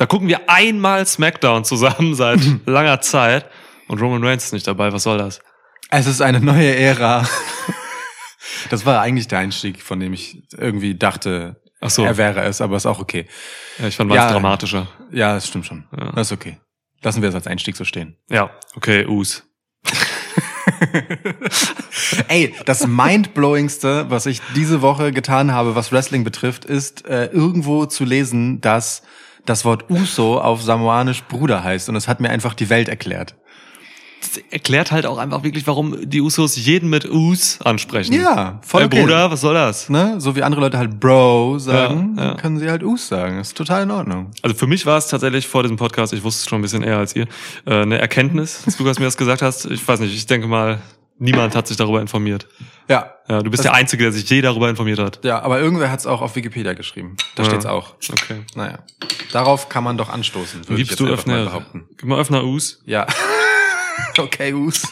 Da gucken wir einmal SmackDown zusammen seit langer Zeit und Roman Reigns ist nicht dabei. Was soll das? Es ist eine neue Ära. Das war eigentlich der Einstieg, von dem ich irgendwie dachte, Ach so. er wäre es, aber ist auch okay. Ja, ich fand meins Ja. dramatischer. Ja, das stimmt schon. Ja. Das ist okay. Lassen wir es als Einstieg so stehen. Ja, okay, Us. Ey, das Mindblowingste, was ich diese Woche getan habe, was Wrestling betrifft, ist äh, irgendwo zu lesen, dass das Wort Uso auf Samoanisch Bruder heißt. Und es hat mir einfach die Welt erklärt. Das erklärt halt auch einfach wirklich, warum die Usos jeden mit Us ansprechen. Ja, voll Ey, okay. Bruder, was soll das? Ne? So wie andere Leute halt Bro sagen, Ja, ja. können sie halt Us sagen. Das ist total in Ordnung. Also für mich war es tatsächlich vor diesem Podcast, ich wusste es schon ein bisschen eher als ihr, äh, eine Erkenntnis, dass du mir das gesagt hast. Ich weiß nicht, ich denke mal, niemand hat sich darüber informiert. Ja. Ja, du bist Das- der Einzige, der sich je darüber informiert hat. Ja, aber irgendwer hat es auch auf Wikipedia geschrieben. Da Ja. steht's auch. Okay. Naja. Darauf kann man doch anstoßen, würde ich jetzt du einfach mal Öffner? behaupten. Gib mal Öffner Us. Ja. okay, Us.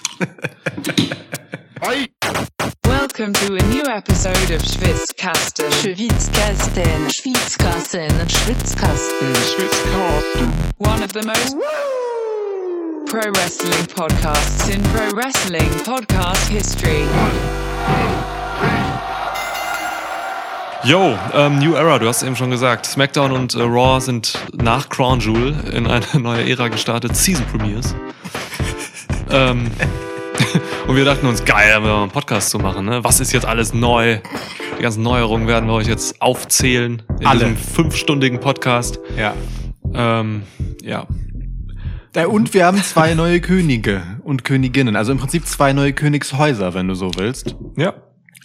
Welcome to a new episode of Schwitzkasten. Schwitzkasten, Schwitzkasten, Schwitzkasten, Schwitzkasten. One of the most pro wrestling podcasts in pro wrestling podcast history. Yo, ähm, New Era, du hast eben schon gesagt. SmackDown und äh, Raw sind nach Crown Jewel in eine neue Ära gestartet. Season Premieres. ähm, und wir dachten uns, geil, da mal einen Podcast zu machen. Ne? Was ist jetzt alles neu? Die ganzen Neuerungen werden wir euch jetzt aufzählen in Alle. diesem fünfstündigen Podcast. Ja. Ähm, ja, Äh, Und wir haben zwei neue Könige und Königinnen. Also im Prinzip zwei neue Königshäuser, wenn du so willst. ja.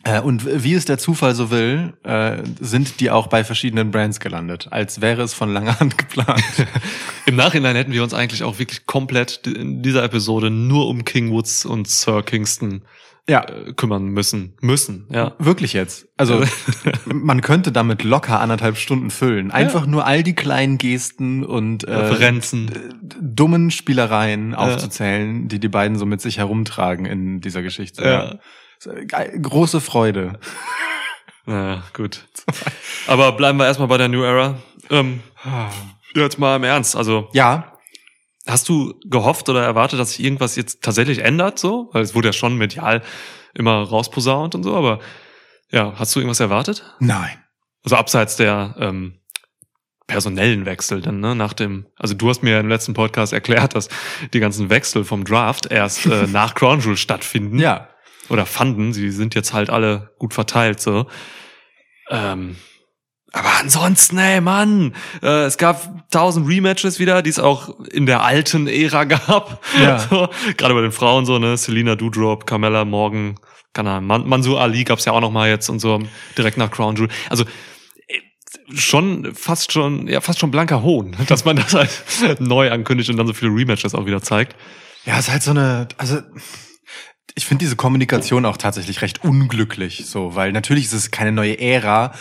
Äh, Und wie es der Zufall so will, äh, sind die auch bei verschiedenen Brands gelandet, als wäre es von langer Hand geplant. Im Nachhinein hätten wir uns eigentlich auch wirklich komplett in dieser Episode nur um King Woods und Sir Kingston ja, äh, kümmern müssen. Müssen, ja. wirklich jetzt. Also man könnte damit locker anderthalb Stunden füllen. Einfach nur all die kleinen Gesten und äh, Referenzen. dummen Spielereien aufzuzählen, die die beiden so mit sich herumtragen in dieser Geschichte. Ja. Große Freude. Na gut. Aber bleiben wir erstmal bei der New Era. Ähm, jetzt mal im Ernst. Also, Ja, hast du gehofft oder erwartet, dass sich irgendwas jetzt tatsächlich ändert, so? Weil es wurde ja schon medial immer rausposaunt und so, aber ja, hast du irgendwas erwartet? nein. Also abseits der ähm, personellen Wechsel dann, ne? Nach dem, also du hast mir im letzten Podcast erklärt, dass die ganzen Wechsel vom Draft erst äh, nach Crown Jewel stattfinden. Ja. oder fanden. Sie sind jetzt halt alle gut verteilt so. Ähm, aber ansonsten, ey Mann, äh, es gab tausend Rematches wieder, die es auch in der alten Ära gab. Ja. So, gerade bei den Frauen so, ne? Selina Doudrop, Carmella Morgan, keine Ahnung, Man Mansur Ali gab's ja auch noch mal jetzt und so direkt nach Crown Jewel. Also äh, schon fast schon ja fast schon blanker Hohn, dass man das halt neu ankündigt und dann so viele Rematches auch wieder zeigt. Ja, ist halt so eine, also ich finde diese Kommunikation auch tatsächlich recht unglücklich, so, weil natürlich ist es keine neue Ära,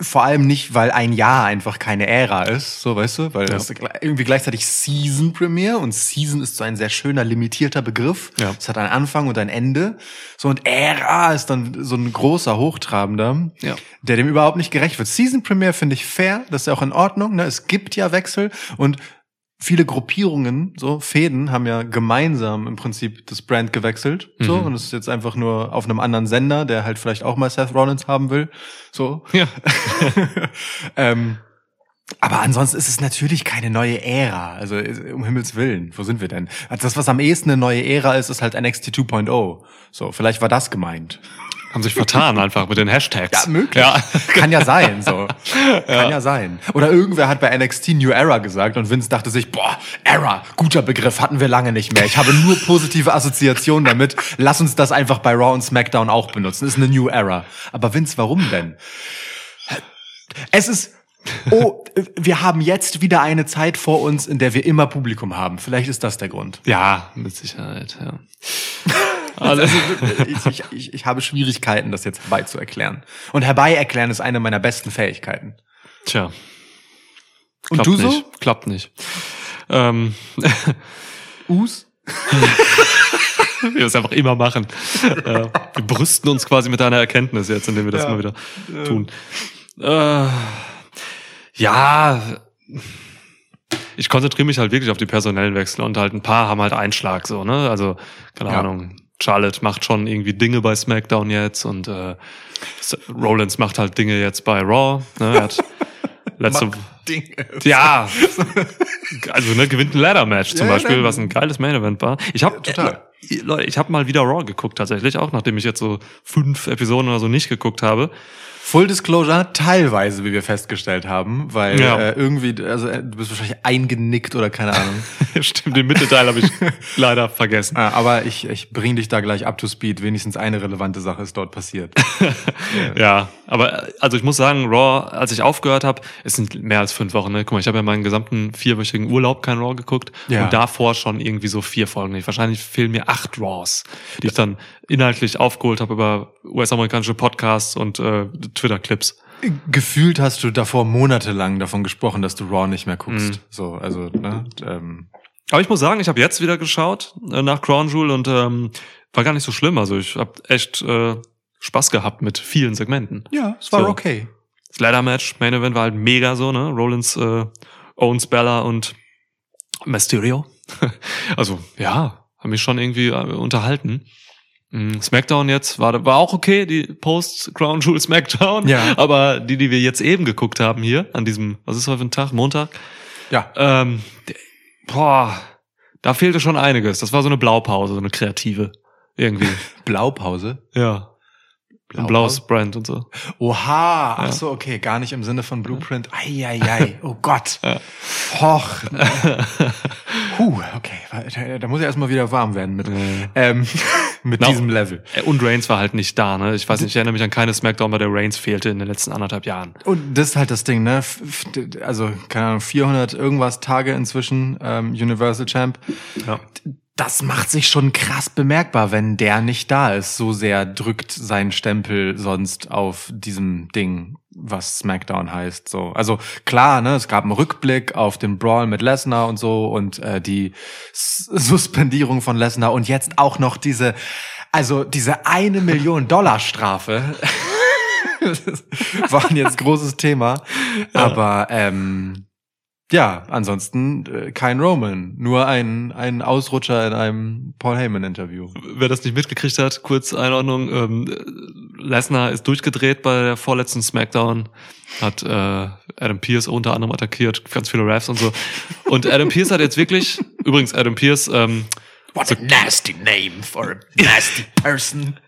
vor allem nicht, weil ein Jahr einfach keine Ära ist, so, weißt du, weil Ja. das ist irgendwie gleichzeitig Season Premiere und Season ist so ein sehr schöner, limitierter Begriff. Ja. Es hat einen Anfang und ein Ende. So, und Ära ist dann so ein großer, hochtrabender, Ja. der dem überhaupt nicht gerecht wird. Season Premiere finde ich fair, das ist ja auch in Ordnung, ne? Es gibt ja Wechsel und viele Gruppierungen, so Fäden, haben ja gemeinsam im Prinzip das Brand gewechselt. So, Mhm. und es ist jetzt einfach nur auf einem anderen Sender, der halt vielleicht auch mal Seth Rollins haben will. So. Ja. ähm, aber ansonsten ist es natürlich keine neue Ära. Also um Himmels Willen, wo sind wir denn? Also Das, was am ehesten eine neue Ära ist, ist halt NXT 2.0. So, vielleicht war das gemeint. Haben sich vertan einfach mit den Hashtags. Ja, möglich. Ja. Kann ja sein, so. Kann ja sein. Oder irgendwer hat bei NXT New Era gesagt und Vince dachte sich, boah, Era, guter Begriff, hatten wir lange nicht mehr. Ich habe nur positive Assoziationen damit. Lass uns das einfach bei Raw und SmackDown auch benutzen. Ist eine New Era. Aber Vince, warum denn? Es ist, oh, wir haben jetzt wieder eine Zeit vor uns, in der wir immer Publikum haben. Vielleicht ist das der Grund. Ja, mit Sicherheit, ja. Also, ich, ich, ich, habe Schwierigkeiten, das jetzt herbei zu erklären. Und herbei erklären ist eine meiner besten Fähigkeiten. tja. Und Klappt du so? nicht. Klappt nicht. Ähm, Us? wir es einfach immer machen. äh, wir brüsten uns quasi mit deiner Erkenntnis jetzt, indem wir das Ja. mal wieder tun. Äh, ja, ich konzentriere mich halt wirklich auf die personellen Wechsel und halt ein paar haben halt Einschlag so, ne? Also, keine Ja. Ahnung. Charlotte macht schon irgendwie Dinge bei SmackDown jetzt und äh, Rollins macht halt Dinge jetzt bei Raw. Ne? Er hat letzte Ding. Ja, also ne, gewinnt ein Ladder-Match zum Ja, Beispiel, ja. was ein geiles Main-Event war. Ich habe Total. Leute, ich habe mal wieder Raw geguckt tatsächlich, auch nachdem ich jetzt so fünf Episoden oder so nicht geguckt habe. Full Disclosure, teilweise, wie wir festgestellt haben, weil Ja. äh, irgendwie, also äh, du bist wahrscheinlich eingenickt oder keine Ahnung. Stimmt, den Mittelteil habe ich leider vergessen. äh, aber ich, ich bring dich da gleich up to speed. Wenigstens eine relevante Sache ist dort passiert. Ja, aber äh, also ich muss sagen, Raw, als ich aufgehört habe, es sind mehr als fünf Wochen. Ne? Guck mal, ich habe ja meinen gesamten vierwöchigen Urlaub kein Raw geguckt Ja. und davor schon irgendwie so vier Folgen. nicht. Wahrscheinlich fehlen mir acht Raws, die ich dann inhaltlich aufgeholt habe über US-amerikanische Podcasts und äh, Twitter-Clips. Gefühlt hast du davor monatelang davon gesprochen, dass du Raw nicht mehr guckst. Mhm. So, also, ne? Ähm, Aber ich muss sagen, ich habe jetzt wieder geschaut äh, nach Crown Jewel und ähm, war gar nicht so schlimm. Also ich habe echt äh, Spaß gehabt mit vielen Segmenten. ja, es war So. okay. Das Ladder-Match, Main Event war halt mega so, ne? Rollins, äh, Owens, Bella und Mysterio. also, ja, haben mich schon irgendwie äh, unterhalten. Mm, Smackdown jetzt war, war auch okay, die Post-Crown Jewel Smackdown. Ja. Aber die, die wir jetzt eben geguckt haben hier, an diesem, was ist heute für ein Tag? Montag? Ja. Ähm, boah, da fehlte schon einiges. Das war so eine Blaupause, so eine kreative. Irgendwie. Blaupause. ja. Ein blaues Brand und so. Oha, ach Ja. so, okay, gar nicht im Sinne von Blueprint. Eieiei, oh Gott. Ja. Hoch. Puh, okay, da, muss ich erstmal wieder warm werden mit, ähm, mit Na, diesem Level. Äh, Und Reigns war halt nicht da, ne? Ich weiß nicht, ich erinnere mich an keine Smackdown, bei der Reigns fehlte in den letzten anderthalb Jahren. Und das ist halt das Ding, ne? Also, keine Ahnung, 400 irgendwas Tage inzwischen, ähm, Universal Champ. Ja. Das macht sich schon krass bemerkbar, wenn der nicht da ist. So sehr drückt sein Stempel sonst auf diesem Ding, was SmackDown heißt. So, also klar, ne, es gab einen Rückblick auf den Brawl mit Lesnar und so und äh, die S Suspendierung von Lesnar und jetzt auch noch diese, also diese eine Million Dollar Strafe. Das war ein jetzt großes Thema, aber ähm, ja, ansonsten äh, kein Roman, nur ein, ein Ausrutscher in einem Paul Heyman-Interview. Wer das nicht mitgekriegt hat, kurz Einordnung. Ähm, äh, Lesnar ist durchgedreht bei der vorletzten Smackdown, hat äh, Adam Pierce unter anderem attackiert, ganz viele Refs und so. Und Adam Pierce hat jetzt wirklich, übrigens Adam Pierce, ähm, What a nasty name for a nasty person.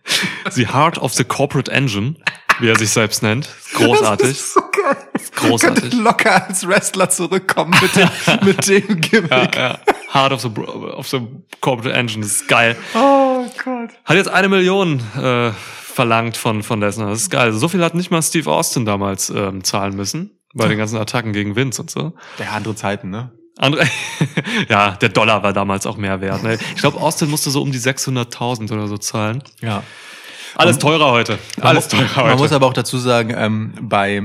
the Heart of the Corporate Engine, wie er sich selbst nennt. Großartig. Das ist so geil. Großartig. Könnte locker als Wrestler zurückkommen mit dem, mit dem Gimmick. Ja, ja. Heart of the, of the Corporate Engine, das ist geil. Oh Gott. Hat jetzt eine Million äh, verlangt von, von Lesnar. Das ist geil. So viel hat nicht mal Steve Austin damals ähm, zahlen müssen. Bei den ganzen Attacken gegen Vince und so. Der andere Zeiten, ne? Andere, ja, der Dollar war damals auch mehr wert. Ne? Ich glaube, Austin musste so um die 600.000 oder so zahlen. Ja. Alles teurer heute. Alles man, teurer Man heute. muss aber auch dazu sagen, ähm, bei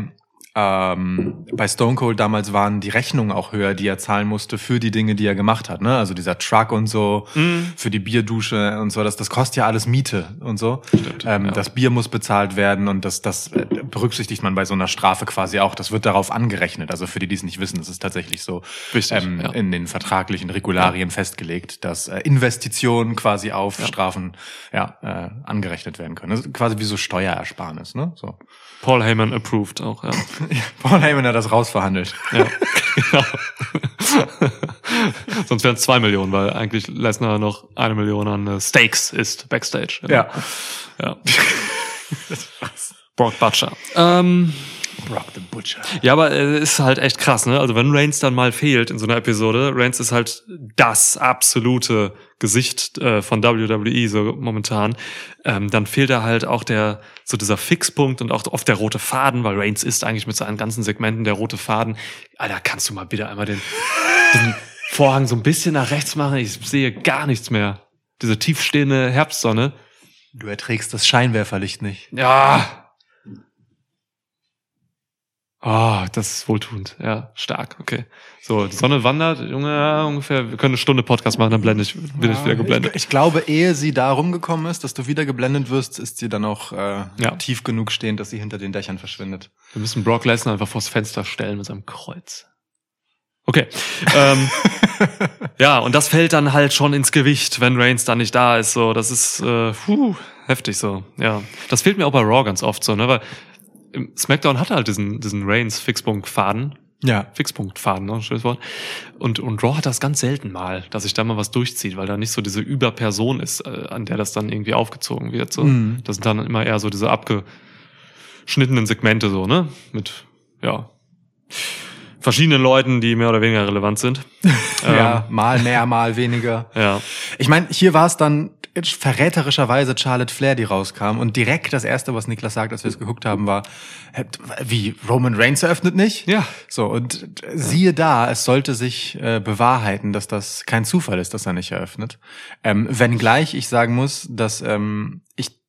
ähm, bei Stone Cold damals waren die Rechnungen auch höher, die er zahlen musste für die Dinge, die er gemacht hat. Ne? Also dieser Truck und so, Mhm. für die Bierdusche und so. Das, das kostet ja alles Miete und so. ähm, ja. Das Bier muss bezahlt werden und das, das äh, berücksichtigt man bei so einer Strafe quasi auch. Das wird darauf angerechnet. Also für die, die es nicht wissen, das ist tatsächlich so Richtig, ähm, ja. in den vertraglichen Regularien festgelegt, dass äh, Investitionen quasi auf Strafen ja, äh, angerechnet werden können. Das ist quasi wie so Steuerersparnis. Ne? So. Paul Heyman approved auch, ja. Paul Heyman hat das rausverhandelt. ja. genau. Sonst wären es zwei Millionen, weil eigentlich Lesnar noch eine Million an äh, Steaks ist backstage. Ja. ja. Brock Butcher. Ähm, Brock the Butcher. Ja, aber es ist halt echt krass, ne? Also wenn Reigns dann mal fehlt in so einer Episode, Reigns ist halt das absolute Gesicht äh, von WWE so momentan, ähm, dann fehlt er halt auch der so dieser Fixpunkt und auch oft der rote Faden, weil Reigns ist eigentlich mit seinen ganzen Segmenten der rote Faden. Alter, kannst du mal bitte einmal den, den Vorhang so ein bisschen nach rechts machen? Ich sehe gar nichts mehr. Diese tiefstehende Herbstsonne. Du erträgst das Scheinwerferlicht nicht. Ja. Ah, das ist wohltuend. Ja, stark. Okay. So, die Sonne wandert, Junge, ja, ungefähr. Wir können eine Stunde Podcast machen, dann blende ich, bin ich wieder geblendet. Ich, ich glaube, ehe sie da rumgekommen ist, dass du wieder geblendet wirst, ist sie dann auch äh, Ja. tief genug stehend, dass sie hinter den Dächern verschwindet. Wir müssen Brock Lesnar einfach vors Fenster stellen mit seinem Kreuz. Okay. ähm, ja, und das fällt dann halt schon ins Gewicht, wenn Reigns dann nicht da ist. So, das ist äh, puh, heftig so. Ja, das fehlt mir auch bei Raw ganz oft so, ne? Weil SmackDown hatte halt diesen diesen Reigns Fixpunkt-Faden. Ja. Fixpunkt-Faden, ne? Schönes Wort. Und, und Raw hat das ganz selten mal, dass sich da mal was durchzieht, weil da nicht so diese Überperson ist, äh, an der das dann irgendwie aufgezogen wird. So. Mhm. Das sind dann immer eher so diese abgeschnittenen Segmente, so, ne? Mit, ja, verschiedenen Leuten, die mehr oder weniger relevant sind. Ja, mal mehr, mal weniger. Ja. Ich meine, hier war es dann verräterischerweise Charlotte Flair, die rauskam. Und direkt das Erste, was Niklas sagt, als wir es geguckt haben, war, wie, Roman Reigns eröffnet nicht? Ja. So, und siehe da, es sollte sich äh, bewahrheiten, dass das kein Zufall ist, dass er nicht eröffnet. Ähm, wenngleich ich sagen muss, dass ähm, ich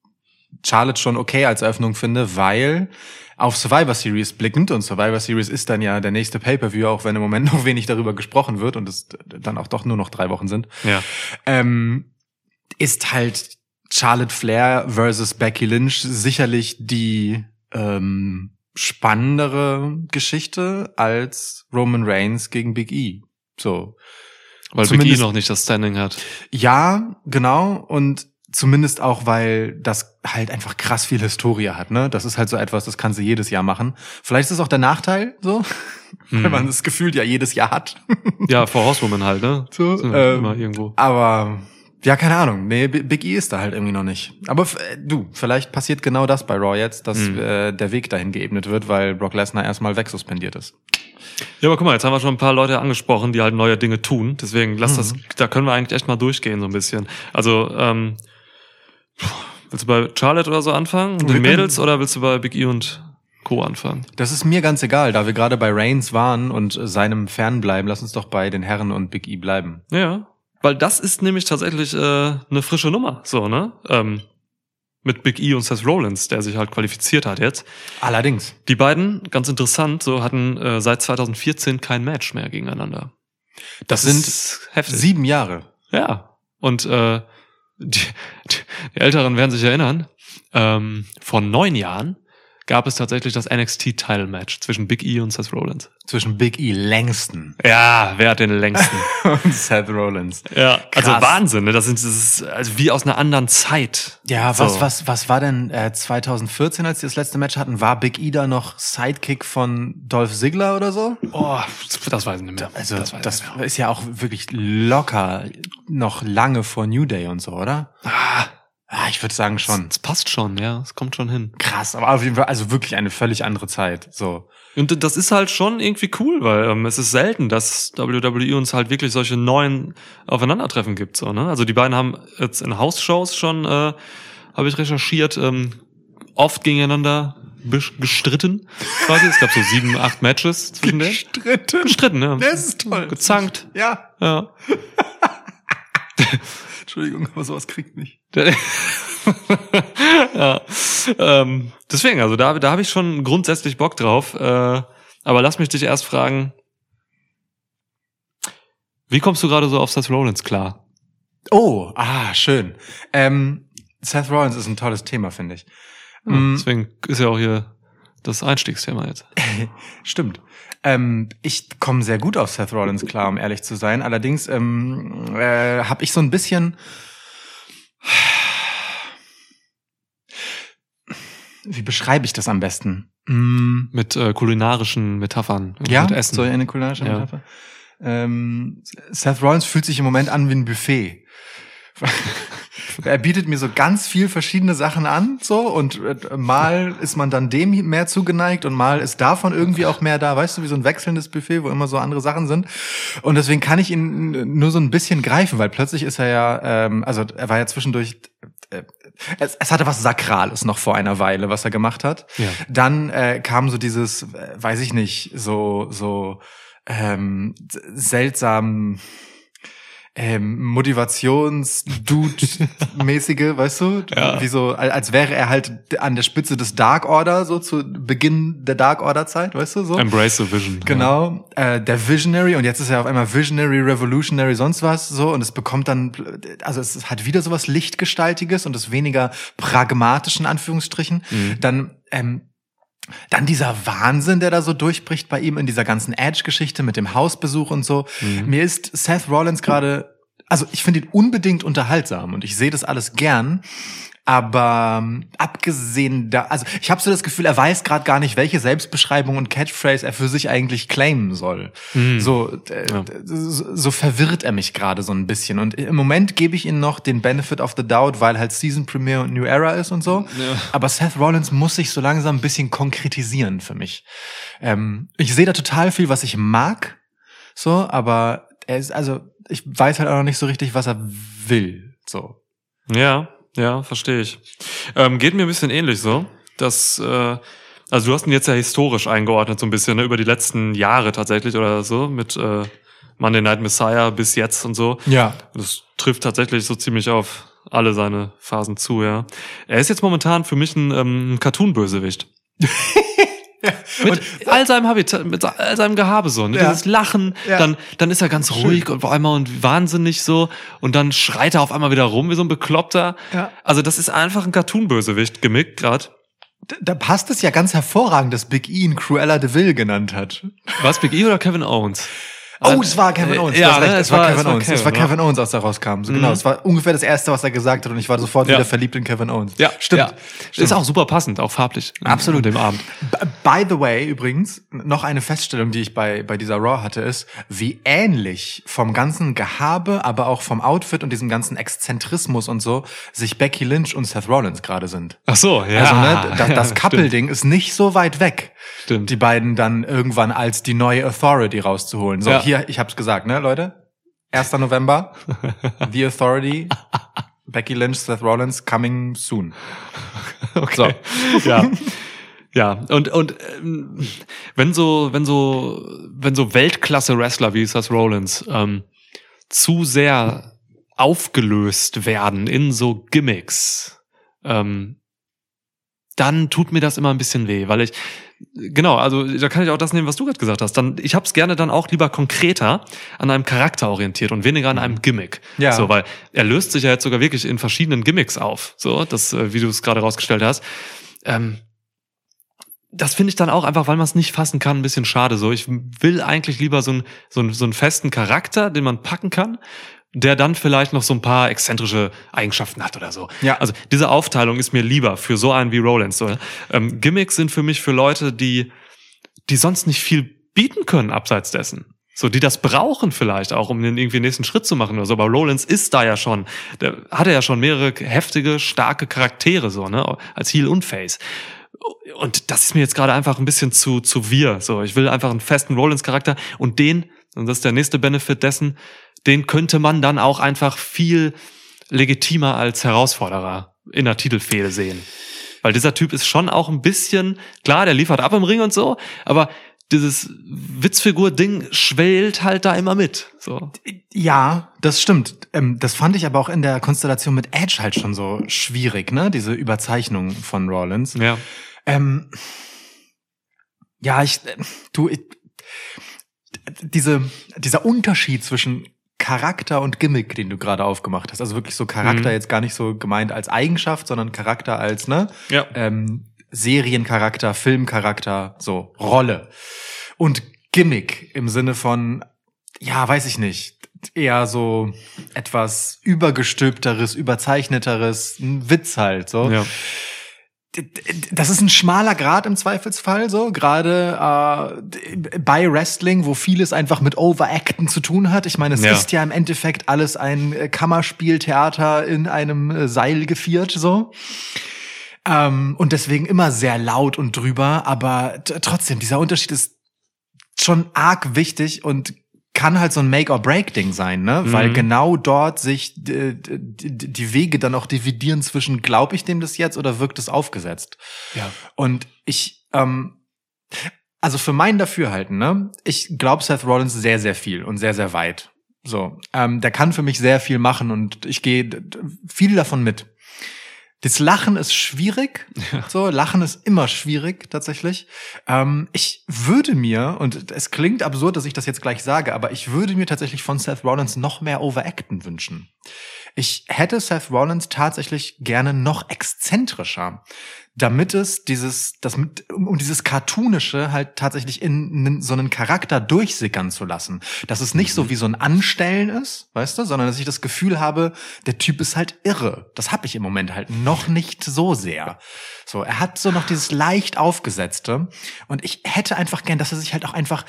Charlotte schon okay als Eröffnung finde, weil auf Survivor Series blickend, und Survivor Series ist dann ja der nächste Pay-Per-View, auch wenn im Moment noch wenig darüber gesprochen wird und es dann auch doch nur noch drei Wochen sind, Ja. ähm, ist halt Charlotte Flair versus Becky Lynch sicherlich die ähm, spannendere Geschichte als Roman Reigns gegen Big E. So. Weil Big E Zumindest- noch nicht das Standing hat. Ja, genau. Und zumindest auch, weil das halt einfach krass viel Historie hat, ne? Das ist halt so etwas, das kann sie jedes Jahr machen. Vielleicht ist es auch der Nachteil, so, weil man das Gefühl ja jedes Jahr hat. Ja, vor Horsewoman halt, ne? So, ähm, immer irgendwo. Aber ja, keine Ahnung. Nee, Big E ist da halt irgendwie noch nicht. Aber äh, du, vielleicht passiert genau das bei Raw jetzt, dass Mhm. äh, der Weg dahin geebnet wird, weil Brock Lesnar erstmal wegsuspendiert ist. Ja, aber guck mal, jetzt haben wir schon ein paar Leute angesprochen, die halt neue Dinge tun. Deswegen lass das, Mhm. da können wir eigentlich echt mal durchgehen so ein bisschen. Also, ähm, willst du bei Charlotte oder so anfangen? Und den Mädels oder willst du bei Big E und Co. anfangen? Das ist mir ganz egal, da wir gerade bei Reigns waren und seinem Fernbleiben, lass uns doch bei den Herren und Big E bleiben. Ja. Weil das ist nämlich tatsächlich äh, eine frische Nummer, so, ne? Ähm, mit Big E und Seth Rollins, der sich halt qualifiziert hat jetzt. Allerdings. Die beiden, ganz interessant, so hatten äh, seit 2014 kein Match mehr gegeneinander. Das sind ist heftig. sieben Jahre. Ja. Und äh, die, die Älteren werden sich erinnern, ähm, vor neun Jahren gab es tatsächlich das NXT-Title-Match zwischen Big E und Seth Rollins. Zwischen Big E längsten Ja, wer hat den längsten? und Seth Rollins. ja, also Krass. Wahnsinn, ne? Das, sind, das ist also wie aus einer anderen Zeit. Ja, was, So. was, was war denn äh, 2014, als die das letzte Match hatten? War Big E da noch Sidekick von Dolph Ziggler oder so? Oh, das weiß ich nicht mehr. Also das, mehr. ist ja auch wirklich locker noch lange vor New Day und so, oder? Ah, Ah, ich würde sagen schon. es passt schon, ja, es kommt schon hin. Krass, aber auf jeden Fall, also wirklich eine völlig andere Zeit. So. Und das ist halt schon irgendwie cool, weil ähm, es ist selten, dass WWE uns halt wirklich solche neuen Aufeinandertreffen gibt. So, ne? Also die beiden haben jetzt in House-Shows schon, äh, habe ich recherchiert, ähm, oft gegeneinander gestritten. Quasi. Es gab so sieben, acht Matches zwischen denen. Stritten. Gestritten, ja. Das ist toll. Gezankt. Ja. Ja. Entschuldigung, aber sowas kriegt mich. ja. Ähm, deswegen, also da, da habe ich schon grundsätzlich Bock drauf. Äh, aber lass mich dich erst fragen, wie kommst du gerade so auf Seth Rollins klar? Oh, ah, schön. Ähm, Seth Rollins ist ein tolles Thema, finde ich. Mm, Deswegen ist ja auch hier das Einstiegsthema jetzt. Stimmt. Ähm, ich komme sehr gut auf Seth Rollins klar, um ehrlich zu sein. Allerdings ähm, äh, habe ich so ein bisschen. Wie beschreibe ich das am besten? Mm, Mit äh, kulinarischen Metaphern. ja, mit Essen. so eine kulinarische Ja. Metapher. Ähm, Seth Rollins fühlt sich im Moment an wie ein Buffet. Er bietet mir so ganz viel verschiedene Sachen an, so und äh, mal ist man dann dem mehr zugeneigt und mal ist davon irgendwie auch mehr da, weißt du, wie so ein wechselndes Buffet, wo immer so andere Sachen sind. Und deswegen kann ich ihn nur so ein bisschen greifen, weil plötzlich ist er ja, ähm, also er war ja zwischendurch äh, es, es hatte was Sakrales noch vor einer Weile, was er gemacht hat. Ja. Dann äh, kam so dieses, äh, weiß ich nicht, so so ähm, seltsam ähm, Motivations-Dude-mäßige, weißt du? Ja. Wie so, al- als wäre er halt an der Spitze des Dark Order, so zu Beginn der Dark Order-Zeit, weißt du? So. Embrace the Vision. Genau, äh, der Visionary und jetzt ist er auf einmal Visionary, Revolutionary, sonst was so und es bekommt dann, also es hat wieder sowas Lichtgestaltiges und es weniger pragmatisch in Anführungsstrichen. Dann ähm, Dann dieser Wahnsinn, der da so durchbricht bei ihm in dieser ganzen Edge-Geschichte mit dem Hausbesuch und so. Mir ist Seth Rollins gerade, also ich finde ihn unbedingt unterhaltsam und ich sehe das alles gern. Aber ähm, abgesehen da, also ich habe so das Gefühl, er weiß gerade gar nicht, welche Selbstbeschreibung und Catchphrase er für sich eigentlich claimen soll. So, äh, so, so verwirrt er mich gerade so ein bisschen. Und im Moment gebe ich ihm noch den Benefit of the Doubt, weil halt Season Premiere und New Era ist und so. Aber Seth Rollins muss sich so langsam ein bisschen konkretisieren für mich. Ähm, ich sehe da total viel, was ich mag, so, aber er ist, also ich weiß halt auch noch nicht so richtig, was er will. So. Ja, ja, verstehe ich. Ähm, geht mir ein bisschen ähnlich so. Dass, äh, also du hast ihn jetzt ja historisch eingeordnet, so ein bisschen, ne, über die letzten Jahre tatsächlich oder so, mit äh, Monday Night Messiah bis jetzt und so. Ja. Das trifft tatsächlich so ziemlich auf alle seine Phasen zu, ja. Er ist jetzt momentan für mich ein ähm, Cartoon-Bösewicht. mit all seinem Habitat, mit all seinem Gehabe so, ne? Ja. dieses Lachen, Ja. dann, dann ist er ganz ruhig und auf einmal und wahnsinnig so und dann schreit er auf einmal wieder rum wie so ein Bekloppter. Ja. Also das ist einfach ein Cartoon-Bösewicht, gemickt grad. Da- Da passt es ja ganz hervorragend, dass Big E ihn Cruella de Vil genannt hat. Was, Big E oder Kevin Owens? Oh, es war Kevin Äh, Owens. ja, ne, es war war- Kevin es war Owens. Es war Kevin, Kevin Owens, als er rauskam. So, Mhm. Genau, es war ungefähr das erste, was er gesagt hat und ich war sofort Ja. wieder verliebt in Kevin Owens. stimmt. Ja, Ist auch super passend, auch farblich. Absolut. Dem Abend. By the way, übrigens, noch eine Feststellung, die ich bei, bei dieser Raw hatte, ist, wie ähnlich vom ganzen Gehabe, aber auch vom Outfit und diesem ganzen Exzentrismus und so, sich Becky Lynch und Seth Rollins gerade sind. Ach so, ja. Also, ne, das, das Ja, Couple-Ding ist nicht so weit weg. Stimmt. Die beiden dann irgendwann als die neue Authority rauszuholen. So, Ja. Hier, ich hab's gesagt, ne, Leute? 1. November, The Authority, Becky Lynch, Seth Rollins, coming soon. Okay. Ja. Ja, und, und ähm, wenn so, wenn so, wenn so Weltklasse-Wrestler wie Seth Rollins ähm, zu sehr aufgelöst werden in so Gimmicks, ähm, dann tut mir das immer ein bisschen weh, weil ich genau, also da kann ich auch das nehmen, was du gerade gesagt hast. Dann ich hab's gerne dann auch lieber konkreter an einem Charakter orientiert und weniger an einem Gimmick. Ja. So, weil er löst sich ja jetzt sogar wirklich in verschiedenen Gimmicks auf, so, das äh, wie du es gerade rausgestellt hast. Ähm, das finde ich dann auch einfach, weil man es nicht fassen kann, ein bisschen schade. So, ich will eigentlich lieber so, ein, so, ein, so einen festen Charakter, den man packen kann, der dann vielleicht noch so ein paar exzentrische Eigenschaften hat oder so. Ja. Also diese Aufteilung ist mir lieber für so einen wie Rollins. So. Ähm, Gimmicks sind für mich für Leute, die, die sonst nicht viel bieten können abseits dessen. So, die das brauchen vielleicht auch, um den irgendwie nächsten Schritt zu machen oder so. Aber Rollins ist da ja schon, der hat er ja schon mehrere heftige, starke Charaktere, so, ne, als Heel und Face. Und das ist mir jetzt gerade einfach ein bisschen zu, zu wir. So, ich will einfach einen festen Rollins-Charakter und den, und das ist der nächste Benefit dessen, den könnte man dann auch einfach viel legitimer als Herausforderer in der Titelfehde sehen. Weil dieser Typ ist schon auch ein bisschen, klar, der liefert ab im Ring und so, aber dieses Witzfigur-Ding schwellt halt da immer mit. So. Ja, das stimmt. Ähm, das fand ich aber auch in der Konstellation mit Edge halt schon so schwierig, ne? Diese Überzeichnung von Rollins. Ja. Ähm, ja, ich, du, ich, diese, dieser Unterschied zwischen Charakter und Gimmick, den du gerade aufgemacht hast, also wirklich so Charakter Mhm. jetzt gar nicht so gemeint als Eigenschaft, sondern Charakter als, ne? Ja. Ähm, Seriencharakter, Filmcharakter, so, Rolle. Und Gimmick im Sinne von, ja, weiß ich nicht, eher so etwas übergestülpteres, überzeichneteres, ein Witz halt, so Ja. Das ist ein schmaler Grad im Zweifelsfall, so gerade äh, bei Wrestling, wo vieles einfach mit Overacten zu tun hat. Ich meine, es Ja. ist ja im Endeffekt alles ein äh, Kammerspieltheater in einem äh, Seil geviert, so. Ähm, und deswegen immer sehr laut und drüber, aber trotzdem, dieser Unterschied ist schon arg wichtig und kann halt so ein Make-or-Break-Ding sein, ne? Weil Mhm. genau dort sich äh, die Wege dann auch dividieren zwischen, glaube ich dem das jetzt oder wirkt es aufgesetzt? Ja. Und ich, ähm, also für mein Dafürhalten, ne? Ich glaube Seth Rollins sehr, sehr viel und sehr, sehr weit. So, ähm, der kann für mich sehr viel machen und ich gehe viel davon mit. Das Lachen ist schwierig. So, Lachen ist immer schwierig, tatsächlich. Ähm, ich würde mir, und es klingt absurd, dass ich das jetzt gleich sage, aber ich würde mir tatsächlich von Seth Rollins noch mehr Overacten wünschen. Ich hätte Seth Rollins tatsächlich gerne noch exzentrischer, damit es dieses, das mit, um dieses Cartoonische halt tatsächlich in, in so einen Charakter durchsickern zu lassen. Dass es nicht so wie so ein Anstellen ist, weißt du, sondern dass ich das Gefühl habe, der Typ ist halt irre. Das habe ich im Moment halt noch nicht so sehr. So, er hat so noch dieses leicht aufgesetzte und ich hätte einfach gern, dass er sich halt auch einfach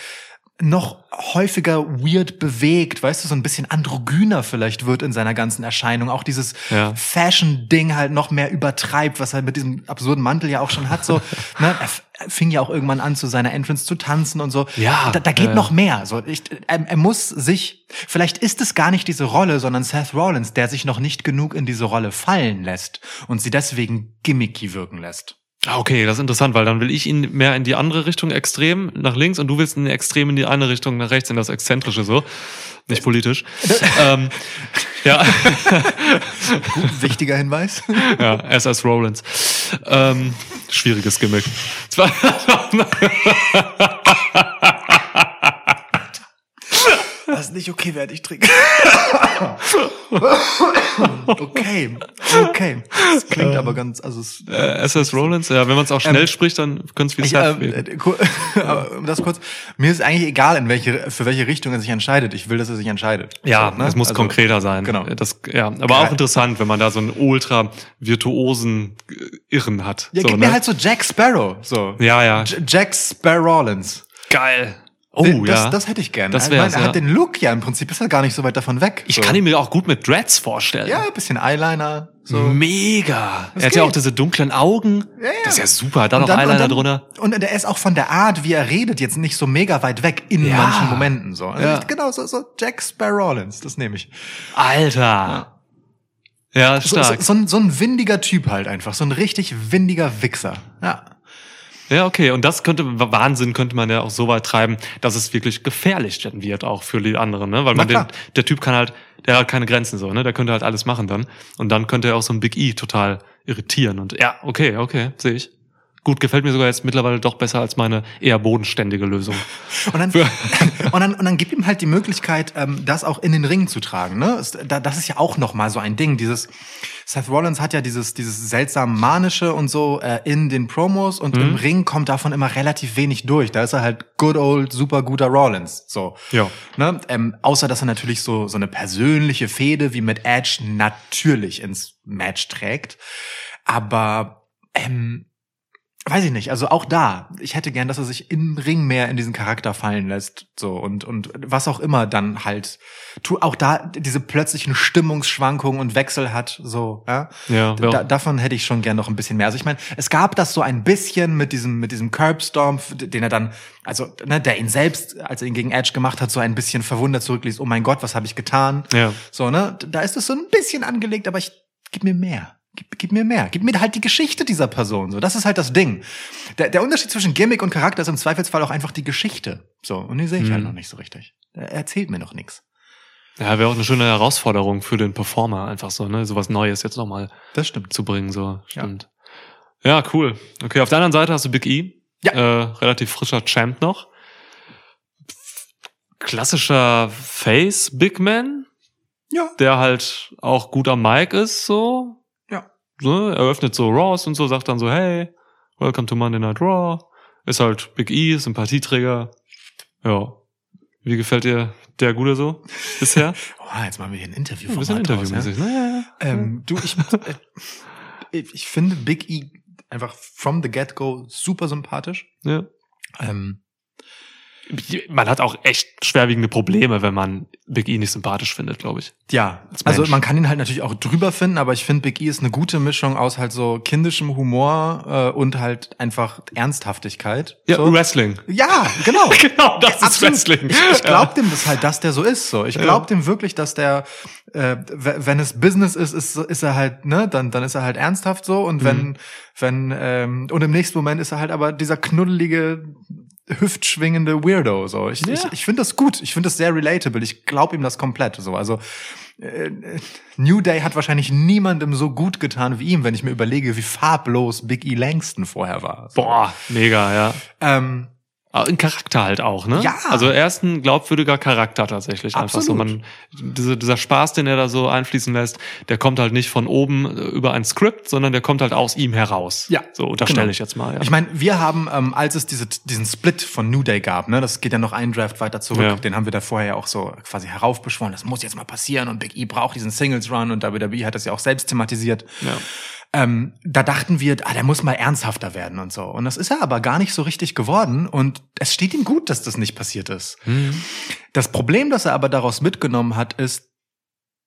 noch häufiger weird bewegt, weißt du, so ein bisschen androgyner vielleicht wird in seiner ganzen Erscheinung. Auch dieses Ja. Fashion-Ding halt noch mehr übertreibt, was er mit diesem absurden Mantel ja auch schon hat. So, ne? Er er fing ja auch irgendwann an, zu seiner Entrance zu tanzen und so. Ja, Da, da geht ja. noch mehr. So, ich, er, er muss sich, vielleicht ist es gar nicht diese Rolle, sondern Seth Rollins, der sich noch nicht genug in diese Rolle fallen lässt und sie deswegen gimmicky wirken lässt. Ah, Okay, das ist interessant, weil dann will ich ihn mehr in die andere Richtung extrem nach links und du willst ihn extrem in die eine Richtung nach rechts, in das Exzentrische so. Nicht politisch. ähm, ja, Wichtiger Hinweis. ja, SS Rollins. Ähm, schwieriges Gimmick. Das ist nicht okay, während ich trinke. okay, okay. Das klingt aber ganz, also es, äh, SS Rollins, ja, wenn man es auch schnell spricht, dann könnte es wie ich, Seth ähm, äh, ku- aber um das kurz, mir ist eigentlich egal, in welche, für welche Richtung er sich entscheidet. Ich will, dass er sich entscheidet. Ja, So, ne? es muss Also, konkreter sein. genau. Das, ja, aber auch interessant, wenn man da so einen ultra virtuosen äh, Irren hat. Ja, so, gib ne? mir halt so Jack Sparrow, so. ja, ja, J Jack Sparrow Rollins. geil. Oh, das, ja. das hätte ich gerne. Das Ich meine, wär's, er ja. hat den Look ja im Prinzip, ist er gar nicht so weit davon weg. ich so. kann ihn mir auch gut mit Dreads vorstellen. Ja, ein bisschen Eyeliner, so. Mega. Das er hat ja auch diese dunklen Augen. Ja, ja. Das ist ja super. Da noch Eyeliner und dann, drunter. Und der ist auch von der Art, wie er redet, jetzt nicht so mega weit weg in Ja. manchen Momenten so. Also Ja. Genau, so, so Jack Sparrow Rollins, das nehme ich. Alter. Ja, So, so, stark. so, ein, so ein windiger Typ halt einfach, so ein richtig windiger Wichser. Ja. Ja, okay. Und das könnte, Wahnsinn könnte man ja auch so weit treiben, dass es wirklich gefährlich dann wird auch für die anderen, ne? Weil man den, der Typ kann halt, der hat keine Grenzen so, ne? Der könnte halt alles machen dann. Und dann könnte er auch so ein Big E total irritieren. Und ja, okay, okay, sehe ich. Gut, gefällt mir sogar jetzt mittlerweile doch besser als meine eher bodenständige Lösung. Und dann, und dann, und dann gib ihm halt die Möglichkeit, ähm, das auch in den Ring zu tragen. Ne? Das ist ja auch noch mal so ein Ding. Dieses Seth Rollins hat ja dieses dieses seltsam manische und so äh, in den Promos und Mhm. im Ring kommt davon immer relativ wenig durch. Da ist er halt good old super guter Rollins. So. Ja. Ne? Ähm, außer dass er natürlich so so eine persönliche Fehde wie mit Edge natürlich ins Match trägt. Aber ähm, weiß ich nicht, also auch da, ich hätte gern, dass er sich im Ring mehr in diesen Charakter fallen lässt, so und und was auch immer dann halt tu auch da diese plötzlichen Stimmungsschwankungen und Wechsel hat, so, ja. Ja, Da, ja. davon hätte ich schon gern noch ein bisschen mehr. Also ich meine, es gab das so ein bisschen mit diesem mit diesem Curbstomp, den er dann also ne, der ihn selbst, als er ihn gegen Edge gemacht hat, so ein bisschen verwundert zurückließ. Oh mein Gott, was habe ich getan? Ja. So, ne? Da ist es so ein bisschen angelegt, aber ich gib mir mehr. Gib, gib mir mehr. Gib mir halt die Geschichte dieser Person. So, das ist halt das Ding. Der, der Unterschied zwischen Gimmick und Charakter ist im Zweifelsfall auch einfach die Geschichte. So, und die sehe ich halt Mhm. noch nicht so richtig. Er erzählt mir noch nichts. Ja, wäre auch eine schöne Herausforderung für den Performer, einfach so, ne? Sowas Neues jetzt nochmal Das stimmt. zu bringen, so. Stimmt. Ja. cool. Okay, auf der anderen Seite hast du Big E. Ja. Äh, relativ frischer Champ noch. Klassischer Face Big Man, Ja. der halt auch gut am Mic ist, so. Ja. So, eröffnet so Raws und so, sagt dann so, hey, welcome to Monday Night Raw. Ist halt Big E, Sympathieträger. Ja. Wie gefällt dir der Gute so bisher? Oh, jetzt machen wir hier ein Interview von bisschen interviewmäßig, ne? Ja, ja. Ähm, du, ich, äh, ich finde Big E einfach from the get-go super sympathisch. ja. Ähm, Man hat auch echt schwerwiegende Probleme, wenn man Big E nicht sympathisch findet, glaube ich. Ja, Als also man kann ihn halt natürlich auch drüber finden, aber ich finde Big E ist eine gute Mischung aus halt so kindischem Humor äh, und halt einfach Ernsthaftigkeit. Ja, so. Wrestling. ja genau. Genau, das ist Absolut. Wrestling. Ich, ich glaube dem das halt, dass der so ist. So, ich Ja. glaube dem wirklich, dass der, äh, wenn es Business ist, ist, ist er halt, ne, dann dann ist er halt ernsthaft so und Mhm. wenn wenn ähm, und im nächsten Moment ist er halt aber dieser knuddelige hüftschwingende Weirdo. So, ich Ja. ich, ich finde das gut. Ich finde das sehr relatable. Ich glaube ihm das komplett. So, also äh, New Day hat wahrscheinlich niemandem so gut getan wie ihm, wenn ich mir überlege, wie farblos Big E Langston vorher war. So. Boah, mega, ja. Ähm, Ein Charakter halt auch, ne? Ja. Also er ist ein glaubwürdiger Charakter tatsächlich. Einfach so. Man, diese, dieser Spaß, den er da so einfließen lässt, der kommt halt nicht von oben äh, über ein Skript, sondern der kommt halt aus ihm heraus. Ja, So unterstelle genau. ich jetzt mal. Ja. Ich meine, wir haben, ähm, als es diese, diesen Split von New Day gab, ne, das geht ja noch einen Draft weiter zurück, Ja. den haben wir da vorher ja auch so quasi heraufbeschworen, das muss jetzt mal passieren und Big E braucht diesen Singles Run und WWE hat das ja auch selbst thematisiert. ja. Ähm, da dachten wir, ah, der muss mal ernsthafter werden und so. Und das ist er aber gar nicht so richtig geworden und es steht ihm gut, dass das nicht passiert ist. Das Problem, das er aber daraus mitgenommen hat, ist,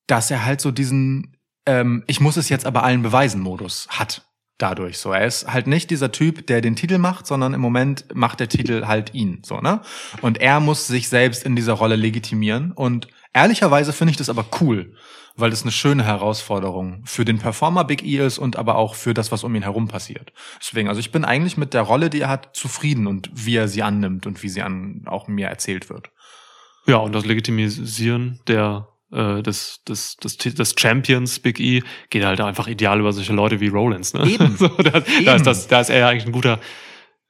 dass er halt so diesen, ähm, ich muss es jetzt aber allen beweisen Modus hat. Dadurch so. Er ist halt nicht dieser Typ, der den Titel macht, sondern im Moment macht der Titel halt ihn, so, ne? Und er muss sich selbst in dieser Rolle legitimieren. Und ehrlicherweise finde ich das aber cool, weil das eine schöne Herausforderung für den Performer Big E ist und aber auch für das, was um ihn herum passiert. Deswegen, also ich bin eigentlich mit der Rolle, die er hat, zufrieden und wie er sie annimmt und wie sie an auch mir erzählt wird. Ja, und das Legitimisieren der äh, des, des, des, des Champions Big E geht halt einfach ideal über solche Leute wie Rollins. Ne? Eben. so, da, da, Eben. ist das, da ist er ja eigentlich ein guter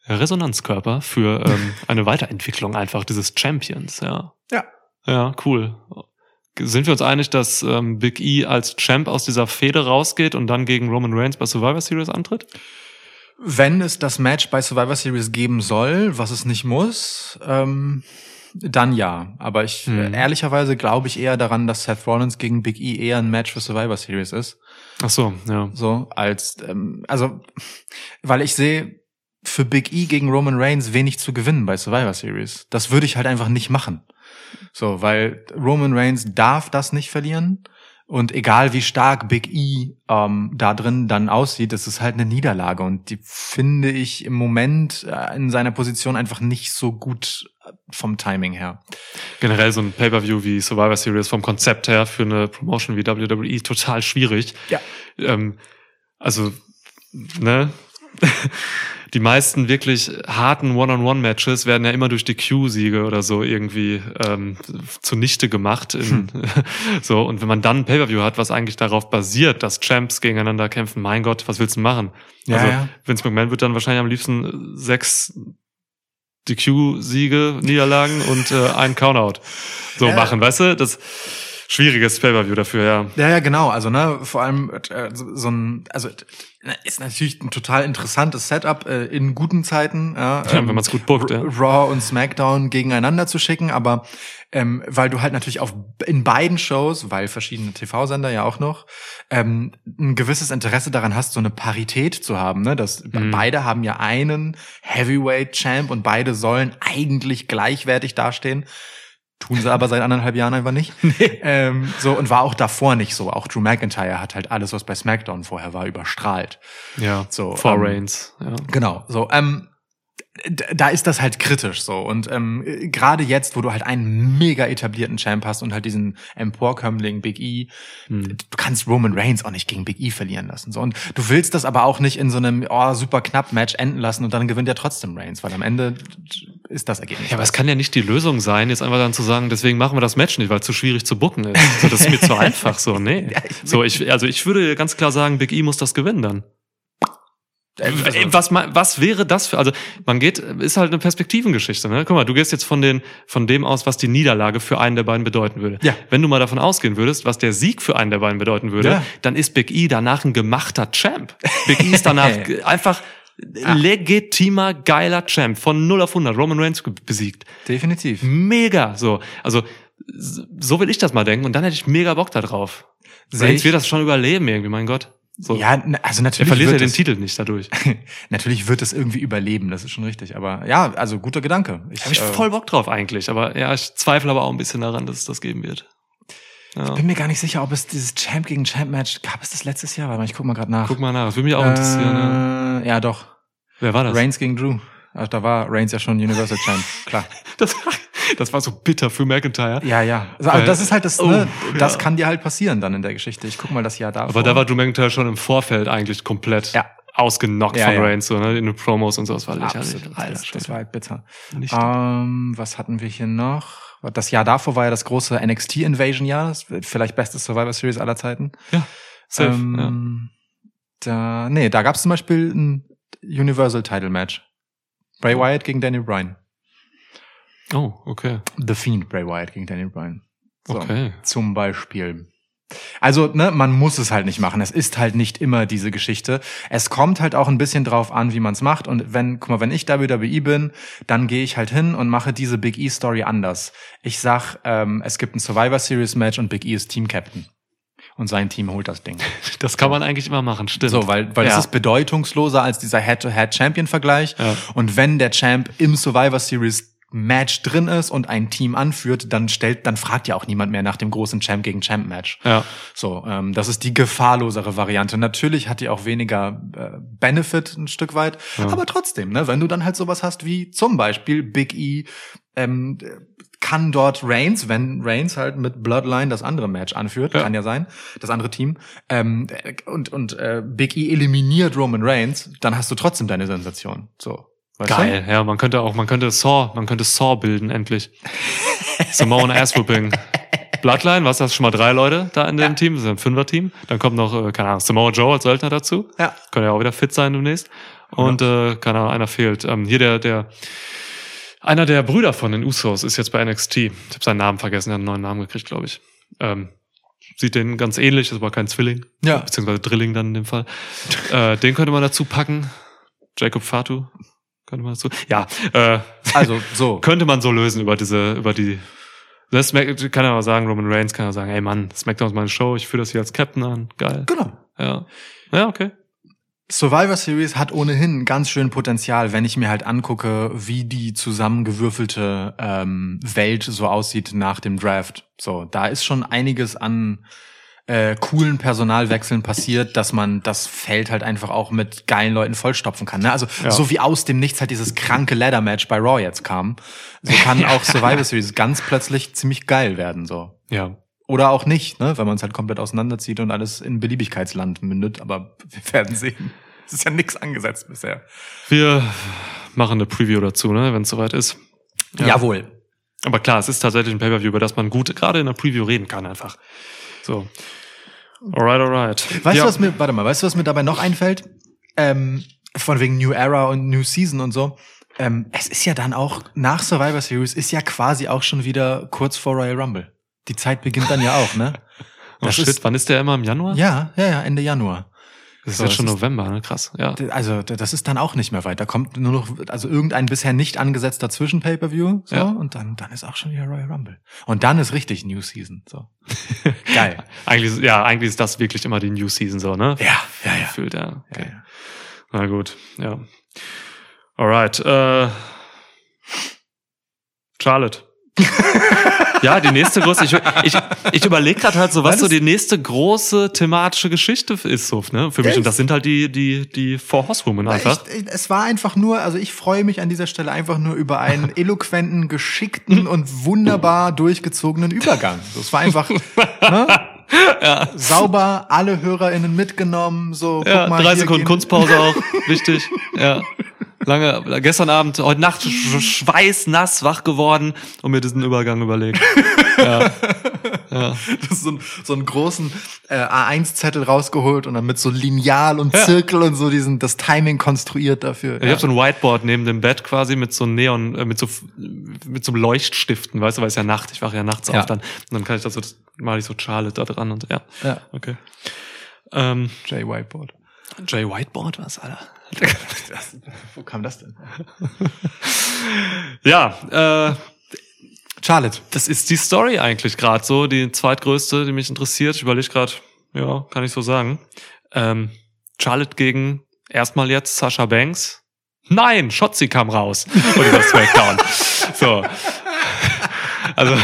Resonanzkörper für ähm, eine Weiterentwicklung einfach dieses Champions. Ja, Ja. ja, cool. Sind wir uns einig, dass ähm, Big E als Champ aus dieser Fehde rausgeht und dann gegen Roman Reigns bei Survivor Series antritt? Wenn es das Match bei Survivor Series geben soll, was es nicht muss, ähm, dann ja. Aber ich Mhm. äh, ehrlicherweise glaube ich eher daran, dass Seth Rollins gegen Big E eher ein Match für Survivor Series ist. Ach so, ja. So als ähm, also weil ich sehe für Big E gegen Roman Reigns wenig zu gewinnen bei Survivor Series. Das würde ich halt einfach nicht machen. So, weil Roman Reigns darf das nicht verlieren. Und egal wie stark Big E ähm, da drin dann aussieht, das ist halt eine Niederlage. Und die finde ich im Moment äh, in seiner Position einfach nicht so gut äh, vom Timing her. Generell so ein Pay-Per-View wie Survivor Series vom Konzept her für eine Promotion wie WWE total schwierig. Ja. Ähm, also, ne? Die meisten wirklich harten One-on-One-Matches werden ja immer durch die Q-Siege oder so irgendwie ähm, zunichte gemacht. In, so und wenn man dann ein Pay-per-View hat, was eigentlich darauf basiert, dass Champs gegeneinander kämpfen, mein Gott, was willst du machen? Ja, also ja. Vince McMahon wird dann wahrscheinlich am liebsten sechs DQ-Siege, Niederlagen und äh, einen Countout so Ja. machen, weißt du? Das schwieriges Pay-per-View dafür, ja. Ja, ja, genau. Also, ne, vor allem äh, so, so ein, also ist natürlich ein total interessantes Setup äh, in guten Zeiten, ja, Ja, wenn man's gut bookt, ja. Raw und SmackDown gegeneinander zu schicken, aber ähm, weil du halt natürlich auf in beiden Shows, weil verschiedene TV-Sender ja auch noch, ähm, ein gewisses Interesse daran hast, so eine Parität zu haben, ne? Dass Mhm. beide haben ja einen Heavyweight Champ und beide sollen eigentlich gleichwertig dastehen. Tun sie aber seit anderthalb Jahren einfach nicht. Ähm, so, und war auch davor nicht so. Auch Drew McIntyre hat halt alles, was bei SmackDown vorher war, überstrahlt. Ja, So, Four ähm, Reigns, ja. Genau. So, ähm, da ist das halt kritisch so. Und ähm, äh, gerade jetzt, wo du halt einen mega etablierten Champ hast und halt diesen Emporkömmling Big E, Hm. du kannst Roman Reigns auch nicht gegen Big E verlieren lassen. So. Und du willst das aber auch nicht in so einem oh, super knapp Match enden lassen und dann gewinnt ja trotzdem Reigns, weil am Ende ist das Ergebnis. Ja, aber es kann ja nicht die Lösung sein, jetzt einfach dann zu sagen, deswegen machen wir das Match nicht, weil es zu schwierig zu bucken ist. So, das ist mir zu einfach so, nee. So, ich, also ich würde ganz klar sagen, Big E muss das gewinnen dann. Also- Ey, was, was wäre das für, also man geht, ist halt eine Perspektivengeschichte, ne? Guck mal, du gehst jetzt von den, von dem aus, was die Niederlage für einen der beiden bedeuten würde. Ja. Wenn du mal davon ausgehen würdest, was der Sieg für einen der beiden bedeuten würde, Ja. dann ist Big E danach ein gemachter Champ. Big E ist danach einfach legitimer, geiler Champ. Von 0 auf 100. Roman Reigns besiegt. Definitiv. Mega, so. Also, so will ich das mal denken und dann hätte ich mega Bock da drauf. Seh Reigns ich- wird das schon überleben irgendwie, mein Gott. So. Ja, also er natürlich verliert ja den es- Titel nicht dadurch. Natürlich wird es irgendwie überleben, das ist schon richtig. Aber ja, also guter Gedanke. Ich, habe ich äh, voll Bock drauf eigentlich, aber ja, ich zweifle aber auch ein bisschen daran, dass es das geben wird. Ja. bin mir gar nicht sicher, ob es dieses Champ gegen Champ Match gab es das letztes Jahr. Warte mal, ich guck mal gerade nach. Guck mal nach, das würde mich auch interessieren. Ja. Äh, ja, doch. Wer war das? Reigns gegen Drew. Ach, da war Reigns ja schon Universal Champ, klar. Das, das war so bitter für McIntyre. Ja, ja. Also, aber Weil- das ist halt das, Oh, ne, das ja. kann dir halt passieren dann in der Geschichte. Ich guck mal das Jahr da. Aber da war Drew McIntyre schon im Vorfeld eigentlich komplett Ja. ausgenockt Ja, von ja. Reigns, so, ne? in den Promos und so, das war lächerlich. Alter, Das, das war halt bitter. Ähm, was hatten wir hier noch? Das Jahr davor war ja das große NXT Invasion Jahr, vielleicht beste Survivor Series aller Zeiten. ja, safe. ähm, Da, nee, da gab es zum Beispiel ein Universal Title Match. Bray Wyatt gegen Daniel Bryan. Oh, okay. The Fiend Bray Wyatt gegen Daniel Bryan. So, Okay. Zum Beispiel. Also, ne, man muss es halt nicht machen. Es ist halt nicht immer diese Geschichte. Es kommt halt auch ein bisschen drauf an, wie man es macht. Und wenn, guck mal, wenn ich WWE bin, dann gehe ich halt hin und mache diese Big E Story anders. Ich sag, ähm, es gibt ein Survivor Series Match und Big E ist Team Captain. Und sein Team holt das Ding. Das kann man eigentlich immer machen, stimmt. So, weil, weil ja. das ist bedeutungsloser als dieser Head-to-Head-Champion-Vergleich. Ja. Und wenn der Champ im Survivor Series Match drin ist und ein Team anführt, dann stellt, dann fragt ja auch niemand mehr nach dem großen Champ gegen Champ Match. Ja. So, ähm, das ist die gefahrlosere Variante. Natürlich hat die auch weniger äh, Benefit ein Stück weit, aber trotzdem, ne, wenn du dann halt sowas hast wie zum Beispiel Big E, ähm, kann dort Reigns, wenn Reigns halt mit Bloodline das andere Match anführt, Ja. kann ja sein, das andere Team, ähm, und und äh, Big E eliminiert Roman Reigns, dann hast du trotzdem deine Sensation. So, weißt du? Geil, ja, man könnte auch, man könnte Saw, man könnte Saw bilden, endlich. Simone Ass-Whooping. Bloodline, was, hast schon mal drei Leute da in dem Team, das ist ein Fünfer-Team. Dann kommt noch, äh, keine Ahnung, Samoa Joe als Söldner dazu. Ja. Können ja auch wieder fit sein demnächst. Und, äh, keine Ahnung, einer fehlt. Ähm, hier der, der, einer der Brüder von den Usos ist jetzt bei NXT. Ich habe seinen Namen vergessen, er hat einen neuen Namen gekriegt, glaube ich. Ähm, sieht den ganz ähnlich, ist aber kein Zwilling. Ja. Beziehungsweise Drilling dann in dem Fall. äh, den könnte man dazu packen. Jacob Fatu könnte man dazu. Ja, äh, Also so. könnte man so lösen über diese, über die. Das Smack- kann ja auch sagen, Roman Reigns kann ja sagen, ey Mann, SmackDown ist meine Show, ich führe das hier als Captain an. Geil. Genau. Ja. Ja, okay. Survivor Series hat ohnehin ganz schön Potenzial, wenn ich mir halt angucke, wie die zusammengewürfelte ähm, Welt so aussieht nach dem Draft. So, da ist schon einiges an äh, coolen Personalwechseln passiert, dass man das Feld halt einfach auch mit geilen Leuten vollstopfen kann. Ne? Also Ja. so wie aus dem Nichts halt dieses kranke Ladder-Match bei Raw jetzt kam, so kann auch Survivor Series ganz plötzlich ziemlich geil werden. so Ja. Oder auch nicht, ne? wenn man es halt komplett auseinanderzieht und alles in Beliebigkeitsland mündet. Aber wir werden sehen. Es ist ja nichts angesetzt bisher. Wir machen eine Preview dazu, ne, wenn es soweit ist. Ja. Jawohl. Aber klar, es ist tatsächlich ein Pay-Per-View, über das man gut gerade in der Preview reden kann einfach. So. Alright, alright. Weißt ja. du, was mir, warte mal, weißt du, was mir dabei noch einfällt? Ähm, von wegen New Era und New Season und so. Ähm, es ist ja dann auch, nach Survivor Series ist ja quasi auch schon wieder kurz vor Royal Rumble. Die Zeit beginnt dann ja auch, ne? Oh das shit, ist- wann ist der immer im Januar? Ja, ja, ja, Ende Januar. Das ist So, jetzt schon November, ne? Krass. Ja. Also das ist dann auch nicht mehr weit. Da kommt nur noch also irgendein bisher nicht angesetzter Zwischen-Pay-per-View so, Ja. und dann dann ist auch schon wieder Royal Rumble. Und dann ist richtig New Season. So geil. Eigentlich, ja, eigentlich ist das wirklich immer die New Season so, ne? Ja, ja, ja. Gefühlt, ja. Okay. ja, ja. Na gut, ja. Alright. Äh, Charlotte. ja, die nächste große. Ich, ich, ich überlege gerade halt so, was so das- die nächste große thematische Geschichte ist, so, ne? Für mich. Das- Und das sind halt die, die, die Four Horsewomen einfach. Ich, es war einfach nur, also ich freue mich an dieser Stelle einfach nur über einen eloquenten, geschickten und wunderbar durchgezogenen Übergang. Es war einfach ne? sauber, alle HörerInnen mitgenommen, so Ja, mal. drei Sekunden gehen- Kunstpause auch. Wichtig. Ja. Lange, gestern Abend, heute Nacht sch- schweißnass wach geworden und mir diesen Übergang überlegt. Ja. Ja. Das ist so, ein, so einen großen äh, A1-Zettel rausgeholt und dann mit so Lineal und Zirkel und so diesen das Timing konstruiert dafür. Ich habe so ein Whiteboard neben dem Bett quasi mit so Neon, äh, mit so mit so Leuchtstiften, weißt du, weil es ja Nacht, ich wache ja nachts Ja. auf dann. Und dann kann ich das so, male ich so Charlotte da dran und ja. Ja. Okay. Ähm, J Whiteboard. Jay Whiteboard, was, Alter? Das, wo kam das denn? Ja, äh, Charlotte. das ist die Story eigentlich gerade so, die zweitgrößte, die mich interessiert. Ich überlege gerade, ja, kann ich so sagen. Ähm, Charlotte gegen erstmal jetzt Sasha Banks. Nein, Shotzi kam raus und über Smackdown. so. Also,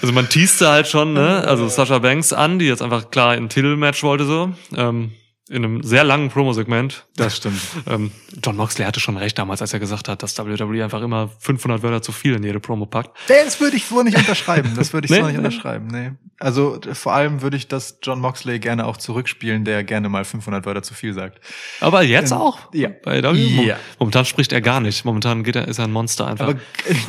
also man teaste halt schon, ne? Also Sasha Banks an, die jetzt einfach klar ein Titelmatch wollte so. Ähm, in einem sehr langen Promo-Segment. Das stimmt. Ähm, John Moxley hatte schon recht damals, als er gesagt hat, dass WWE einfach immer 500 Wörter zu viel in jede Promo packt. Das würde ich so nicht unterschreiben. Das würde ich Nee? so nicht unterschreiben. Nee. Also vor allem würde ich das John Moxley gerne auch zurückspielen, der gerne mal 500 Wörter zu viel sagt. Aber jetzt auch? ja. Bei WWE? Ja. Momentan spricht er gar nicht. Momentan geht er, ist er ein Monster einfach. Aber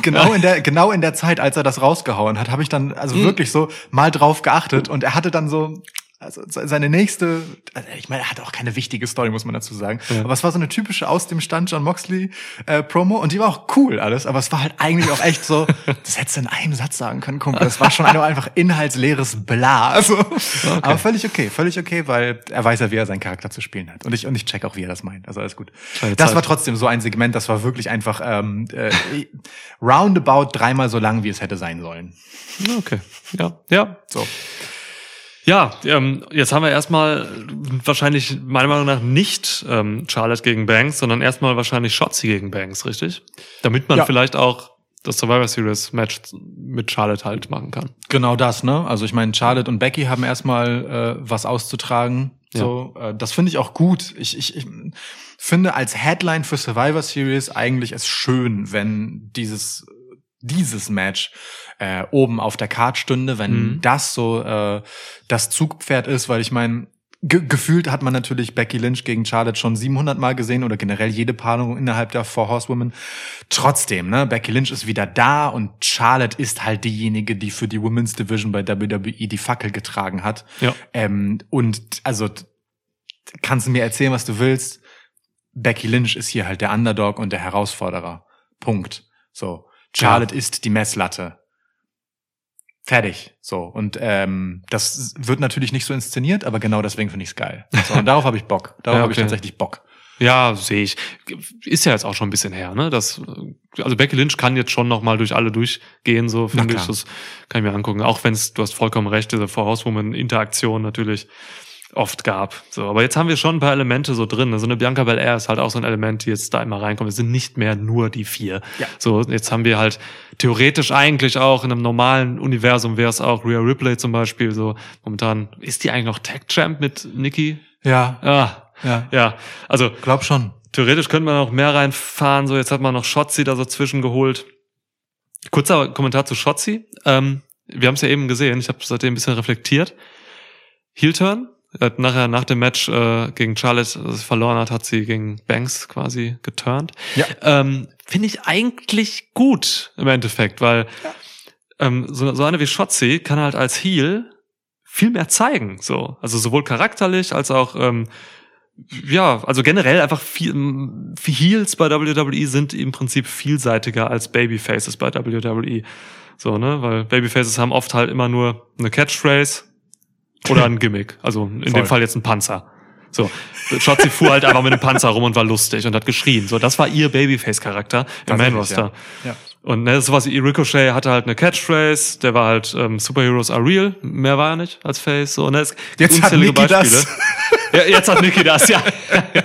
genau in der genau in der Zeit, als er das rausgehauen hat, habe ich dann also wirklich so mal drauf geachtet und er hatte dann so also seine nächste, also ich meine, er hat auch keine wichtige Story, muss man dazu sagen. Ja. Aber es war so eine typische aus dem Stand John Moxley äh, Promo und die war auch cool alles, aber es war halt eigentlich auch echt so, das hättest du in einem Satz sagen können, Kumpel. Das war schon einfach inhaltsleeres Bla. Also, okay. Aber völlig okay, völlig okay, weil er weiß ja, wie er seinen Charakter zu spielen hat. Und ich, und ich check auch, wie er das meint. Also alles gut. Das war trotzdem so ein Segment, das war wirklich einfach ähm, äh, roundabout dreimal so lang, wie es hätte sein sollen. Okay. Ja, ja. So. Ja, ähm, jetzt haben wir erstmal wahrscheinlich meiner Meinung nach nicht ähm, Charlotte gegen Banks, sondern erstmal wahrscheinlich Shotzi gegen Banks, richtig? Damit man ja. vielleicht auch das Survivor Series Match mit Charlotte halt machen kann. Genau das, ne? Also ich meine, Charlotte und Becky haben erstmal äh, was auszutragen. So, ja. äh, das finde ich auch gut. Ich, ich, ich finde als Headline für Survivor Series eigentlich es schön, wenn dieses dieses Match äh, oben auf der Card stünde, wenn mhm. das so äh, das Zugpferd ist, weil ich meine, ge gefühlt hat man natürlich Becky Lynch gegen Charlotte schon 700 Mal gesehen oder generell jede Paarung innerhalb der Four Horsewomen. Trotzdem, ne, Becky Lynch ist wieder da und Charlotte ist halt diejenige, die für die Women's Division bei WWE die Fackel getragen hat. Ja. Ähm, und also kannst du mir erzählen, was du willst. Becky Lynch ist hier halt der Underdog und der Herausforderer. Punkt. So. Charlotte ja. ist die Messlatte. Fertig. So. Und ähm, das wird natürlich nicht so inszeniert, aber genau deswegen finde ich es geil. So, und darauf habe ich Bock. Darauf ja, okay. habe ich tatsächlich Bock. Ja, sehe ich. Ist ja jetzt auch schon ein bisschen her, ne? Das, also Becky Lynch kann jetzt schon noch mal durch alle durchgehen, so finde ich. Das kann ich mir angucken. Auch wenn es, du hast vollkommen recht, diese Vorauswoman-Interaktion natürlich oft gab. So, aber jetzt haben wir schon ein paar Elemente so drin. Also eine Bianca Belair ist halt auch so ein Element, die jetzt da immer reinkommt. Es sind nicht mehr nur die vier. Ja. So, jetzt haben wir halt theoretisch eigentlich auch in einem normalen Universum wäre es auch Rhea Ripley zum Beispiel. So momentan ist die eigentlich noch Tag Champ mit Nikki? Ja. Ah, ja. Ja. Also glaub schon. Theoretisch könnte man noch mehr reinfahren. So jetzt hat man noch Shotzi da so zwischengeholt. Kurzer Kommentar zu Shotzi. Ähm, wir haben es ja eben gesehen. Ich habe seitdem ein bisschen reflektiert. Heel Turn hat nachher nach dem Match äh, gegen Charlotte, das verloren hat, hat sie gegen Banks quasi geturnt. Ja. Ähm, Finde ich eigentlich gut im Endeffekt, weil ja. ähm, so, so eine wie Shotzi kann halt als Heel viel mehr zeigen. So, also sowohl charakterlich als auch ähm, ja, also generell einfach viel, viel Heels bei WWE sind im Prinzip vielseitiger als Babyfaces bei WWE. So, ne, weil Babyfaces haben oft halt immer nur eine Catchphrase oder ein Gimmick. Also in Voll. dem Fall jetzt ein Panzer. So, Shotzi fuhr halt einfach mit einem Panzer rum und war lustig und hat geschrien. So, das war ihr Babyface-Charakter im Main Roster. Ja. Ja. Und ne, sowas wie Ricochet hatte halt eine Catchphrase, der war halt ähm, Superheroes are real, mehr war er nicht als Face. So, ne, es jetzt hat Nikki das. Ja, jetzt hat Nikki das, ja.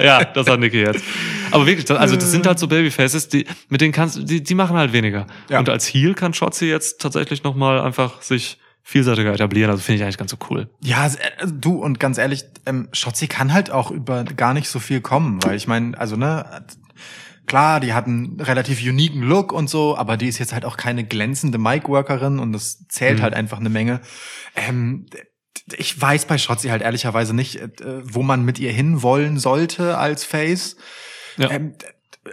ja, das hat Nikki jetzt. Aber wirklich, also das sind halt so Babyfaces, die, mit denen kannst die, die machen halt weniger. Ja. Und als Heel kann Shotzi jetzt tatsächlich nochmal einfach sich vielseitiger etablieren. Also finde ich eigentlich ganz so cool. Ja, äh, du und ganz ehrlich, ähm, Schotzi kann halt auch über gar nicht so viel kommen, weil ich meine, also ne, klar, die hat einen relativ uniken Look und so, aber die ist jetzt halt auch keine glänzende Mic-Workerin und das zählt mhm. halt einfach eine Menge. Ähm, ich weiß bei Schotzi halt ehrlicherweise nicht, äh, wo man mit ihr hinwollen sollte als Face. Ja. Ähm,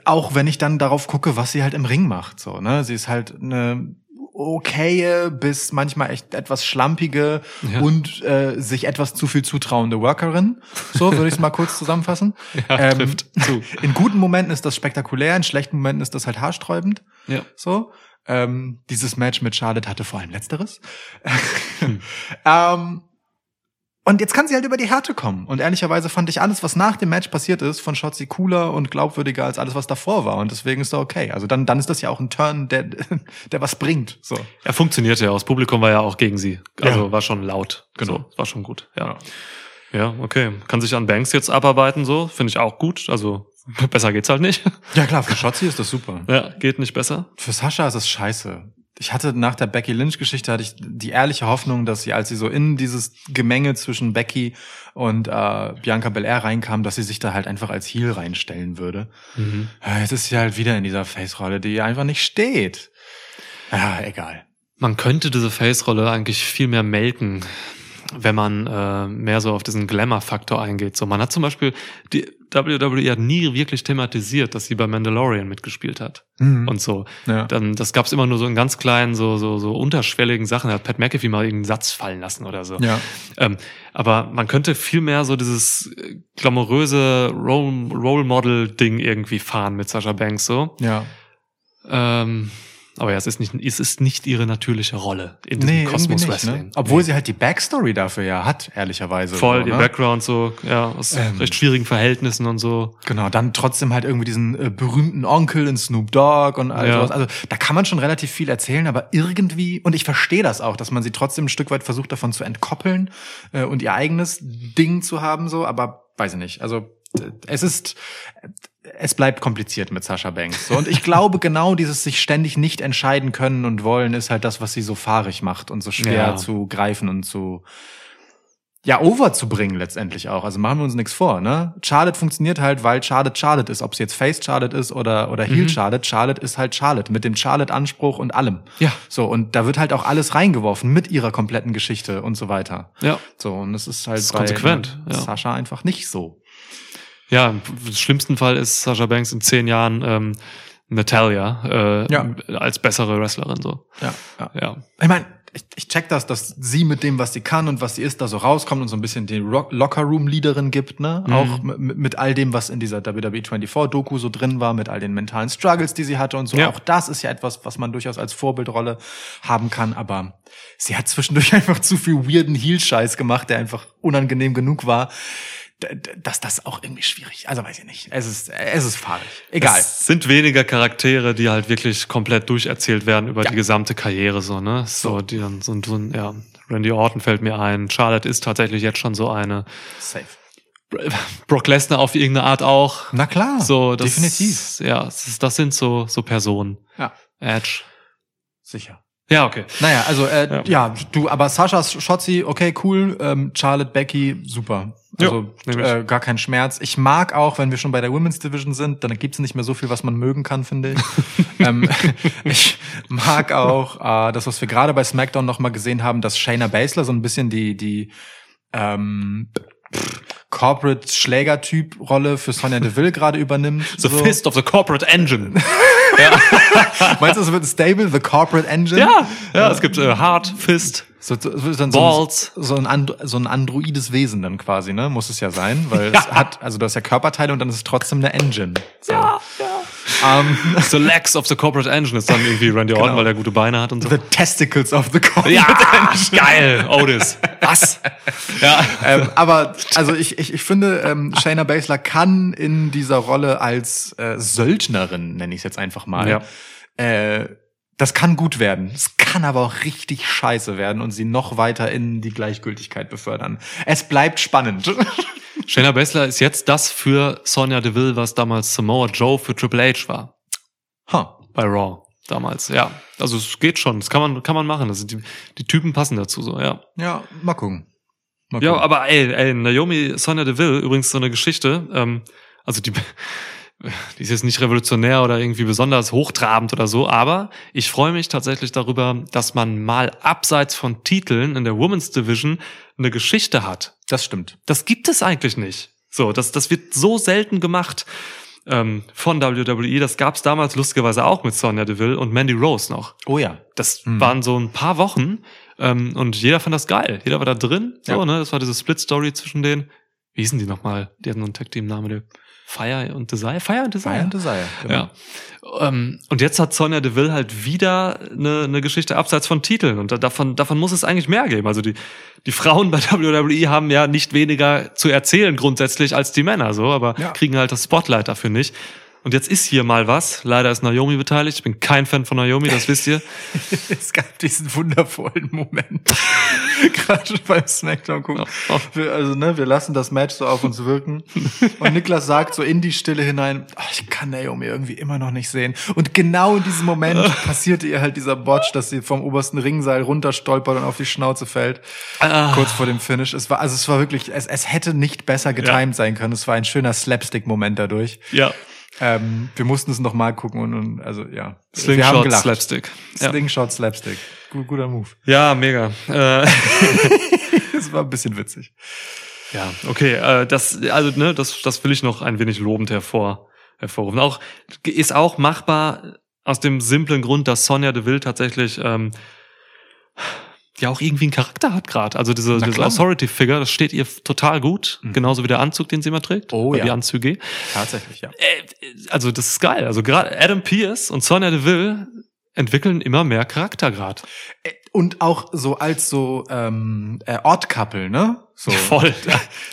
auch wenn ich dann darauf gucke, was sie halt im Ring macht, so, ne? Sie ist halt eine okaye bis manchmal echt etwas schlampige ja. und äh, sich etwas zu viel zutrauende Workerin. So würde ich es mal kurz zusammenfassen. Ja, ähm, trifft zu. In guten Momenten ist das spektakulär, in schlechten Momenten ist das halt haarsträubend. Ja. So. Ähm, dieses Match mit Charlotte hatte vor allem letzteres. Hm. ähm, und jetzt kann sie halt über die Härte kommen. Und ehrlicherweise fand ich alles, was nach dem Match passiert ist, von Shotzi cooler und glaubwürdiger als alles, was davor war. Und deswegen ist da okay. Also dann, dann ist das ja auch ein Turn, der, der was bringt. So. Er funktioniert ja. Das Publikum war ja auch gegen sie. Also ja. war schon laut. Genau. So, war schon gut. Ja. ja. Ja, okay. Kann sich an Banks jetzt abarbeiten, so. Finde ich auch gut. Also besser geht's halt nicht. Ja klar, für Shotzi ist das super. Ja, geht nicht besser. Für Sascha ist es scheiße ich hatte nach der Becky Lynch-Geschichte hatte ich die ehrliche Hoffnung, dass sie, als sie so in dieses Gemenge zwischen Becky und äh, Bianca Belair reinkam, dass sie sich da halt einfach als Heel reinstellen würde. Mhm. Jetzt ist sie halt wieder in dieser Face-Rolle, die einfach nicht steht. Ja, egal. Man könnte diese Face-Rolle eigentlich viel mehr melken, wenn man äh, mehr so auf diesen Glamour-Faktor eingeht. So, man hat zum Beispiel die WWE hat nie wirklich thematisiert, dass sie bei Mandalorian mitgespielt hat Mhm. und so. Ja. Dann, das gab's immer nur so in ganz kleinen, so, so, so unterschwelligen Sachen. Da hat Pat McAfee mal irgendeinen Satz fallen lassen oder so. Ja. Ähm, aber man könnte viel mehr so dieses äh, glamouröse Role, Role Model Ding irgendwie fahren mit Sasha Banks so. Ja. Ähm, aber ja, es ist nicht, es ist nicht ihre natürliche Rolle in diesem Nee, Kosmos nicht, Wrestling. ne? Obwohl sie halt die Backstory dafür ja hat, ehrlicherweise. Voll, so, die ne? Background so, ja, aus Ähm. recht schwierigen Verhältnissen und so. Genau, dann trotzdem halt irgendwie diesen äh, berühmten Onkel in Snoop Dogg und all Ja. sowas. Also da kann man schon relativ viel erzählen, aber irgendwie, und ich verstehe das auch, dass man sie trotzdem ein Stück weit versucht davon zu entkoppeln äh, und ihr eigenes Ding zu haben, so, aber weiß ich nicht. Also es ist, es bleibt kompliziert mit Sascha Banks. So. Und ich glaube, genau dieses sich ständig nicht entscheiden können und wollen, ist halt das, was sie so fahrig macht und so schwer Ja. zu greifen und zu ja, over zu bringen letztendlich auch. Also machen wir uns nichts vor, ne? Charlotte funktioniert halt, weil Charlotte Charlotte ist. Ob es jetzt Face Charlotte ist oder, oder Heel Mhm. Charlotte, Charlotte ist halt Charlotte mit dem Charlotte-Anspruch und allem. Ja. So, und da wird halt auch alles reingeworfen mit ihrer kompletten Geschichte und so weiter. Ja. So, und es ist halt Das ist bei konsequent, ja. Sascha einfach nicht so. Ja, im schlimmsten Fall ist Sasha Banks in zehn Jahren ähm, Natalia äh, Ja. als bessere Wrestlerin so. Ja, ja. Ja. Ich meine, ich, ich check das, dass sie mit dem, was sie kann und was sie ist, da so rauskommt und so ein bisschen die Locker-Room-Leaderin gibt, ne? Mhm. Auch mit, all dem, was in dieser E WWE 24-Doku so drin war, mit all den mentalen Struggles, die sie hatte und so. Ja. Auch das ist ja etwas, was man durchaus als Vorbildrolle haben kann, aber sie hat zwischendurch einfach zu viel weirden Heel-Scheiß gemacht, der einfach unangenehm genug war. Dass das auch irgendwie schwierig. Also weiß ich nicht. Es ist, es ist fahrig. Egal. Es sind weniger Charaktere, die halt wirklich komplett durcherzählt werden über Ja. die gesamte Karriere, so, ne? So, So. die dann so, ein- so ja, Randy Orton fällt mir ein. Charlotte ist tatsächlich jetzt schon so eine. Safe. Brock Lesnar auf irgendeine Art auch. Na klar. So, das, definitiv. Ja, das, das sind so, so Personen. Ja. Edge. Sicher. Ja, okay. Naja, also äh, Ja. ja. du, aber Sascha Schotzi, okay, cool. Ähm, Charlotte Becky, super. Also ich. äh, gar kein Schmerz. Ich mag auch, wenn wir schon bei der Women's Division sind, dann gibt's nicht mehr so viel, was man mögen kann, finde ich. ähm, ich mag auch äh, das, was wir gerade bei SmackDown noch mal gesehen haben, dass Shayna Baszler so ein bisschen die die ähm, Corporate Schlägertyp Rolle für Sonja Deville gerade übernimmt. The so. Fist of the Corporate Engine. Meinst du, es wird ein Stable, the Corporate Engine? ja, ja, es gibt äh, Hard Fist. So, so, so, Balls. So, ein- so, ein And so ein androides Wesen dann quasi, ne? Muss es ja sein, weil es hat, also du hast ja Körperteile und dann ist es trotzdem eine Engine. So. Ja, ja. Ähm, The Legs of the Corporate Engine ist dann irgendwie Randy Orton, Genau. weil er gute Beine hat und so. the Testicles of the Corporate Ja, Engine. geil, Otis. Was? Ja. ähm, aber also ich, ich, ich finde, ähm, Shayna Baszler kann in dieser Rolle als äh, Söldnerin, nenne ich es jetzt einfach mal, Ja. äh, das kann gut werden. Es kann aber auch richtig scheiße werden und sie noch weiter in die Gleichgültigkeit befördern. Es bleibt spannend. Shayna Baszler ist jetzt das für Sonja Deville, was damals Samoa Joe für Triple H war. Huh. Bei Raw. Damals, ja. Also es geht schon. Das kann man, kann man machen. Das sind die, die Typen passen dazu so, ja. Ja, mal gucken. Mal Ja, gucken. aber ey, ey, Naomi Sonja Deville, übrigens so eine Geschichte, ähm, also die, die ist jetzt nicht revolutionär oder irgendwie besonders hochtrabend oder so, aber ich freue mich tatsächlich darüber, dass man mal abseits von Titeln in der Women's Division eine Geschichte hat. Das stimmt. Das gibt es eigentlich nicht. So, das, das wird so selten gemacht ähm, von WWE. Das gab es damals lustigerweise auch mit Sonja Deville und Mandy Rose noch. Oh ja. Das Mhm. waren so ein paar Wochen ähm, und jeder fand das geil. Jeder war da drin. So, Ja. ne? Das war diese Split-Story zwischen denen. Wie hießen die nochmal? Die hatten noch einen Tag-Team-Name, der Fire und Desire? Fire und Desire. Fire and Desire. genau. Ja. Ähm, und jetzt hat Sonja Deville halt wieder eine, eine Geschichte abseits von Titeln. Und da, davon, davon muss es eigentlich mehr geben. Also die, die Frauen bei WWE haben ja nicht weniger zu erzählen grundsätzlich als die Männer, so, aber Ja. kriegen halt das Spotlight dafür nicht. Und jetzt ist hier mal was. Leider ist Naomi beteiligt. Ich bin kein Fan von Naomi, das wisst ihr. Es gab diesen wundervollen Moment. Gerade beim Smackdown gucken. Ja. Wir, also, ne, wir lassen das Match so auf uns wirken. Und Niklas sagt so in die Stille hinein, "Ah, ich kann Naomi irgendwie immer noch nicht sehen. Und genau in diesem Moment passierte ihr halt dieser Botch, dass sie vom obersten Ringseil runterstolpert und auf die Schnauze fällt. Ah. Kurz vor dem Finish. Es war, also es war wirklich, es, es hätte nicht besser getimed sein können. Es war ein schöner Slapstick-Moment dadurch. Ja. Ähm, wir mussten es noch mal gucken und, und also ja. wir haben Slingshot. Slapstick. Ja. Slingshot Slapstick. Gu- Guter Move. ja, mega. Äh, Das war ein bisschen witzig. Ja, okay, äh, das, also, ne, das, das will ich noch ein wenig lobend hervor, hervorrufen. Auch, ist auch machbar aus dem simplen Grund, dass Sonja Deville tatsächlich, ähm, ja auch irgendwie einen Charakter hat gerade. Also diese, diese. Authority-Figure, das steht ihr total gut. Genauso wie der Anzug, den sie immer trägt. Oh ja. Die Anzüge. Tatsächlich, ja. Äh, also das ist geil. Also gerade Adam Pierce und Sonja Deville entwickeln immer mehr Charakter gerade. Und auch so als so ähm, äh, Couple, ne? So. Voll.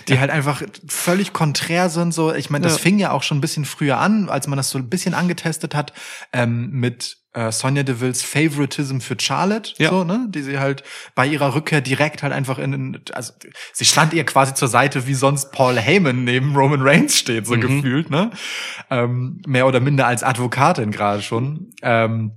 Die halt einfach völlig konträr sind. So, ich meine, das Ja. fing ja auch schon ein bisschen früher an, als man das so ein bisschen angetestet hat, ähm, mit äh, Sonja Devilles Favoritism für Charlotte, Ja. so, ne? Die sie halt bei ihrer Rückkehr direkt halt einfach in, in also sie stand ihr quasi zur Seite, wie sonst Paul Heyman neben Roman Reigns steht, so Mhm. gefühlt, ne? Ähm, mehr oder minder als Advokatin gerade schon. Ähm,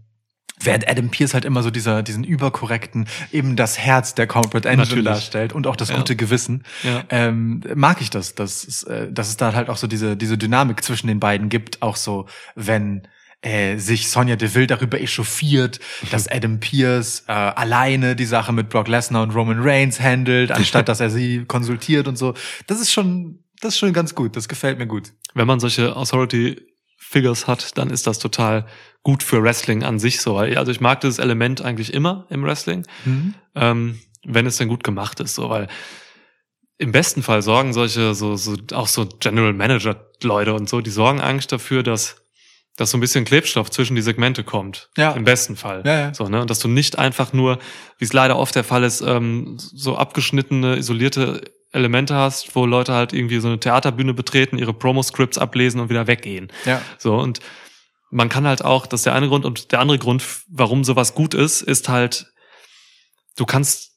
Während Adam Pierce halt immer so dieser, diesen überkorrekten, eben das Herz der Corporate Engine Natürlich. darstellt und auch das Ja. gute Gewissen, Ja. ähm, mag ich das, dass, es, äh, dass es da halt auch so diese, diese Dynamik zwischen den beiden gibt, auch so, wenn äh, sich Sonja Deville darüber echauffiert, dass Adam Pierce äh, alleine die Sache mit Brock Lesnar und Roman Reigns handelt, anstatt dass er sie konsultiert und so. Das ist schon, das ist schon ganz gut. Das gefällt mir gut. Wenn man solche Authority-Figures hat, dann ist das total gut für Wrestling an sich so. Also ich mag dieses Element eigentlich immer im Wrestling. ähm, wenn es denn gut gemacht ist, so, weil im besten Fall sorgen solche, so, so, auch so General Manager Leute und so, die sorgen eigentlich dafür, dass, dass so ein bisschen Klebstoff zwischen die Segmente kommt. Ja. Im besten Fall. Ja, ja. So, ne? Und dass du nicht einfach nur, wie es leider oft der Fall ist, ähm, so abgeschnittene, isolierte Elemente hast, wo Leute halt irgendwie so eine Theaterbühne betreten, ihre Promo-Scripts ablesen und wieder weggehen. Ja. So, und man kann halt auch, das ist der eine Grund, und der andere Grund, warum sowas gut ist, ist halt, du kannst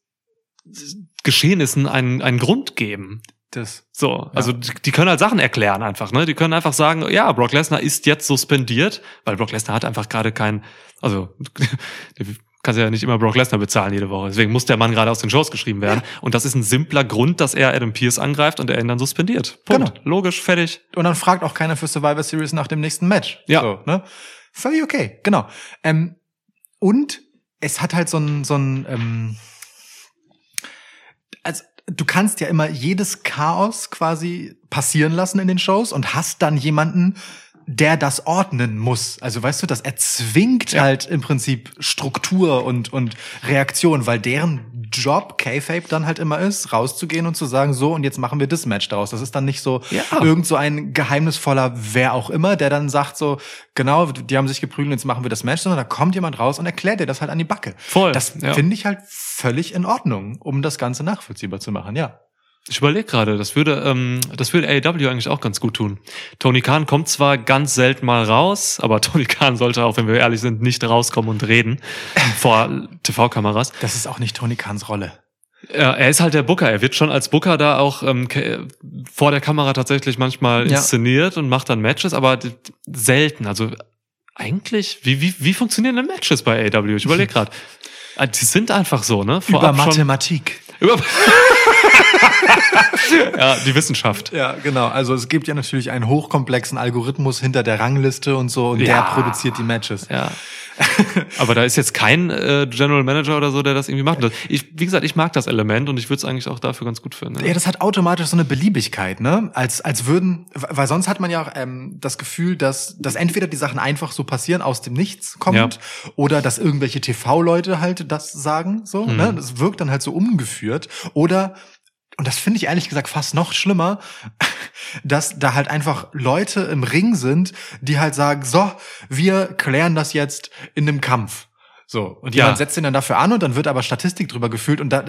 Geschehnissen einen, einen Grund geben. Das. So, also die, die können halt Sachen erklären einfach, ne? Die können einfach sagen, ja, Brock Lesnar ist jetzt suspendiert, weil Brock Lesnar hat einfach gerade kein, also du kannst ja nicht immer Brock Lesnar bezahlen jede Woche. Deswegen muss der Mann gerade aus den Shows geschrieben werden. Und das ist ein simpler Grund, dass er Adam Pierce angreift und er ihn dann suspendiert. Punkt. Genau. Logisch, fertig. Und dann fragt auch keiner für Survivor Series nach dem nächsten Match. Ja. So, ne? Völlig okay, genau. Ähm, und es hat halt so ein, so ein, ähm, also du kannst ja immer jedes Chaos quasi passieren lassen in den Shows und hast dann jemanden, der das ordnen muss. Also weißt du, das erzwingt Ja. halt im Prinzip Struktur und, und Reaktion, weil deren Job, K-Fape, dann halt immer ist, rauszugehen und zu sagen, so, und jetzt machen wir das Match daraus. Das ist dann nicht so Ja. irgend so ein geheimnisvoller wer auch immer, der dann sagt so, genau, die haben sich geprügelt, jetzt machen wir das Match, sondern da kommt jemand raus und erklärt dir das halt an die Backe. Voll, Das ja. finde ich halt völlig in Ordnung, um das Ganze nachvollziehbar zu machen, ja. Ich überlege gerade, das würde, ähm, das würde AEW eigentlich auch ganz gut tun. Tony Khan kommt zwar ganz selten mal raus, aber Tony Khan sollte auch, wenn wir ehrlich sind, nicht rauskommen und reden vor TV-Kameras. Das ist auch nicht Tony Khans Rolle. Ja, er ist halt der Booker. Er wird schon als Booker da auch ähm, vor der Kamera tatsächlich manchmal Ja. inszeniert und macht dann Matches, aber selten. Also eigentlich, wie, wie, wie funktionieren denn Matches bei AEW? Ich überlege gerade. Die sind einfach so, ne? Über Vorab schon- Mathematik. Über ja, die Wissenschaft. Ja, genau. Also es gibt ja natürlich einen hochkomplexen Algorithmus hinter der Rangliste und so und Ja. der produziert die Matches. Ja. Aber da ist jetzt kein äh, General Manager oder so, der das irgendwie macht. Ich, wie gesagt, ich mag das Element und ich würde es eigentlich auch dafür ganz gut finden. Ja, das hat automatisch so eine Beliebigkeit, ne? Als, als würden, weil sonst hat man ja auch, ähm, das Gefühl, dass, dass entweder die Sachen einfach so passieren, aus dem Nichts kommend, oder dass irgendwelche TV-Leute halt das sagen, so, ne? Das wirkt dann halt so umgeführt. Oder, und das finde ich ehrlich gesagt fast noch schlimmer, dass da halt einfach Leute im Ring sind, die halt sagen, so, wir klären das jetzt in einem Kampf. So. Und Ja. jemand setzt ihn dann dafür an und dann wird aber Statistik drüber geführt und da,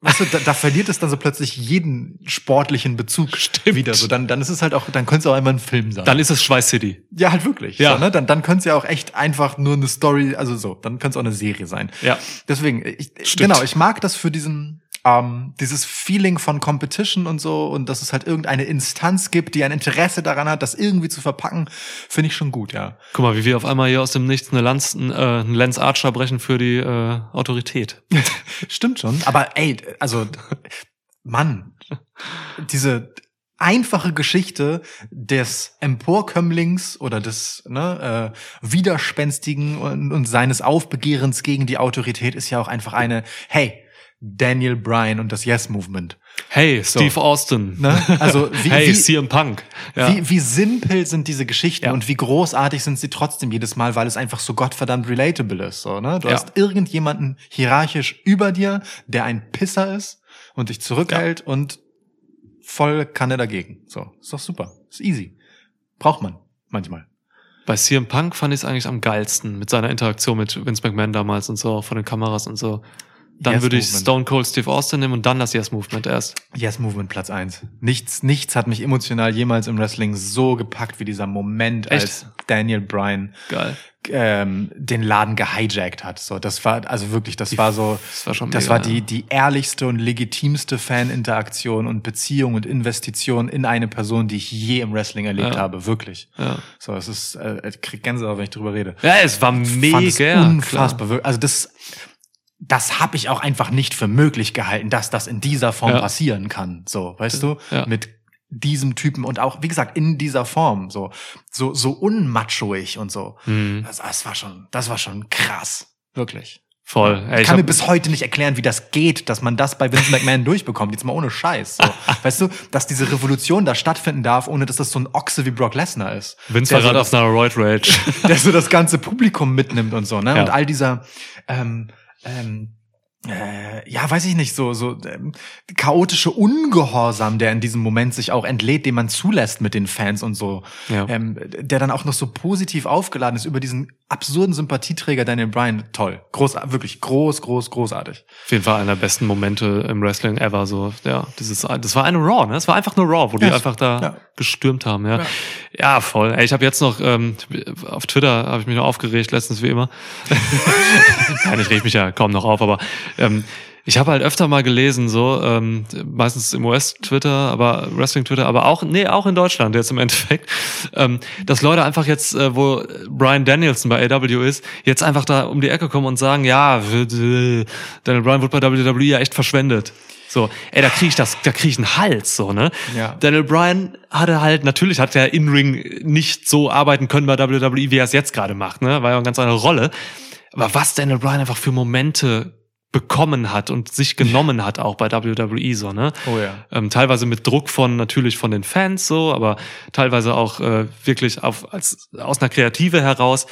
weißt du, da, da verliert es dann so plötzlich jeden sportlichen Bezug Stimmt. wieder. So, dann, dann ist es halt auch, dann könnte es auch immer ein Film sein. Dann ist es Schweiß City. ja, halt wirklich. Ja. So, ne? Dann, dann könnte es ja auch echt einfach nur eine Story, also so, dann könnte es auch eine Serie sein. Ja. Deswegen, ich, Stimmt. genau, ich mag das für diesen, ähm, dieses Feeling von Competition und so und dass es halt irgendeine Instanz gibt, die ein Interesse daran hat, das irgendwie zu verpacken, finde ich schon gut, ja. Guck mal, wie wir auf einmal hier aus dem Nichts eine Lanz, äh, einen Lance Archer brechen für die äh, Autorität. Stimmt schon. Aber ey, also, Mann, diese einfache Geschichte des Emporkömmlings oder des ne, äh, Widerspenstigen und, und seines Aufbegehrens gegen die Autorität ist ja auch einfach eine, hey, Daniel Bryan und das Yes Movement. Hey, Steve Austin. Ne? Also wie, hey, wie, CM Punk. Ja. wie, wie simpel sind diese Geschichten Ja. und wie großartig sind sie trotzdem jedes Mal, weil es einfach so gottverdammt relatable ist. So, ne? Du Ja. hast irgendjemanden hierarchisch über dir, der ein Pisser ist und dich zurückhält und voll kann er dagegen. So, ist doch super. Ist easy. Braucht man manchmal. Bei CM Punk fand ich es eigentlich am geilsten mit seiner Interaktion mit Vince McMahon damals und so, von den Kameras und so. Dann Yes würde ich Movement. Stone Cold Steve Austin nehmen und dann das Yes Movement erst. Yes Movement Platz eins. Nichts, nichts hat mich emotional jemals im Wrestling so gepackt wie dieser Moment, Echt? als Daniel Bryan Geil. ähm, den Laden gehijackt hat. So, das war also wirklich, das war so, das war schon das mega, war die ja. die ehrlichste und legitimste Faninteraktion und Beziehung und Investition in eine Person, die ich je im Wrestling erlebt Ja. habe, wirklich. Ja. So, es ist, äh, ich krieg Gänsehaut, wenn ich drüber rede. Ja, es war mega. unfassbar. wir- Also das, das habe ich auch einfach nicht für möglich gehalten, dass das in dieser Form Ja. passieren kann. So, weißt du, Ja. mit diesem Typen und auch, wie gesagt, in dieser Form, so, so, so unmachoig und so. Mhm. Das, das war schon, das war schon krass. Wirklich. Voll. Ey, Ich ich kann mir hab, bis heute nicht erklären, wie das geht, dass man das bei Vince McMahon durchbekommt. Jetzt mal ohne Scheiß. So. Weißt du, dass diese Revolution da stattfinden darf, ohne dass das so ein Ochse wie Brock Lesnar ist. Vince war so gerade das- auf einer Roid Rage. der so das ganze Publikum mitnimmt und so, ne? Ja. Und all dieser, ähm, ähm, äh, ja, weiß ich nicht, so, so ähm, chaotische Ungehorsam, der in diesem Moment sich auch entlädt, den man zulässt mit den Fans und so, Ja. ähm, der dann auch noch so positiv aufgeladen ist über diesen absurden Sympathieträger Daniel Bryan. Toll. Groß, wirklich groß, groß, großartig. Auf jeden Fall einer der besten Momente im Wrestling ever. So, ja, dieses, das war eine Raw, ne? Das war einfach nur Raw, wo die Ja, einfach da ja. gestürmt haben. Ja, Ja. ja. voll. Ey, ich habe jetzt noch ähm, auf Twitter habe ich mich noch aufgeregt, letztens wie immer. Nein, ich reg mich ja kaum noch auf, aber ähm, ich habe halt öfter mal gelesen, so ähm, meistens im US-Twitter, aber Wrestling-Twitter, aber auch nee, auch in Deutschland jetzt im Endeffekt, ähm, dass Leute einfach jetzt, äh, wo Brian Danielson bei AW ist, jetzt einfach da um die Ecke kommen und sagen, ja, Daniel Bryan wird bei WWE ja echt verschwendet. So, ey, da kriege ich das, da kriege ich einen Hals, so, ne? Ja. Daniel Bryan hatte halt, natürlich hat der In-Ring nicht so arbeiten können bei WWE, wie er es jetzt gerade macht, ne? War ja eine ganz andere Rolle. Aber was Daniel Bryan einfach für Momente bekommen hat und sich genommen hat auch bei WWE so, ne? Oh ja. Ähm, teilweise mit Druck von natürlich von den Fans so, aber teilweise auch äh, wirklich auf, als, aus einer Kreative heraus.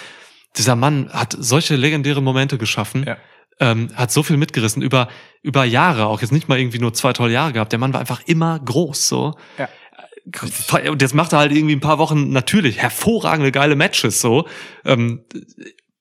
Dieser Mann hat solche legendäre Momente geschaffen, Ja. ähm, hat so viel mitgerissen über über Jahre, auch jetzt nicht mal irgendwie nur zwei tolle Jahre gehabt. Der Mann war einfach immer groß so. Ja. Und jetzt macht er halt irgendwie ein paar Wochen natürlich hervorragende geile Matches so ähm,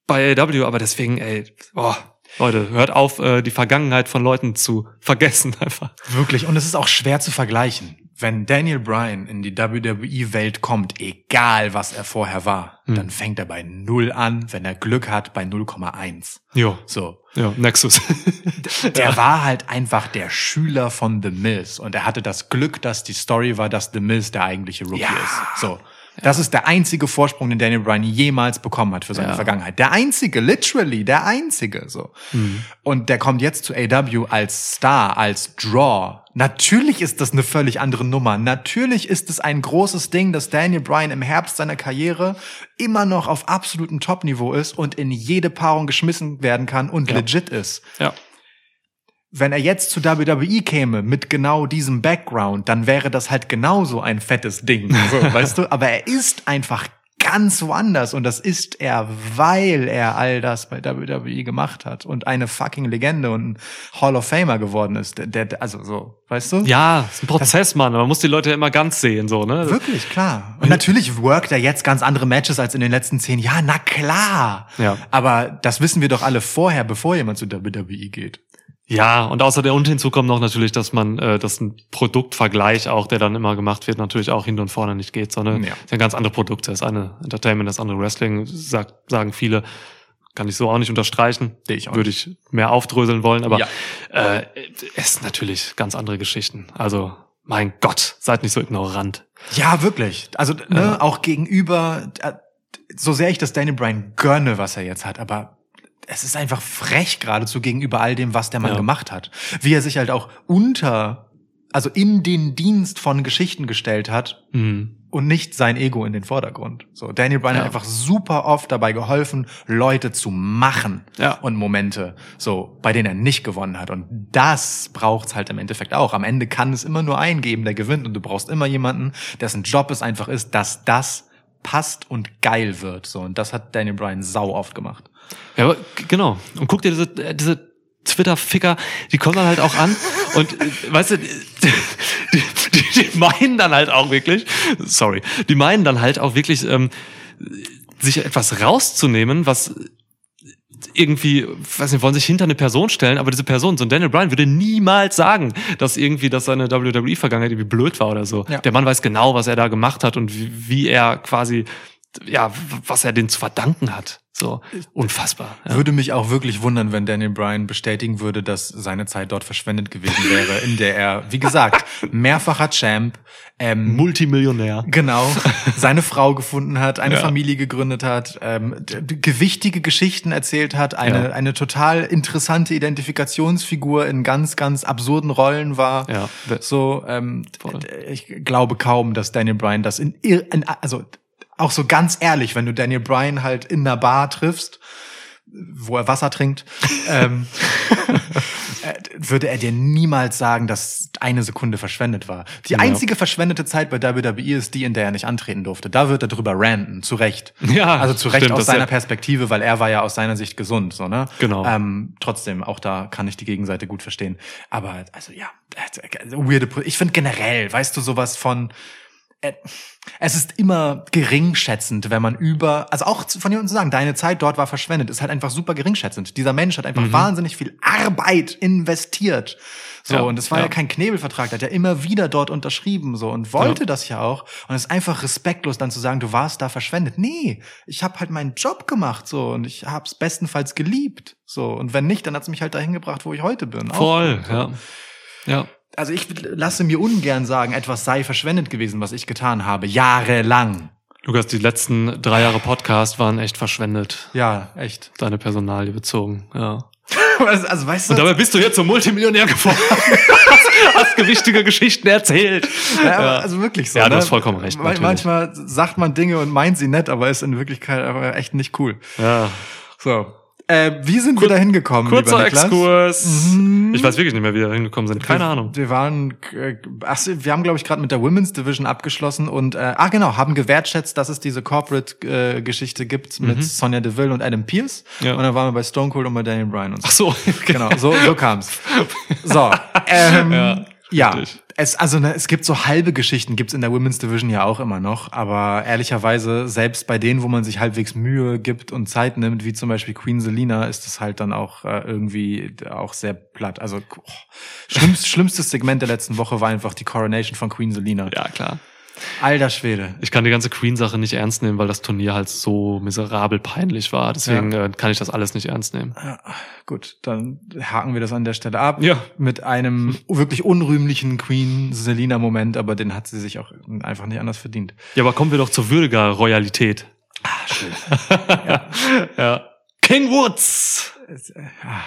bei AEW, aber deswegen, ey, boah, Leute, hört auf, äh, die Vergangenheit von Leuten zu vergessen einfach. Wirklich. Und es ist auch schwer zu vergleichen. Wenn Daniel Bryan in die WWE-Welt kommt, egal was er vorher war, Hm. dann fängt er bei Null an, wenn er Glück hat, bei 0,1. Jo. So. Ja, Nexus. Der war halt einfach der Schüler von The Miz und er hatte das Glück, dass die Story war, dass The Miz der eigentliche Rookie Ja. ist. So. Das ist der einzige Vorsprung, den Daniel Bryan jemals bekommen hat für seine Ja. Vergangenheit. Der einzige, literally, der einzige, so. Mhm. Und der kommt jetzt zu AW als Star, als Draw. Natürlich ist das eine völlig andere Nummer. Natürlich ist es ein großes Ding, dass Daniel Bryan im Herbst seiner Karriere immer noch auf absolutem Top-Niveau ist und in jede Paarung geschmissen werden kann und legit ist ja. Wenn er jetzt zu WWE käme mit genau diesem Background, dann wäre das halt genauso ein fettes Ding, so, weißt du? Aber er ist einfach ganz woanders und das ist er, weil er all das bei WWE gemacht hat und eine fucking Legende und ein Hall of Famer geworden ist. Der, der also so, weißt du? Ja, ist ein Prozess, Mann. Man muss die Leute ja immer ganz sehen, so, ne? Wirklich, klar. Und natürlich workt er jetzt ganz andere Matches als in den letzten zehn Jahren. Na klar. Ja. Aber das wissen wir doch alle vorher, bevor jemand zu WWE geht. Ja, und außer der und hinzu kommt noch natürlich, dass man, äh, dass ein Produktvergleich auch, der dann immer gemacht wird, natürlich auch hinten und vorne nicht geht, sondern Ja. sind ganz andere Produkte. Das eine Entertainment, das andere Wrestling, sagt, sagen viele. Kann ich so auch nicht unterstreichen. Ich auch Würde ich mehr aufdröseln wollen, aber Ja. äh, es sind natürlich ganz andere Geschichten. Also, mein Gott, seid nicht so ignorant. Ja, wirklich. Also ne, auch gegenüber, äh, so sehr ich das Daniel Bryan gönne, was er jetzt hat, aber es ist einfach frech geradezu gegenüber all dem, was der Mann Ja. gemacht hat. Wie er sich halt auch unter, also in den Dienst von Geschichten gestellt hat, Mhm. und nicht sein Ego in den Vordergrund. So, Daniel Bryan Ja. hat einfach super oft dabei geholfen, Leute zu machen Ja. und Momente, so, bei denen er nicht gewonnen hat. Und das braucht's halt im Endeffekt auch. Am Ende kann es immer nur einen geben, der gewinnt. Und du brauchst immer jemanden, dessen Job es einfach ist, dass das passt und geil wird. So, und das hat Daniel Bryan sau oft gemacht. Ja, aber, genau. Und guck dir diese, äh, diese Twitter-Ficker, die kommen dann halt auch an und, äh, weißt du, die, die, die meinen dann halt auch wirklich, sorry, die meinen dann halt auch wirklich, ähm, sich etwas rauszunehmen, was irgendwie, weiß nicht, wollen sich hinter eine Person stellen, aber diese Person, so ein Daniel Bryan, würde niemals sagen, dass irgendwie, dass seine WWE-Vergangenheit irgendwie blöd war oder so. Ja. Der Mann weiß genau, was er da gemacht hat und wie, wie er quasi, ja, was er denen zu verdanken hat. So, unfassbar. Ja. Würde mich auch wirklich wundern, wenn Daniel Bryan bestätigen würde, dass seine Zeit dort verschwendet gewesen wäre, in der er, wie gesagt, mehrfacher Champ, ähm, Multimillionär. Genau, seine Frau gefunden hat, eine Ja. Familie gegründet hat, ähm, gewichtige Geschichten erzählt hat, eine, Ja. eine total interessante Identifikationsfigur in ganz, ganz absurden Rollen war. Ja. So, ähm, Voll. ich glaube kaum, dass Daniel Bryan das in, ir- in also auch so ganz ehrlich, wenn du Daniel Bryan halt in einer Bar triffst, wo er Wasser trinkt, ähm, äh, würde er dir niemals sagen, dass eine Sekunde verschwendet war. Die Ja. einzige verschwendete Zeit bei WWE ist die, in der er nicht antreten durfte. Da wird er drüber ranten, zu Recht. Ja, also zu Recht stimmt, aus seiner ja- Perspektive, weil er war ja aus seiner Sicht gesund, so ne? Genau. Ähm, trotzdem, auch da kann ich die Gegenseite gut verstehen. Aber also ja, also, weirde. Ich finde generell, weißt du, sowas von äh, es ist immer geringschätzend, wenn man über, also auch von jemandem zu sagen, deine Zeit dort war verschwendet, ist halt einfach super geringschätzend. Dieser Mensch hat einfach wahnsinnig viel Arbeit investiert. So, Ja, und es war ja. ja. kein Knebelvertrag, der hat ja immer wieder dort unterschrieben so und wollte Ja. das ja auch. Und es ist einfach respektlos, dann zu sagen, du warst da verschwendet. Nee, ich habe halt meinen Job gemacht so und ich hab's bestenfalls geliebt. So, und wenn nicht, dann hat's mich halt dahin gebracht, wo ich heute bin. Auch Voll, gut, so ja. Ja. Also ich lasse mir ungern sagen, etwas sei verschwendet gewesen, was ich getan habe, jahrelang. Lukas, die letzten drei Jahre Podcast waren echt verschwendet. Ja, echt. Deine Personalie bezogen, ja. Also, weißt du, Und dabei bist du jetzt zum Multimillionär geworden. hast, hast gewichtige Geschichten erzählt. ja, Ja. also wirklich so. Ja, du ne? hast vollkommen recht, natürlich. Manchmal sagt man Dinge und meint sie nett, aber ist in Wirklichkeit aber echt nicht cool. Ja. So. Äh, wie sind wir da hingekommen, Kurzer? Exkurs. Mhm. Ich weiß wirklich nicht mehr, wie wir hingekommen sind. Keine wir, Ahnung. Wir waren, äh, ach, wir haben glaube ich gerade mit der Women's Division abgeschlossen und äh, ah genau, haben gewertschätzt, dass es diese Corporate äh, gibt mit Sonja Deville und Adam Pierce. Mhm. Ja. Und dann waren wir bei Stone Cold und bei Daniel Bryan und so. Ach so. Genau, so, so kam's. So, ähm, Ja, ja, richtig. Es also ne, es gibt so halbe Geschichten, gibt's in der Women's Division ja auch immer noch, aber ehrlicherweise selbst bei denen, wo man sich halbwegs Mühe gibt und Zeit nimmt, wie zum Beispiel Queen Selina, ist es halt dann auch äh, irgendwie auch sehr platt. Also oh, schlimmst, schlimmstes Segment der letzten Woche war einfach die Coronation von Queen Selina. Ja, klar. Alter Schwede. Ich kann die ganze Queen-Sache nicht ernst nehmen, weil das Turnier halt so miserabel peinlich war. Deswegen äh, kann ich das alles nicht ernst nehmen. Ja, gut, dann haken wir das an der Stelle ab. Ja. Mit einem wirklich unrühmlichen Queen Selina Moment, aber den hat sie sich auch einfach nicht anders verdient. Ja, aber kommen wir doch zur würdiger Royalität. Ah, schön. Ja. King Woods! Ah,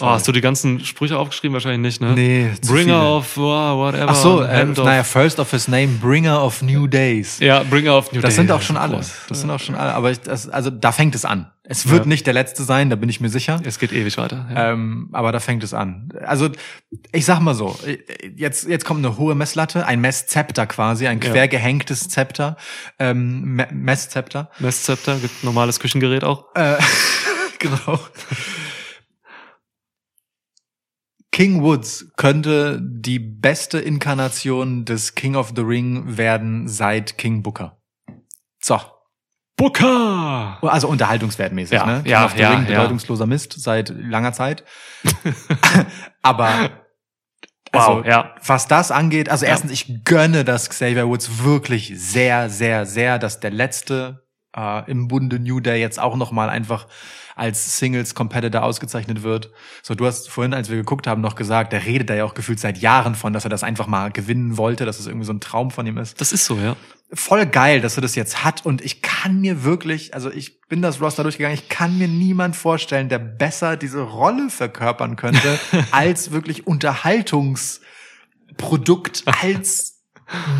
Oh, hast du die ganzen Sprüche aufgeschrieben? Wahrscheinlich nicht, ne? Nee, Bringer of wow, whatever. Ach so, äh, naja, first of his name, Bringer of New Days. Ja, Bringer of New Das Day. sind auch schon alle. Das sind auch schon alle. Aber ich, das, also da fängt es an. Es wird Ja. nicht der letzte sein, da bin ich mir sicher. Es geht ewig weiter. Ja. Ähm, aber da fängt es an. Also ich sag mal so, jetzt jetzt kommt eine hohe Messlatte, ein Messzepter quasi, ein quer gehängtes Zepter, ähm, Me Messzepter. Messzepter, gibt normales Küchengerät auch. Äh, genau. King Woods könnte die beste Inkarnation des King of the Ring werden seit King Booker. So. Booker! Also unterhaltungswertmäßig, Ja, ne? King ja, of the ja, Ring, ja. bedeutungsloser Mist seit langer Zeit. Aber also, Wow, ja. was das angeht, also erstens, ich gönne das Xavier Woods wirklich sehr, sehr, sehr, dass der letzte äh, im Bunde New Day jetzt auch noch mal einfach als Singles Competitor ausgezeichnet wird. So, du hast vorhin, als wir geguckt haben, noch gesagt, der redet da ja auch gefühlt seit Jahren von, dass er das einfach mal gewinnen wollte, dass es irgendwie so ein Traum von ihm ist Das ist so, ja. voll geil, dass er das jetzt hat und ich kann mir wirklich, also ich bin das Roster durchgegangen, ich kann mir niemand vorstellen, der besser diese Rolle verkörpern könnte als wirklich Unterhaltungsprodukt als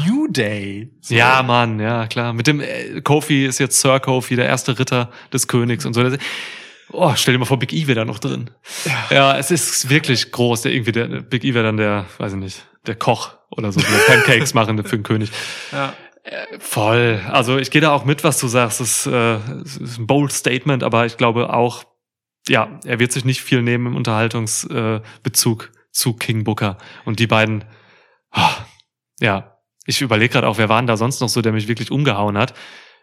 New Day. So. Ja, Mann, ja, klar. Mit dem äh, Kofi ist jetzt Sir Kofi, der erste Ritter des Königs und so. Das- Oh, stell dir mal vor, Big E wäre da noch drin. Ja. es ist wirklich groß. Der irgendwie der Big E wäre dann der, weiß ich nicht, der Koch oder so, der Pancakes machen für den König. Ja. Voll. Also ich gehe da auch mit, was du sagst. Es ist, äh, es ist ein bold Statement, aber ich glaube auch, ja, er wird sich nicht viel nehmen im Unterhaltungsbezug äh, zu King Booker. Und die beiden, ah, ja, ich überlege gerade auch, wer war denn da sonst noch so, der mich wirklich umgehauen hat.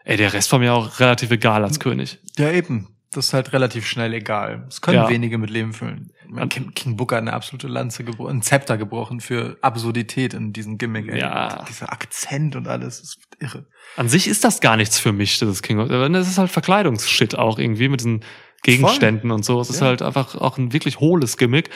Ey, der Rest war mir auch relativ egal als König. Ja, eben. Das ist halt relativ schnell egal. Das können Ja. wenige mit Leben füllen. King, King Booker hat eine absolute Lanze gebrochen, ein Zepter gebrochen für Absurdität in diesem Gimmick. Ey. Ja. Dieser Akzent und alles ist irre. An sich ist das gar nichts für mich, das King of, das ist halt Verkleidungsshit auch irgendwie mit diesen Gegenständen und so. Es ist Ja. halt einfach auch ein wirklich hohles Gimmick.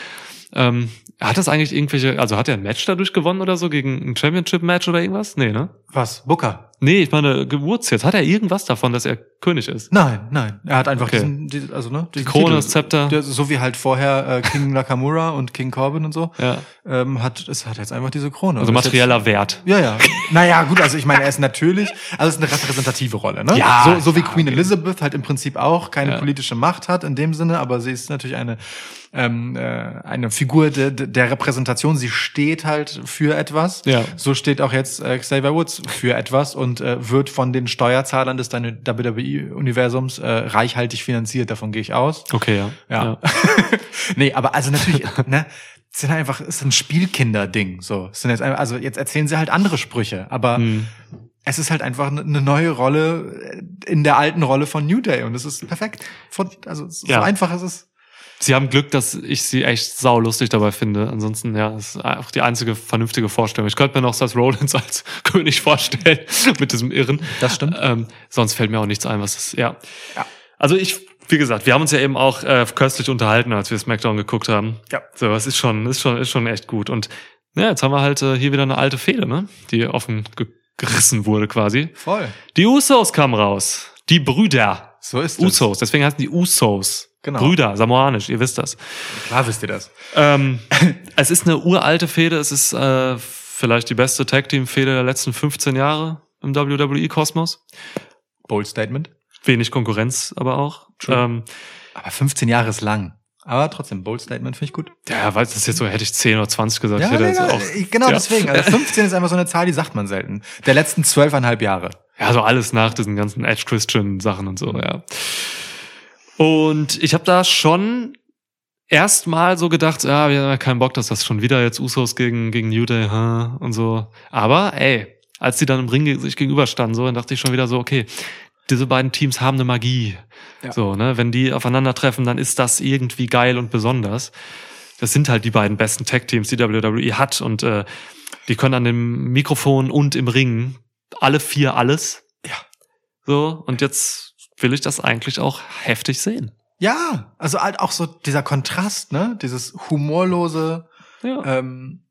Ähm, hat das eigentlich irgendwelche, also hat er ein Match dadurch gewonnen oder so gegen ein Championship-Match oder irgendwas? Nee, ne? Was? Booker? Nee, ich meine, Geburts jetzt. Hat er irgendwas davon, dass er König ist? Nein, nein. Er hat einfach Okay. diesen, die, also ne, Die diesen Krone, Titel. das Zepter. Der, so wie halt vorher äh, King Nakamura und King Corbin und so, Ja. ähm, hat es hat jetzt einfach diese Krone. Also materieller Wert. Jetzt, ja, ja. Naja, gut, also ich meine, er ist natürlich, also es ist eine repräsentative Rolle, ne? Ja, so, so wie ja, Queen Elizabeth halt im Prinzip auch keine Ja. politische Macht hat in dem Sinne, aber sie ist natürlich eine ähm, äh, eine Figur der, der Repräsentation. Sie steht halt für etwas. Ja. So steht auch jetzt äh, Xavier Woods für etwas und äh, wird von den Steuerzahlern des WWE-Universums äh, reichhaltig finanziert. Davon gehe ich aus. Okay, ja. Ja. nee, aber also natürlich, ne, es sind einfach, ist ein Spielkinder-Ding, so. Sind jetzt einfach, also jetzt erzählen sie halt andere Sprüche, aber Hm. es ist halt einfach eine eine neue Rolle in der alten Rolle von New Day und es ist perfekt. Also so Ja. einfach ist es. Sie haben Glück, dass ich sie echt saulustig dabei finde. Ansonsten, ja, ist auch die einzige vernünftige Vorstellung. Ich könnte mir noch Seth Rollins als König vorstellen mit diesem Irren. Das stimmt. Ähm, sonst fällt mir auch nichts ein, was ist, ja. Ja. Also ich, wie gesagt, wir haben uns ja eben auch äh, köstlich unterhalten, als wir SmackDown geguckt haben. Ja. So, es ist schon, ist schon, ist schon echt gut. Und ja, jetzt haben wir halt äh, hier wieder eine alte Fehde, ne? Die offen ge gerissen wurde quasi. Voll. Die Usos kamen raus. Die Brüder. So ist es. Usos, deswegen heißen die Usos. Genau. Brüder, samoanisch, ihr wisst das. Klar wisst ihr das. Ähm, es ist eine uralte Fehde, es ist äh, vielleicht die beste Tag-Team-Fehde der letzten 15 Jahre im WWE-Kosmos. Bold Statement. Wenig Konkurrenz aber auch. True. Ähm, Aber 15 Jahre ist lang. Aber trotzdem, Bold Statement finde ich gut. ja, weiß das jetzt so, hätte ich 10 oder 20 gesagt. Ja, ich hätte nee, jetzt auch, genau ja. deswegen. Also 15 ist einfach so eine Zahl, die sagt man selten. Der letzten zwölfeinhalb Jahre. Ja, so alles nach diesen ganzen Edge Christian Sachen und so, ja. Und ich habe da schon erstmal so gedacht, ja, wir haben ja keinen Bock, dass das schon wieder jetzt Usos gegen, gegen New Day huh, und so. Aber ey, als die dann im Ring sich gegenüberstanden, so, dann dachte ich schon wieder so, okay, diese beiden Teams haben eine Magie. Ja. So, ne, wenn die aufeinandertreffen, dann ist das irgendwie geil und besonders. Das sind halt die beiden besten Tag-Teams, die WWE hat und äh, die können an dem Mikrofon und im Ring alle vier alles. Ja. So, und jetzt will ich das eigentlich auch heftig sehen. Ja, also halt auch so dieser Kontrast, ne? Dieses humorlose, Ja. ähm,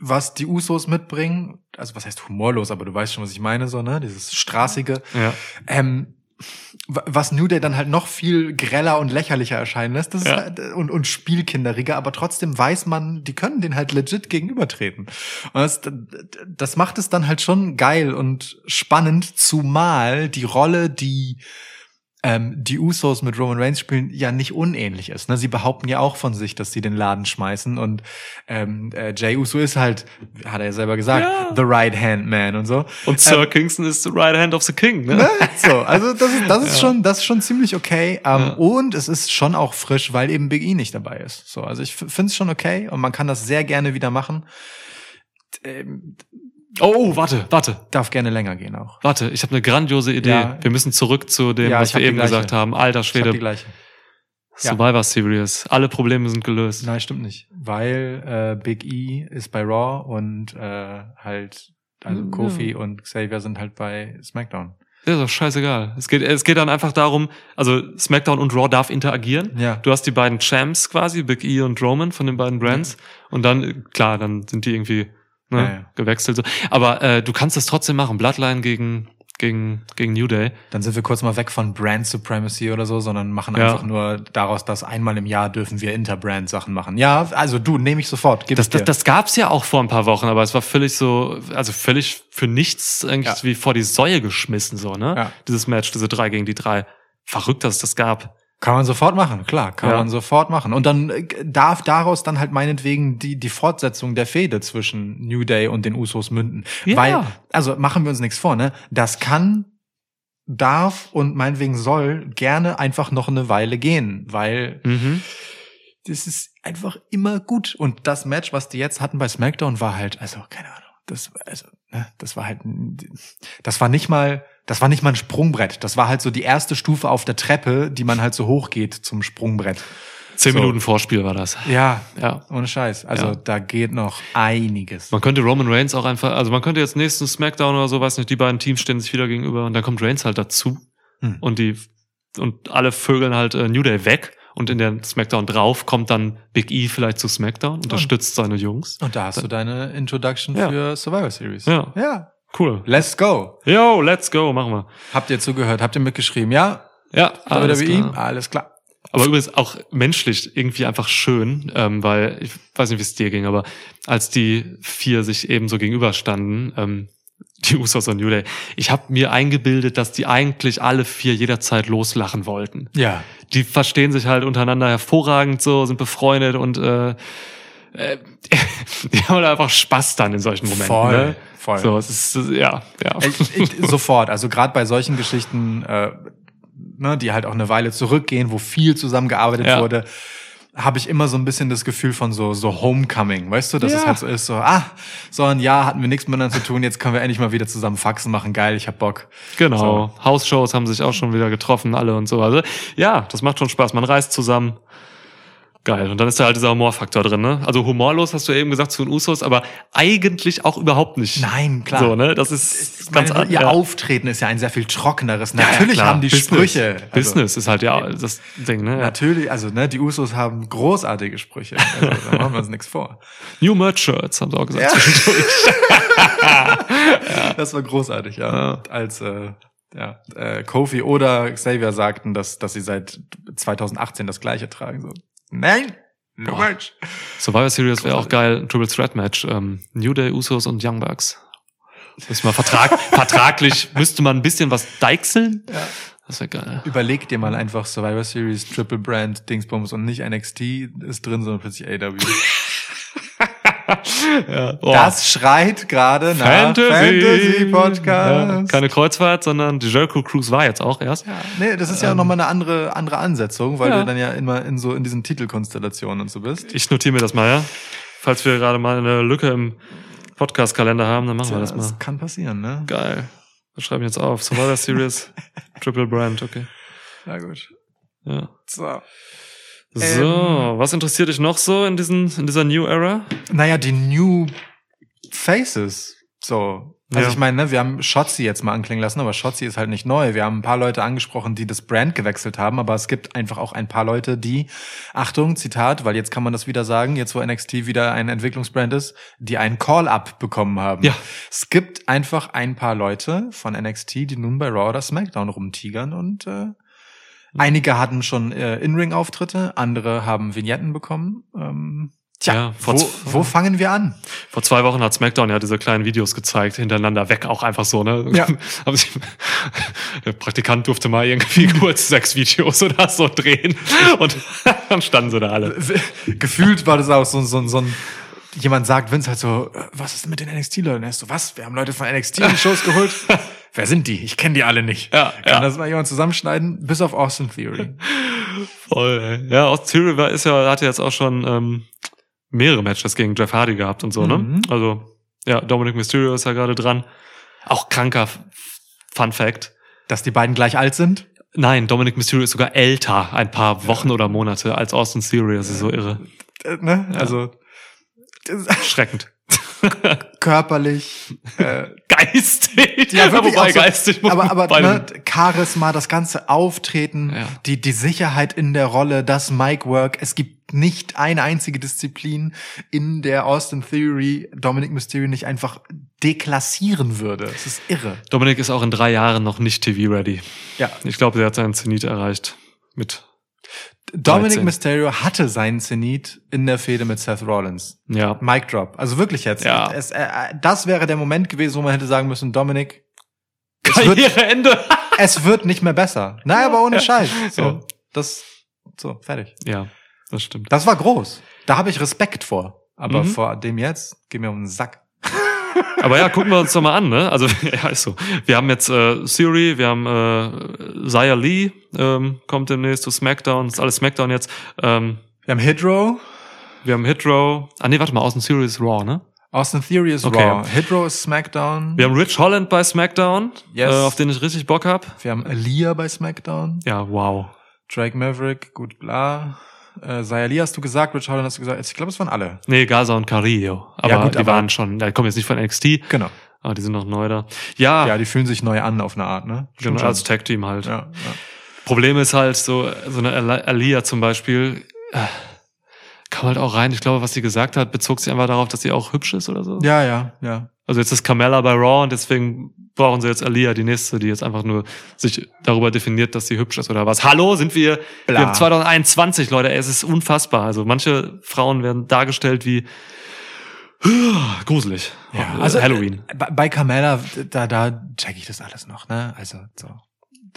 was die Usos mitbringen. Also was heißt humorlos, aber du weißt schon, was ich meine, so, ne? Dieses straßige. ja. Ähm, was New Day dann halt noch viel greller und lächerlicher erscheinen lässt das ist Ja. halt, und, und spielkinderiger, aber trotzdem weiß man, die können den halt legit gegenübertreten. Und das, das macht es dann halt schon geil und spannend, zumal die Rolle, die ähm, die Usos mit Roman Reigns spielen, ja nicht unähnlich ist. Ne? Sie behaupten ja auch von sich, dass sie den Laden schmeißen und ähm, äh, Jay Uso ist halt, hat er ja selber gesagt, Ja. the right hand man und so. Und Sir Kingston ist the right hand of the king, ne? Ne? So, also das ist, das ist Ja. schon, das ist schon ziemlich okay. Ähm, Ja. Und es ist schon auch frisch, weil eben Big E nicht dabei ist. So, also ich finde es schon okay und man kann das sehr gerne wieder machen. Ähm, Oh, warte, warte, darf gerne länger gehen auch. warte. Ich habe eine grandiose Idee. Ja. Wir müssen zurück zu dem, Ja, was ich wir eben gleiche. gesagt haben. Alter Ich hab die Schwede, gleiche. ja. Survivor Series. Alle Probleme sind gelöst. Nein, stimmt nicht. Weil äh, Big E ist bei Raw und äh, halt, also Ja. Kofi und Xavier sind halt bei SmackDown. Ja, ist doch scheißegal. Es geht, es geht dann einfach darum, also SmackDown und Raw darf interagieren. Ja. Du hast die beiden Champs quasi, Big E und Roman von den beiden Brands. Und dann, klar, dann sind die irgendwie ne, Ja, ja. gewechselt. So. Aber äh, du kannst das trotzdem machen. Bloodline gegen, gegen, gegen New Day. Dann sind wir kurz mal weg von Brand Supremacy oder so, sondern machen Ja. einfach nur daraus, dass einmal im Jahr dürfen wir Interbrand-Sachen machen. Ja, also du, nehme ich sofort. Gib Das, das, das gab's ja auch vor ein paar Wochen, aber es war völlig so, also völlig für nichts eigentlich Ja. wie vor die Säue geschmissen, so, ne? Ja. Dieses Match, diese drei gegen die drei. Verrückt, dass es das gab. Kann man sofort machen, klar, kann Ja. man sofort machen. Und dann äh, darf daraus dann halt meinetwegen die, die Fortsetzung der Fehde zwischen New Day und den Usos münden. Ja. Weil, also machen wir uns nichts vor, ne? Das kann, darf und meinetwegen soll gerne einfach noch eine Weile gehen, weil Mhm. das ist einfach immer gut. Und das Match, was die jetzt hatten bei SmackDown, war halt, also keine Ahnung, das, also, ne, das war halt, das war nicht mal, das war nicht mal ein Sprungbrett. Das war halt so die erste Stufe auf der Treppe, die man halt so hochgeht zum Sprungbrett. Zehn So. Minuten Vorspiel war das. Ja, Ja. ohne Scheiß. Also Ja. da geht noch einiges. Man könnte Roman Reigns auch einfach, also man könnte jetzt nächsten Smackdown oder so, weiß nicht, die beiden Teams stehen sich wieder gegenüber und dann kommt Reigns halt dazu Hm. und die und alle vögeln halt äh, New Day weg und in der Smackdown drauf kommt dann Big E vielleicht zu Smackdown, unterstützt seine Jungs. Und da hast du deine Introduction Ja. für Survivor Series. Ja. Ja. Cool. Let's go. Yo, let's go, machen wir. Habt ihr zugehört? Habt ihr mitgeschrieben? Ja? Ja, alles WWE? klar. Alles klar. Aber übrigens auch menschlich irgendwie einfach schön, ähm, weil ich weiß nicht, wie es dir ging, aber als die vier sich eben so gegenüberstanden, ähm, die Usos und New Day, ich habe mir eingebildet, dass die eigentlich alle vier jederzeit loslachen wollten. Ja. Die verstehen sich halt untereinander hervorragend so, sind befreundet und äh, äh, die haben halt einfach Spaß dann in solchen Momenten. Voll, ne? voll. So, es ist äh, ja, ja. Ich, ich, sofort. Also gerade bei solchen Geschichten, äh, ne, die halt auch eine Weile zurückgehen, wo viel zusammengearbeitet Ja. wurde, habe ich immer so ein bisschen das Gefühl von so so Homecoming, weißt du, dass Ja. es halt so ist, so ah, so ein Jahr hatten wir nichts miteinander zu tun, jetzt können wir endlich mal wieder zusammen Faxen machen, geil, ich hab Bock. Genau. Hausshows haben sich auch schon wieder getroffen, alle und so. Also ja, das macht schon Spaß. Man reist zusammen. Geil. Und dann ist da halt dieser Humorfaktor drin, ne? Also humorlos hast du eben gesagt zu den Usos, aber eigentlich auch überhaupt nicht. Nein, klar. So, ne? Das ist Ich ganz an- ihr ja. Auftreten ist ja ein sehr viel trockeneres. Ja, ja, Natürlich klar. haben die Business. Sprüche. Also, Business ist halt ja das Ding, ne? Ja. Natürlich, also ne, die Usos haben großartige Sprüche. Also, da machen wir uns nichts vor. New Merch Shirts haben sie auch gesagt Ja. zwischendurch. Das war großartig, ja. Ja. Als äh, ja, äh, Kofi oder Xavier sagten, dass, dass sie seit 2018 das gleiche tragen. So. Nein, no Boah. merch. Survivor Series wäre auch geil, ein Triple Threat Match. Ähm, New Day, Usos und Young Bucks. Müssen wir Vertrag, vertraglich müsste man ein bisschen was deichseln. Ja. Das wäre geil. Überleg dir mal einfach Survivor Series, Triple Brand, Dingsbums und nicht NXT ist drin, sondern plötzlich AW. Ja. Das schreit gerade nach Fantasy, Fantasy Ja, Podcast. keine Kreuzfahrt, sondern die Jericho Cruise war jetzt auch erst. Ja, nee, das ist ja Ähm, nochmal eine andere, andere Ansetzung, weil ja. du dann ja immer in so in diesen Titelkonstellationen und so bist. Ich notiere mir das mal, ja. Falls wir gerade mal eine Lücke im Podcast-Kalender haben, dann machen wir Ja, das mal. das kann passieren, ne? Geil. Das schreibe ich jetzt auf. Survivor Series, Triple Brand, okay. Na gut. Ja. So. So, was interessiert dich noch so in diesen, in dieser New Era? Naja, die New Faces. So. Also Ja. ich meine, ne, wir haben Shotzi jetzt mal anklingen lassen, aber Shotzi ist halt nicht neu. Wir haben ein paar Leute angesprochen, die das Brand gewechselt haben, aber es gibt einfach auch ein paar Leute, die, Achtung, Zitat, weil jetzt kann man das wieder sagen, jetzt wo NXT wieder ein Entwicklungsbrand ist, die einen Call-Up bekommen haben. Ja. Es gibt einfach ein paar Leute von NXT, die nun bei Raw oder SmackDown rumtigern und äh, einige hatten schon äh, In-Ring-Auftritte, andere haben Vignetten bekommen. Ähm, tja, Ja, vor wo, wo fangen wir an? Vor zwei Wochen hat SmackDown ja diese kleinen Videos gezeigt, hintereinander weg, auch einfach so, ne? Ja. Der Praktikant durfte mal irgendwie kurz sechs Videos oder so drehen und dann standen sie da alle. Gefühlt war das auch so, so, so ein jemand sagt Vince halt so, äh, was ist mit den NXT-Leuten? Er ist so, was? Wir haben Leute von NXT in Shows geholt? Wer sind die? Ich kenne die alle nicht. Ja, Kann ja. das mal jemand zusammenschneiden? Bis auf Austin Theory. Voll, ey. Ja, aus Theory war, ist ja, hat ja jetzt auch schon ähm, mehrere Matches gegen Jeff Hardy gehabt und so, Mhm. ne? Also, ja, Dominic Mysterio ist ja gerade dran. Auch kranker Fun Fact. Dass die beiden gleich alt sind? Nein, Dominic Mysterio ist sogar älter, ein paar Wochen oder Monate als Austin Theory. Das ist so irre. Äh, ne? Also Schreckend. körperlich. Äh, Geistig. Ja, wirklich wobei so, geistig muss aber aber ne, Charisma, das ganze Auftreten, Ja. die die Sicherheit in der Rolle, das Mic-Work. Es gibt nicht eine einzige Disziplin, in der Austin Theory Dominic Mysterio nicht einfach deklassieren würde. Das ist irre. Dominik ist auch in drei Jahren noch nicht TV-ready. Ja. Ich glaube, der hat seinen Zenit erreicht. Mit, Dominic 13. Mysterio hatte seinen Zenit in der Fehde mit Seth Rollins. ja. Mic Drop. Also wirklich jetzt. Ja. Es, äh, das wäre der Moment gewesen, wo man hätte sagen müssen, Dominic, es wird, Karriereende. es wird nicht mehr besser. Nein, aber ohne Ja. Scheiß. So, Ja. das, so, fertig. ja, das stimmt. Das war groß. Da habe ich Respekt vor. Aber Mhm. vor dem jetzt, geh mir um den Sack. Aber ja, gucken wir uns doch mal an, ne? Also, ja, ist so. Wir haben jetzt äh, Theory, wir haben äh, Zaya Lee, ähm, kommt demnächst zu SmackDown, ist alles SmackDown jetzt. Ähm, Wir haben Hydro. wir haben Hitro. Ah nee, warte mal, Austin Theory ist Raw, ne? Austin Theory ist Okay. Raw. Hydro ist SmackDown. Wir haben Rich Holland bei SmackDown, Yes. äh, auf den ich richtig Bock hab. Wir haben Aaliyah bei SmackDown. Ja, wow. Drake Maverick, gut, bla. Äh, Zayali hast du gesagt, Rich Holland hast du gesagt. Ich glaube, es waren alle. Nee, Gaza und Carrillo. Aber Ja, gut, die aber- waren schon, die kommen jetzt nicht von NXT, Genau. aber die sind noch neu da. Ja, Ja, die fühlen sich neu an auf eine Art, ne? Stimmt genau, schon. als Tag-Team halt. ja, ja. Problem ist halt, so, so eine Ali- Aliyah zum Beispiel, äh, kam halt auch rein. Ich glaube, was sie gesagt hat, bezog sich einfach darauf, dass sie auch hübsch ist oder so. ja, ja, ja. Also jetzt ist Carmella bei Raw und deswegen brauchen sie jetzt Aliyah, die nächste, die jetzt einfach nur sich darüber definiert, dass sie hübsch ist oder was. Hallo, sind wir, Bla. wir haben 2021, Leute, ey, es ist unfassbar. Also manche Frauen werden dargestellt wie gruselig. Ja, also Halloween. äh, Bei, bei Carmella, da, da check ich das alles noch, ne? Also so.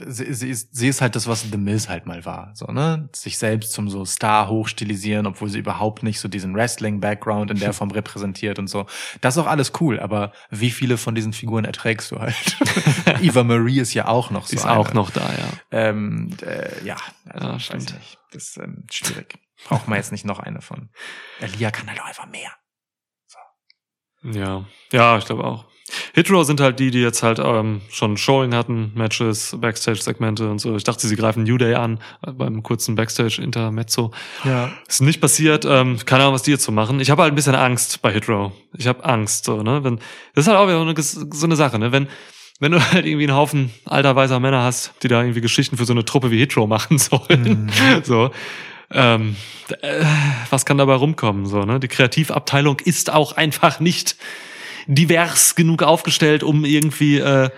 Sie, sie, ist, sie ist halt das, was The Miz halt mal war, so, ne? Sich selbst zum so Star hochstilisieren, obwohl sie überhaupt nicht so diesen Wrestling-Background in der Form repräsentiert und so. Das ist auch alles cool, aber wie viele von diesen Figuren erträgst du halt? Eva Marie ist ja auch noch so. Ist eine. auch noch da, ja. Ähm, äh, ja, also, Ja, stimmt. Das ist ähm, schwierig. Braucht man jetzt nicht noch eine von. Elia kann halt auch einfach mehr. Ja, ja, ich glaube auch. Hitro sind halt die, die jetzt halt ähm, schon Showing hatten, Matches, Backstage-Segmente und so. Ich dachte, sie greifen New Day an äh, beim kurzen Backstage-Intermezzo. Ja. Ist nicht passiert. Ähm, keine Ahnung, was die jetzt so machen. Ich habe halt ein bisschen Angst bei Hitro. Ich habe Angst, so ne. Wenn das ist halt auch wieder so eine, so eine Sache, ne. Wenn wenn du halt irgendwie einen Haufen alter weißer Männer hast, die da irgendwie Geschichten für so eine Truppe wie Hitro machen sollen, so. Ähm, äh, was kann dabei rumkommen? So, ne? Die Kreativabteilung ist auch einfach nicht divers genug aufgestellt, um irgendwie äh,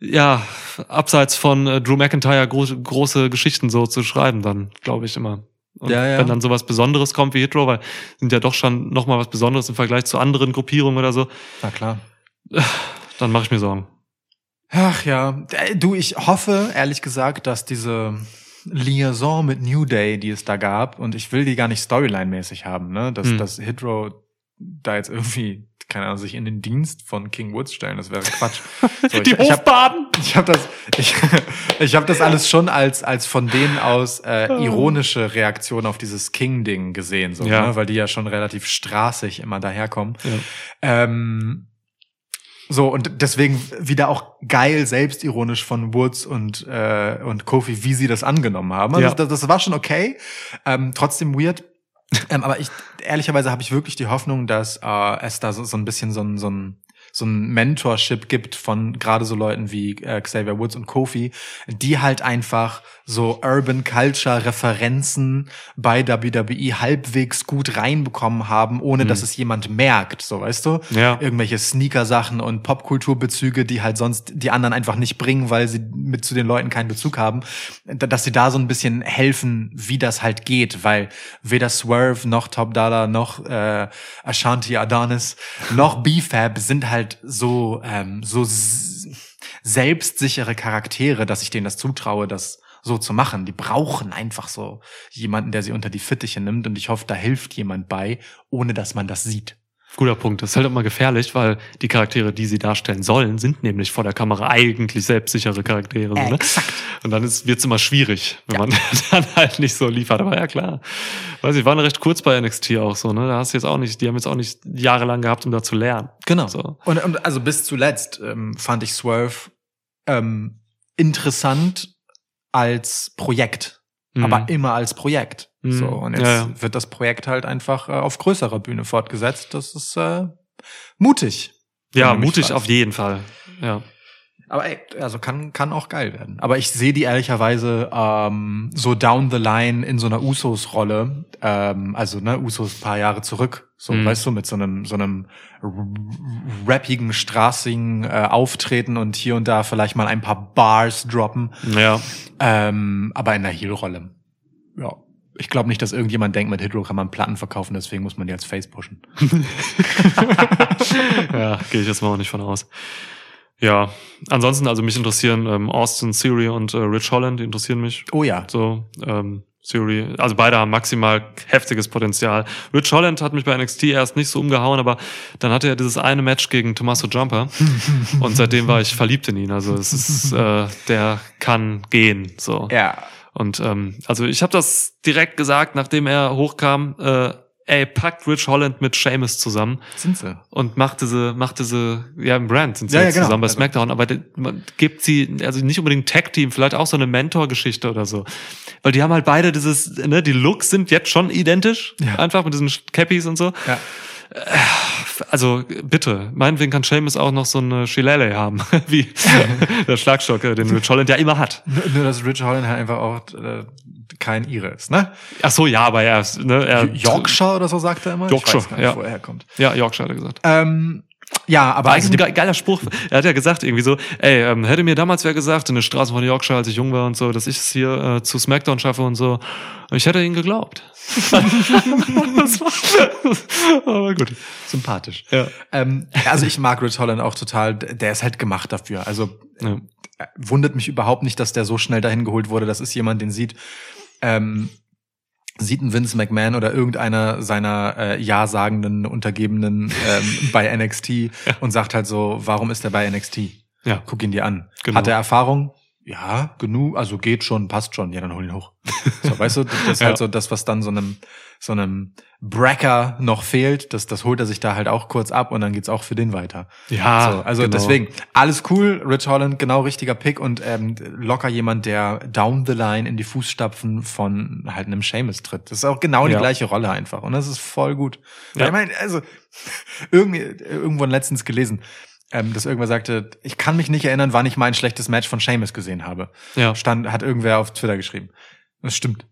ja abseits von äh, Drew McIntyre große, große Geschichten so zu schreiben, dann glaube ich immer. Und Ja, ja. wenn dann sowas Besonderes kommt wie Hitro, weil sind ja doch schon noch mal was Besonderes im Vergleich zu anderen Gruppierungen oder so, Na klar. dann mache ich mir Sorgen. Ach ja, Äh, du, ich hoffe, ehrlich gesagt, dass diese Liaison mit New Day, die es da gab, und ich will die gar nicht Storyline-mäßig haben, ne, dass, Hm. dass Hitro da jetzt irgendwie, keine Ahnung, sich in den Dienst von King Woods stellen, das wäre Quatsch. So, Die ich, Hofbaden! ich hab das, ich, ich hab das alles schon als, als von denen aus äh, ironische Reaktion auf dieses King-Ding gesehen, so, Ja. ne, weil die ja schon relativ straßig immer daherkommen. Ja. Ähm, so, und deswegen wieder auch geil selbstironisch von Woods und, äh, und Kofi, wie sie das angenommen haben. Also Ja. das, das war schon okay. Ähm, trotzdem weird. Ähm, aber ich, ehrlicherweise habe ich wirklich die Hoffnung, dass äh, es da so, so ein bisschen so ein, so ein so ein Mentorship gibt von gerade so Leuten wie äh, Xavier Woods und Kofi, die halt einfach so Urban Culture Referenzen bei WWE halbwegs gut reinbekommen haben, ohne dass es jemand merkt, so weißt du? Ja. Irgendwelche Sneaker-Sachen und Popkulturbezüge, die halt sonst die anderen einfach nicht bringen, weil sie mit zu den Leuten keinen Bezug haben, da- dass sie da so ein bisschen helfen, wie das halt geht, weil weder Swerve noch Top Dollar noch äh, Ashanti Adonis noch B-Fab sind halt so ähm, so selbstsichere Charaktere, dass ich denen das zutraue, das so zu machen. Die brauchen einfach so jemanden, der sie unter die Fittiche nimmt und ich hoffe, da hilft jemand bei, ohne dass man das sieht. Guter Punkt. Das ist halt immer gefährlich, weil die Charaktere, die sie darstellen sollen, sind nämlich vor der Kamera eigentlich selbstsichere Charaktere. So, ne? Exakt. Und dann ist, wird's immer schwierig, wenn man dann halt nicht so liefert. Aber ja, klar. Weiß ich, waren recht kurz bei NXT auch so, ne? Da hast du jetzt auch nicht, die haben jetzt auch nicht jahrelang gehabt, um da zu lernen. Genau. So. Und, und also bis zuletzt ähm, fand ich Swerve ähm, interessant als Projekt, Mhm. aber immer als Projekt. Mhm. So und jetzt Ja, ja. wird das Projekt halt einfach äh, auf größerer Bühne fortgesetzt. Das ist äh, mutig. ja, mutig auf jeden Fall. Ja. Aber ey, also kann, kann auch geil werden. Aber ich sehe die ehrlicherweise ähm, so down the line in so einer Usos-Rolle. Ähm, also, ne, Usos paar Jahre zurück. So, Mhm. weißt du, mit so einem, so einem rappigen, straßigen äh, Auftreten und hier und da vielleicht mal ein paar Bars droppen. Ja. Ähm, aber in der Heel-Rolle. Ja. Ich glaube nicht, dass irgendjemand denkt, mit Hitro kann man Platten verkaufen, deswegen muss man die als Face pushen. ja, gehe ich jetzt mal auch nicht von aus. Ja, ansonsten, also mich interessieren ähm, Austin, Siri und äh, Rich Holland, die interessieren mich. Oh ja. So, ähm, Siri, also beide haben maximal heftiges Potenzial. Rich Holland hat mich bei NXT erst nicht so umgehauen, aber dann hatte er dieses eine Match gegen Tommaso Jumper und seitdem war ich verliebt in ihn. Also es ist, äh, der kann gehen. So. Ja. Und ähm, also ich habe das direkt gesagt, nachdem er hochkam, äh, ey, packt Rich Holland mit Seamus zusammen Sind sie. und macht diese, macht diese, ja, im Brand sind sie Ja, jetzt ja, genau. zusammen bei Also- SmackDown, aber man gibt sie, also nicht unbedingt Tag-Team, vielleicht auch so eine Mentor-Geschichte oder so. Weil die haben halt beide dieses, ne, die Looks sind jetzt schon identisch, Ja. einfach mit diesen Cappies und so. Ja. Also bitte, meinetwegen kann Seamus auch noch so eine Shillelagh haben, wie der Schlagstock, äh, den Rich Holland ja immer hat. Nur, nur dass Rich Holland halt einfach auch äh, kein Ire ist, ne? Ach so, ja, aber er ist, ne, er, Yorkshire oder so sagt er immer. Yorkshire, ich weiß gar nicht, ja. wo er herkommt. Ja, Yorkshire hat er gesagt. Ähm, ja, aber also ein ge- geiler Spruch. Er hat ja gesagt irgendwie so, ey, ähm, hätte mir damals wer gesagt in den Straßen von Yorkshire, als ich jung war und so, dass ich es hier äh, zu SmackDown schaffe und so, ich hätte ihn geglaubt. aber gut. sympathisch. Ja. Ähm, also ich mag Rich Holland auch total. Der ist halt gemacht dafür. Also Ja. äh, wundert mich überhaupt nicht, dass der so schnell dahin geholt wurde. Das ist jemand, den sieht, ähm, sieht ein Vince McMahon oder irgendeiner seiner äh, ja-sagenden Untergebenen ähm, bei NXT und sagt halt so, warum ist er bei NXT? Ja. Guck ihn dir an. Genau. Hat er Erfahrung? Ja, genug, also geht schon, passt schon. Ja, dann hol ihn hoch. So, weißt du, das ist Ja. halt so das, was dann so einem, so einem Bracker noch fehlt. Das, das holt er sich da halt auch kurz ab und dann geht's auch für den weiter. Ja, So, also genau. deswegen, alles cool. Rich Holland, genau richtiger Pick und ähm, locker jemand, der down the line in die Fußstapfen von halt einem Seamus tritt. Das ist auch genau die Ja. gleiche Rolle einfach und das ist voll gut. Ja. Ich meine, also irgendwie, irgendwo letztens gelesen, ähm, dass irgendwer sagte, ich kann mich nicht erinnern, wann ich mal ein schlechtes Match von Seamus gesehen habe. Ja. Stand, hat irgendwer auf Twitter geschrieben. Das stimmt.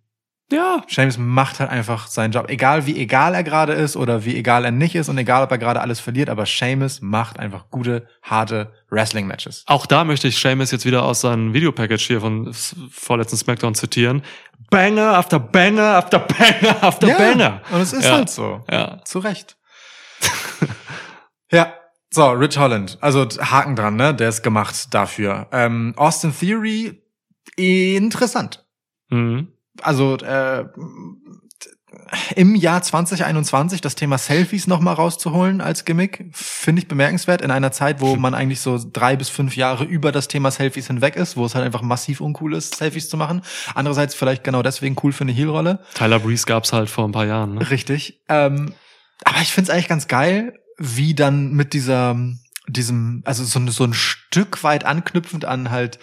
Ja. Seamus macht halt einfach seinen Job. Egal wie egal er gerade ist oder wie egal er nicht ist und egal ob er gerade alles verliert, aber Seamus macht einfach gute, harte Wrestling-Matches. Auch da möchte ich Seamus jetzt wieder aus seinem Videopackage hier von vorletzten SmackDown zitieren. Banger after Banger after Banger after Banger. Und es ist Ja. halt so. Ja. Zu Recht. ja. So, Rich Holland. Also Haken dran, ne? Der ist gemacht dafür. Ähm, Austin Theory, interessant. Mhm. Also äh, im Jahr 2021 das Thema Selfies noch mal rauszuholen als Gimmick, finde ich bemerkenswert. In einer Zeit, wo man eigentlich so drei bis fünf Jahre über das Thema Selfies hinweg ist, wo es halt einfach massiv uncool ist, Selfies zu machen. Andererseits vielleicht genau deswegen cool für eine Heel-Rolle. Tyler Breeze gab's halt vor ein paar Jahren. Ne? Richtig. Ähm, aber ich find's eigentlich ganz geil, wie dann mit dieser, diesem, also so, so ein Stück weit anknüpfend an halt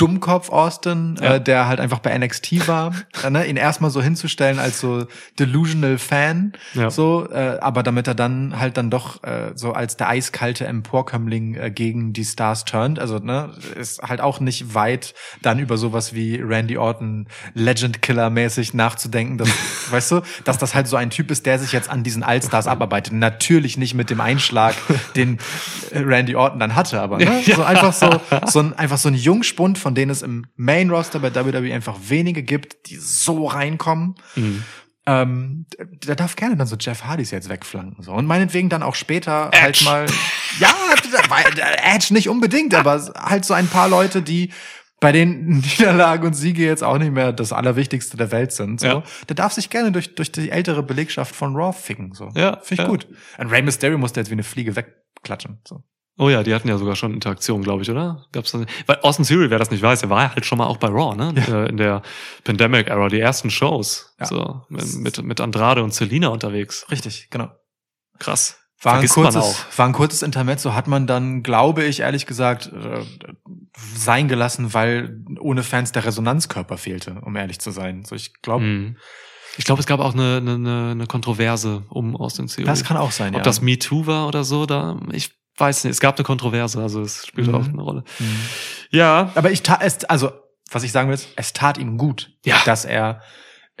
Dummkopf Austin, Ja. äh, der halt einfach bei NXT war, äh, ne, ihn erstmal so hinzustellen als so delusional Fan, Ja. so, äh, aber damit er dann halt dann doch äh, so als der eiskalte Emporkömmling äh, gegen die Stars turnt, also ne, ist halt auch nicht weit dann über sowas wie Randy Orton Legend Killer mäßig nachzudenken, dass, weißt du, dass das halt so ein Typ ist, der sich jetzt an diesen Allstars abarbeitet. Natürlich nicht mit dem Einschlag, den äh, Randy Orton dann hatte, aber ne, so einfach so so ein einfach so ein Jungspund, von denen es im Main Roster bei WWE einfach wenige gibt, die so reinkommen. Mhm. Ähm, der darf gerne dann so Jeff Hardys jetzt wegflanken so und meinetwegen dann auch später halt mal ja weil- Edge nicht unbedingt, aber halt so ein paar Leute, die bei den Niederlagen und Siege jetzt auch nicht mehr das Allerwichtigste der Welt sind. So. Ja. Der darf sich gerne durch, durch die ältere Belegschaft von Raw ficken. So. Ja, Finde ich ja. gut. Und Rey Mysterio musste jetzt wie eine Fliege wegklatschen. So. Oh ja, die hatten ja sogar schon Interaktion, glaube ich, oder? Gab's das nicht? Weil Austin Theory, wer das nicht weiß, der war ja halt schon mal auch bei Raw, ne? Ja. In der Pandemic-Era, die ersten Shows. Ja. So, mit, mit, Andrade und Selina unterwegs. Richtig, genau. Krass. War ein, Vergisst kurzes, auch. war ein kurzes Intermezzo, hat man dann, glaube ich, ehrlich gesagt, äh, sein gelassen, weil ohne Fans der Resonanzkörper fehlte, um ehrlich zu sein. So, ich glaube, Mhm. Ich glaube, es gab auch eine, eine, eine Kontroverse um Austin Theory. das kann auch sein, Ob ja. das Me Too war oder so, da ich weiß nicht, es gab eine Kontroverse, also es spielt Mhm. auch eine Rolle. Ja, Aber ich tat es, also, was ich sagen will, ist, es tat ihm gut, Ja. dass er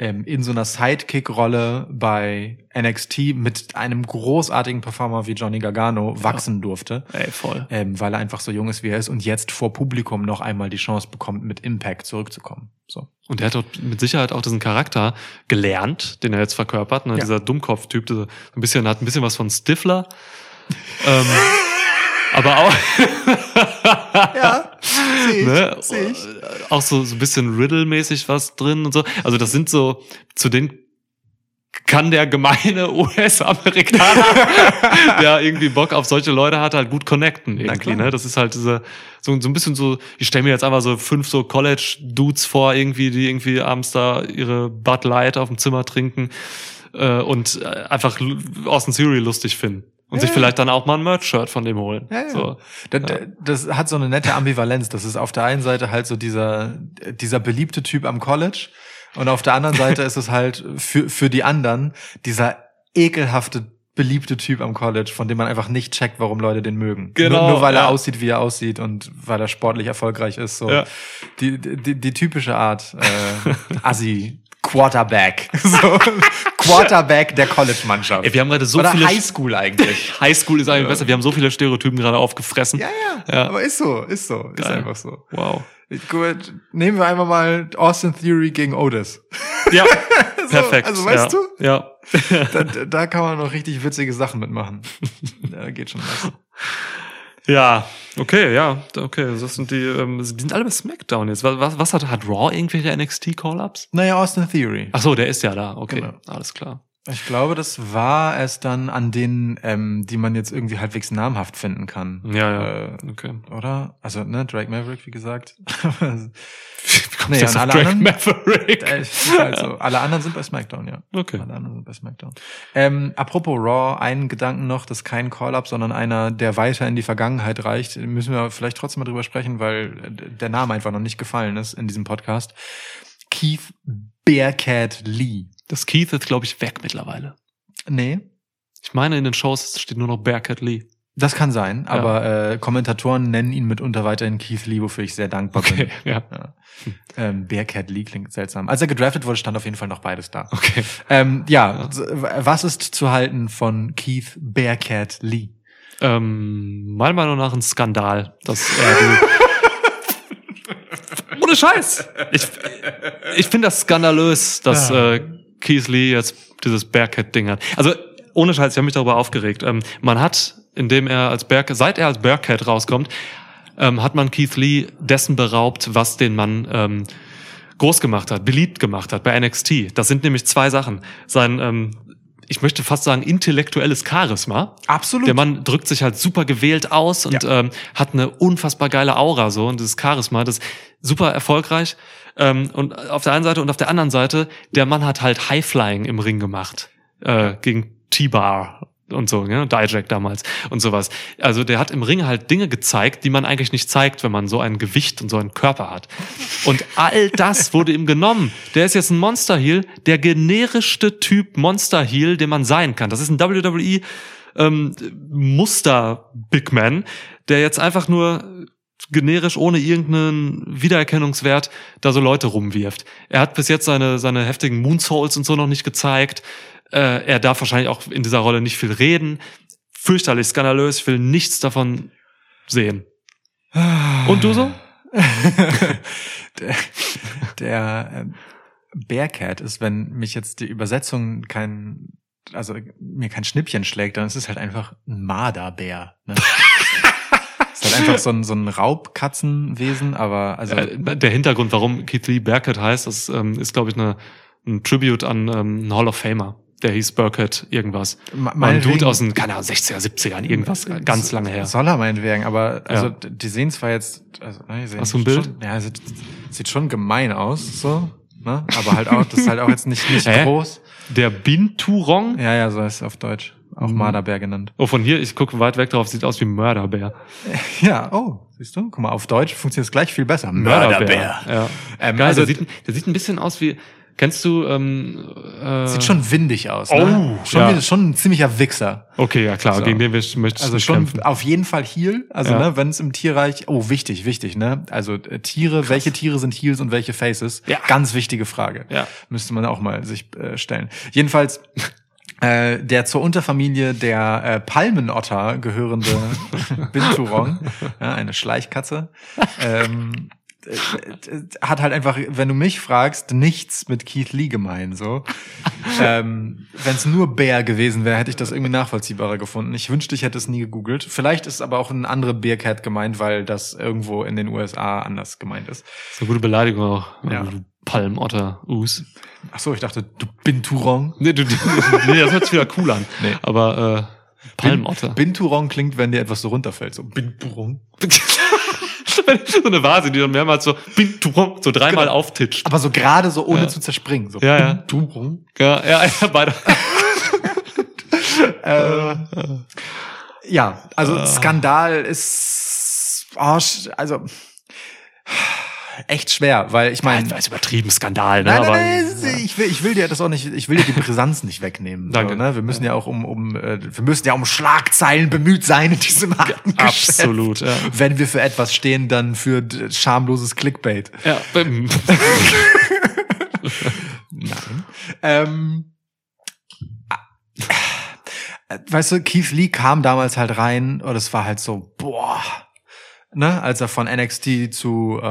ähm, in so einer Sidekick-Rolle bei NXT mit einem großartigen Performer wie Johnny Gargano wachsen durfte. ey, voll. Ähm, weil er einfach so jung ist, wie er ist und jetzt vor Publikum noch einmal die Chance bekommt, mit Impact zurückzukommen. So. Und er hat dort mit Sicherheit auch diesen Charakter gelernt, den er jetzt verkörpert. Ne? Ja. Dieser Dummkopf-Typ, der so ein bisschen, hat ein bisschen was von Stifler. ähm, aber auch, Ja, sehe ne, auch so, so ein bisschen Riddle-mäßig was drin und so. Also das sind so, zu den kann der gemeine US-Amerikaner, der irgendwie Bock auf solche Leute hat, halt gut connecten irgendwie. Ne? Das ist halt diese, so, so ein bisschen so, ich stelle mir jetzt einfach so fünf so College-Dudes vor, irgendwie, die irgendwie abends da ihre Bud Light auf dem Zimmer trinken äh, und äh, einfach Austin Theory lustig finden. Und sich Ja. vielleicht dann auch mal ein Merch-Shirt von dem holen. Ja, ja. So. Das, das hat so eine nette Ambivalenz. Das ist auf der einen Seite halt so dieser, dieser beliebte Typ am College und auf der anderen Seite ist es halt für, für die anderen dieser ekelhafte beliebte Typ am College, von dem man einfach nicht checkt, warum Leute den mögen. Genau, nur, nur weil er aussieht, wie er aussieht und weil er sportlich erfolgreich ist. So Ja. die, die, die typische Art äh, Assi Quarterback. So, Quarterback der College-Mannschaft. Wir haben gerade so Oder viele Highschool eigentlich. Highschool ist eigentlich besser. Wir haben so viele Stereotypen gerade aufgefressen. Ja, ja, Ja. Aber ist so, ist so, ist Geil. einfach so. Wow. Gut, nehmen wir einfach mal Austin Theory gegen Otis. Ja, perfekt. also weißt ja. du? Ja. Da, da kann man noch richtig witzige Sachen mitmachen. Da geht schon was. Ja, okay, ja, okay. Das sind die, ähm, die sind alle bei SmackDown jetzt. Was, was, was hat, hat Raw irgendwelche NXT-Call-Ups? Naja, Austin Theory. Ach so, der ist ja da. Okay, Genau. alles klar. Ich glaube, das war es dann an denen, ähm, die man jetzt irgendwie halbwegs namhaft finden kann. Ja, ja. Äh, Okay. oder? Also, ne, Drake Maverick, wie gesagt. Wie auf alle Drake anderen? Maverick? Äh, ist halt so. Alle anderen sind bei SmackDown, ja. Okay. Alle anderen sind bei SmackDown. Ähm, apropos Raw, einen Gedanken noch, das ist kein Call-Up, sondern einer, der weiter in die Vergangenheit reicht. Müssen wir vielleicht trotzdem mal drüber sprechen, weil äh, der Name einfach noch nicht gefallen ist in diesem Podcast. Keith Bearcat Lee. Das Keith ist, glaube ich, weg mittlerweile. Nee, Ich meine, in den Shows steht nur noch Bearcat Lee. das kann sein, aber äh, Kommentatoren nennen ihn mitunter weiterhin Keith Lee, wofür ich sehr dankbar Okay, bin. ja. Ja. Ähm, Bearcat Lee klingt seltsam. Als er gedraftet wurde, stand auf jeden Fall noch beides da. Okay. Ähm, ja, s- was ist zu halten von Keith Bearcat Lee? Ähm, meiner Meinung nach ein Skandal, dass er die Ohne Scheiß! Ich, ich finde das skandalös, dass Ja. äh, Keith Lee jetzt dieses Bearcat-Ding hat. Also, ohne Scheiß, ich habe mich darüber aufgeregt. Ähm, man hat, indem er als Bearcat, seit er als Bearcat rauskommt, ähm, hat man Keith Lee dessen beraubt, was den Mann ähm, groß gemacht hat, beliebt gemacht hat bei NXT. Das sind nämlich zwei Sachen. Sein, ähm, ich möchte fast sagen, intellektuelles Charisma. Absolut. Der Mann drückt sich halt super gewählt aus und Ja. ähm, hat eine unfassbar geile Aura so und dieses Charisma, das ist super erfolgreich. Ähm, und auf der einen Seite und auf der anderen Seite, der Mann hat halt Highflying im Ring gemacht äh, gegen T-Bar und so, ne? Dijak damals und sowas. Also der hat im Ring halt Dinge gezeigt, die man eigentlich nicht zeigt, wenn man so ein Gewicht und so einen Körper hat. Und all das wurde ihm genommen. Der ist jetzt ein Monster Heel, der generischste Typ Monster Heel, den man sein kann. Das ist ein WWE ähm, Muster Big Man, der jetzt einfach nur generisch ohne irgendeinen Wiedererkennungswert da so Leute rumwirft. Er hat bis jetzt seine seine heftigen Moonsaults und so noch nicht gezeigt. Äh, er darf wahrscheinlich auch in dieser Rolle nicht viel reden. Fürchterlich skandalös. Ich will nichts davon sehen. Und du so? der der ähm, Bearcat ist, wenn mich jetzt die Übersetzung kein, also mir kein Schnippchen schlägt, dann ist es halt einfach ein Marderbär. Ne? ist halt einfach so ein, so ein Raubkatzenwesen, aber also Äh, der Hintergrund, warum Keith Lee Burkett heißt, das ähm, ist, glaube ich, eine, ein Tribute an ähm, einen Hall of Famer. Der hieß Burkett irgendwas. me- War ein meinetwegen- Dude aus den, keine Ahnung, 60er, 70ern, irgendwas, ganz lange her. Soll er meinetwegen, aber also Ja. die sehen zwar jetzt, also ne, sehen Hast du ein Bild? Schon, ja, sieht, sieht schon gemein aus, so, ne? Aber halt auch, das ist halt auch jetzt nicht nicht Hä? groß. Der Binturong? Ja, ja, so ist es auf Deutsch. Auch Mhm. Marderbär genannt. Oh, von hier, ich gucke weit weg drauf, sieht aus wie Mörderbär. Ja, oh, siehst du? Guck mal, auf Deutsch funktioniert es gleich viel besser. Ja. Ähm, Geil, also, der, sieht, der sieht ein bisschen aus wie, Kennst du, ähm, äh, Sieht schon windig aus. Oh, ne? schon, ja. schon ein ziemlicher Wichser. Okay, ja klar, So. gegen den möchte ich Also schon kämpfen. auf jeden Fall Heal. Also Ja. ne, wenn es im Tierreich, oh wichtig, wichtig, ne? Also äh, Tiere, welche Tiere sind Heals und welche Faces? Ja. Ganz wichtige Frage. Ja. Müsste man auch mal sich äh, stellen. Jedenfalls äh, der zur Unterfamilie der äh, Palmenotter gehörende Binturong, ja, eine Schleichkatze, ähm, äh, äh, hat halt einfach, wenn du mich fragst, nichts mit Keith Lee gemein. So, ähm, wenn es nur Bär gewesen wäre, hätte ich das irgendwie nachvollziehbarer gefunden. Ich wünschte, ich hätte es nie gegoogelt. Vielleicht ist aber auch ein andere Bearcat gemeint, weil das irgendwo in den USA anders gemeint ist. Das ist eine gute Beleidigung auch. Ja. Du Palmotter, Us. Ach so, ich dachte, du Binturong. Nee, du, nee, das hört sich wieder cool an. Nee. Aber äh, Palmotter. Binturong klingt, wenn dir etwas so runterfällt. So Binturong. so eine Vase, die dann mehrmals so, so dreimal Genau. auftitscht. Aber so gerade so ohne Ja. zu zerspringen. So Ja, ja. Ja, ja, ja, beide. Äh, ja, also Skandal ist oh, also echt schwer, weil ich meine, Das ist übertrieben Skandal, ne? Nein, aber, nein, nein, ich will, ich will dir das auch nicht, ich will dir die Brisanz nicht wegnehmen. Danke. So, ne? Wir müssen ja auch um, um, äh, wir müssen ja um Schlagzeilen bemüht sein in diesem harten. Absolut, ja. Wenn wir für etwas stehen, dann für schamloses Clickbait. Ja, ähm, Nein. Ähm, äh, weißt du, Keith Lee kam damals halt rein und es war halt so, boah, ne, als er von NXT zu, äh,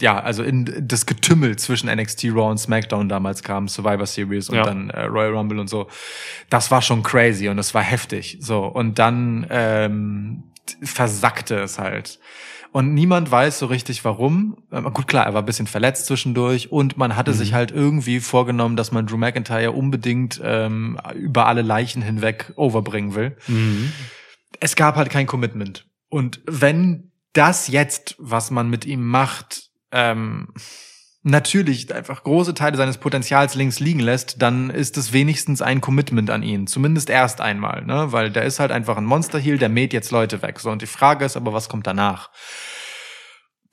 ja, also in das Getümmel zwischen NXT Raw und SmackDown damals kam, Survivor Series und Ja. dann äh, Royal Rumble und so, das war schon crazy und das war heftig, so und dann ähm, versackte es halt. Und niemand weiß so richtig warum. Ähm, Gut, klar, er war ein bisschen verletzt zwischendurch und man hatte sich halt irgendwie vorgenommen, dass man Drew McIntyre unbedingt ähm, über alle Leichen hinweg overbringen will. mhm. Es gab halt kein Commitment. Und wenn das jetzt, was man mit ihm macht, ähm, natürlich einfach große Teile seines Potenzials links liegen lässt, dann ist es wenigstens ein Commitment an ihn. Zumindest erst einmal, ne? Weil der ist halt einfach ein Monster-Heel, der mäht jetzt Leute weg. So, und die Frage ist aber, was kommt danach?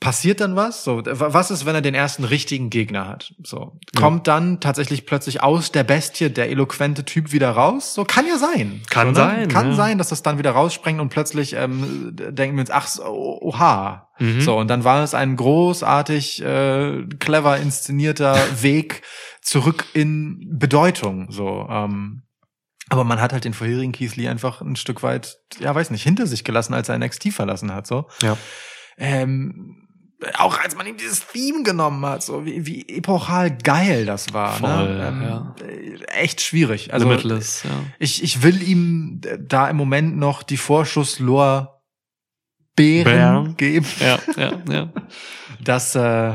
Passiert dann was? So, was ist, wenn er den ersten richtigen Gegner hat? So, kommt dann tatsächlich plötzlich aus der Bestie der eloquente Typ wieder raus? So, kann ja sein. Kann so, ne? sein, Kann ja. sein, dass das dann wieder raussprengt und plötzlich ähm, denken wir uns, ach, so, oha. Mhm. So, und dann war es ein großartig, äh, clever inszenierter Weg zurück in Bedeutung. So, ähm, aber man hat halt den vorherigen Keith Lee einfach ein Stück weit, ja, weiß nicht, hinter sich gelassen, als er NXT verlassen hat. So. Ja. Ähm, auch als man ihm dieses Theme genommen hat, so wie, wie epochal geil das war. Voll, ne? ähm, ja. Echt schwierig. Also Limitless, ja. ich, ich will ihm da im Moment noch die Vorschusslor Beeren Bären. geben, Ja, ja, ja. dass äh,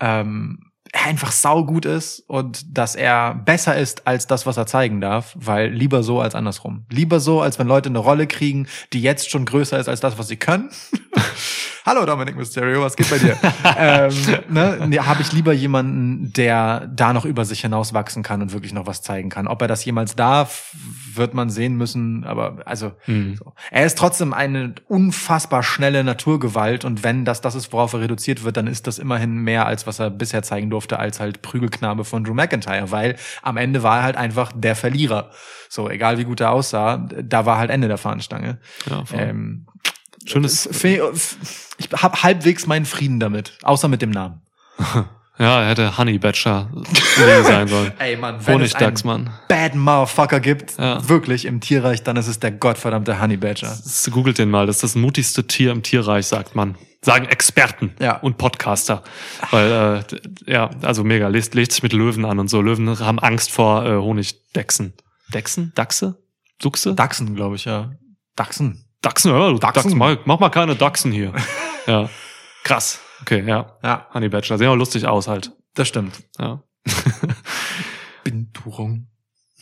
ähm, er einfach saugut ist und dass er besser ist als das, was er zeigen darf, weil lieber so als andersrum. Lieber so, als wenn Leute eine Rolle kriegen, die jetzt schon größer ist als das, was sie können. Hallo Dominic Mysterio, was geht bei dir? ähm, ne, ne, Habe ich lieber jemanden, der da noch über sich hinaus wachsen kann und wirklich noch was zeigen kann. Ob er das jemals darf, wird man sehen müssen. Aber also, Mhm. so. er ist trotzdem eine unfassbar schnelle Naturgewalt und wenn das das ist, worauf er reduziert wird, dann ist das immerhin mehr als was er bisher zeigen durfte, als halt Prügelknabe von Drew McIntyre, weil am Ende war er halt einfach der Verlierer. So, egal wie gut er aussah, da war halt Ende der Fahnenstange. ja. Ähm, Schönes, ich habe halbwegs meinen Frieden damit, außer mit dem Namen. ja, er hätte Honey Badger sein sollen. Ey, Mann, wenn Honigdachs, es einen Mann. Bad Motherfucker gibt, Ja. wirklich im Tierreich, dann ist es der gottverdammte Honey Badger. Googelt den mal, das ist das mutigste Tier im Tierreich, sagt man. Sagen Experten Ja. und Podcaster. Weil, äh, ja, also mega, lest, lest sich mit Löwen an und so. Löwen haben Angst vor äh, Honigdechsen. Dechsen? Dachse? Duchse? Dachsen, glaube ich, ja. Dachsen. Dachsen, ja, Dachsen. Dachsen. Mach, mach mal keine Dachsen hier. ja. Krass. Okay, ja. Ja, Honey Badger. Sehen auch lustig aus halt. das stimmt. Ja. Binturong.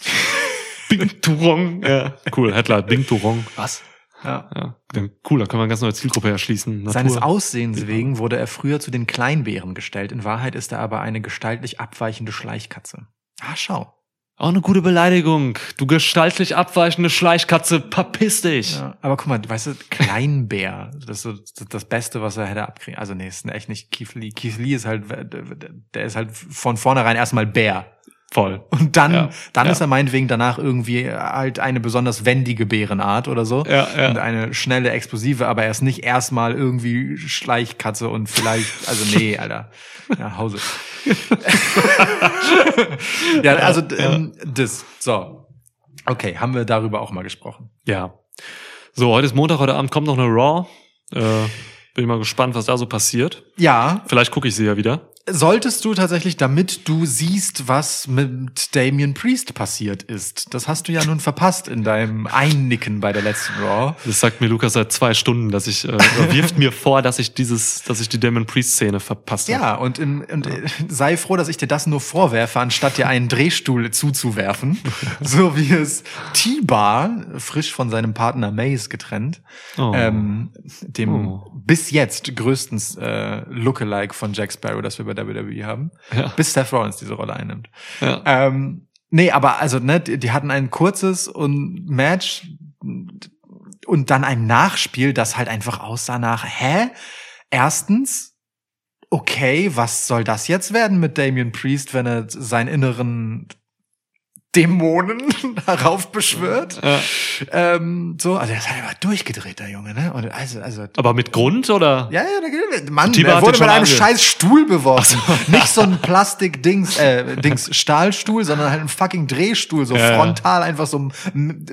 Bing Turong. Ja. Cool, Headlight. Bing Turong. Was? Ja. Ja. Dann Cool, da können wir eine ganz neue Zielgruppe erschließen. Natur. Seines Aussehens wegen wurde er früher zu den Kleinbären gestellt. In Wahrheit ist er aber eine gestaltlich abweichende Schleichkatze. Ah, schau. Auch eine gute Beleidigung. Du gestaltlich abweichende Schleichkatze, verpiss dich. Ja, aber guck mal, weißt du, Kleinbär, das ist so das, Beste, was er hätte abkriegen. Also nee, ist echt nicht. Keith Lee ist halt, der ist halt von vornherein erstmal Bär. Voll. Und dann, Ja, dann ja. ist er meinetwegen danach irgendwie halt eine besonders wendige Bärenart oder so. Ja, ja. Und eine schnelle, explosive, aber er ist nicht erstmal irgendwie Schleichkatze und vielleicht, also nee, Alter. Ja, Hause. ja, also ähm, das. So. Okay, haben wir darüber auch mal gesprochen. Ja. So, heute ist Montag, heute Abend kommt noch eine Raw. Äh, bin ich mal gespannt, was da so passiert. Ja, Vielleicht gucke ich sie ja wieder. Solltest du tatsächlich, damit du siehst, was mit Damien Priest passiert ist. Das hast du ja nun verpasst in deinem Einnicken bei der letzten Raw. Das sagt mir Lukas seit zwei Stunden, dass ich, äh, wirft mir vor, dass ich dieses, dass ich die Demon Priest Szene verpasst habe. Ja, und, im, und äh, sei froh, dass ich dir das nur vorwerfe, anstatt dir einen Drehstuhl zuzuwerfen. so wie es T-Bar, frisch von seinem Partner Maze getrennt, Oh. ähm, dem Oh. bis jetzt größtens äh, Lookalike von Jack Sparrow, das wir bei WWE haben, Ja. bis Seth Rollins diese Rolle einnimmt. Ja. Ähm, nee, aber also, ne, die, die hatten ein kurzes und Match und dann ein Nachspiel, das halt einfach aussah nach, hä? Erstens, okay, was soll das jetzt werden mit Damien Priest, wenn er seinen inneren Dämonen heraufbeschwört? Ja. Ähm, so, also er ist halt einfach durchgedreht, der Junge, ne? Und also, also Aber mit Grund oder? ja, ja, der Mann, der hat wurde mit einem ange- scheiß Stuhl beworfen. Nicht so ein Plastik-Dings, äh, Dings, Stahlstuhl, sondern halt ein fucking Drehstuhl, so Ja, frontal einfach so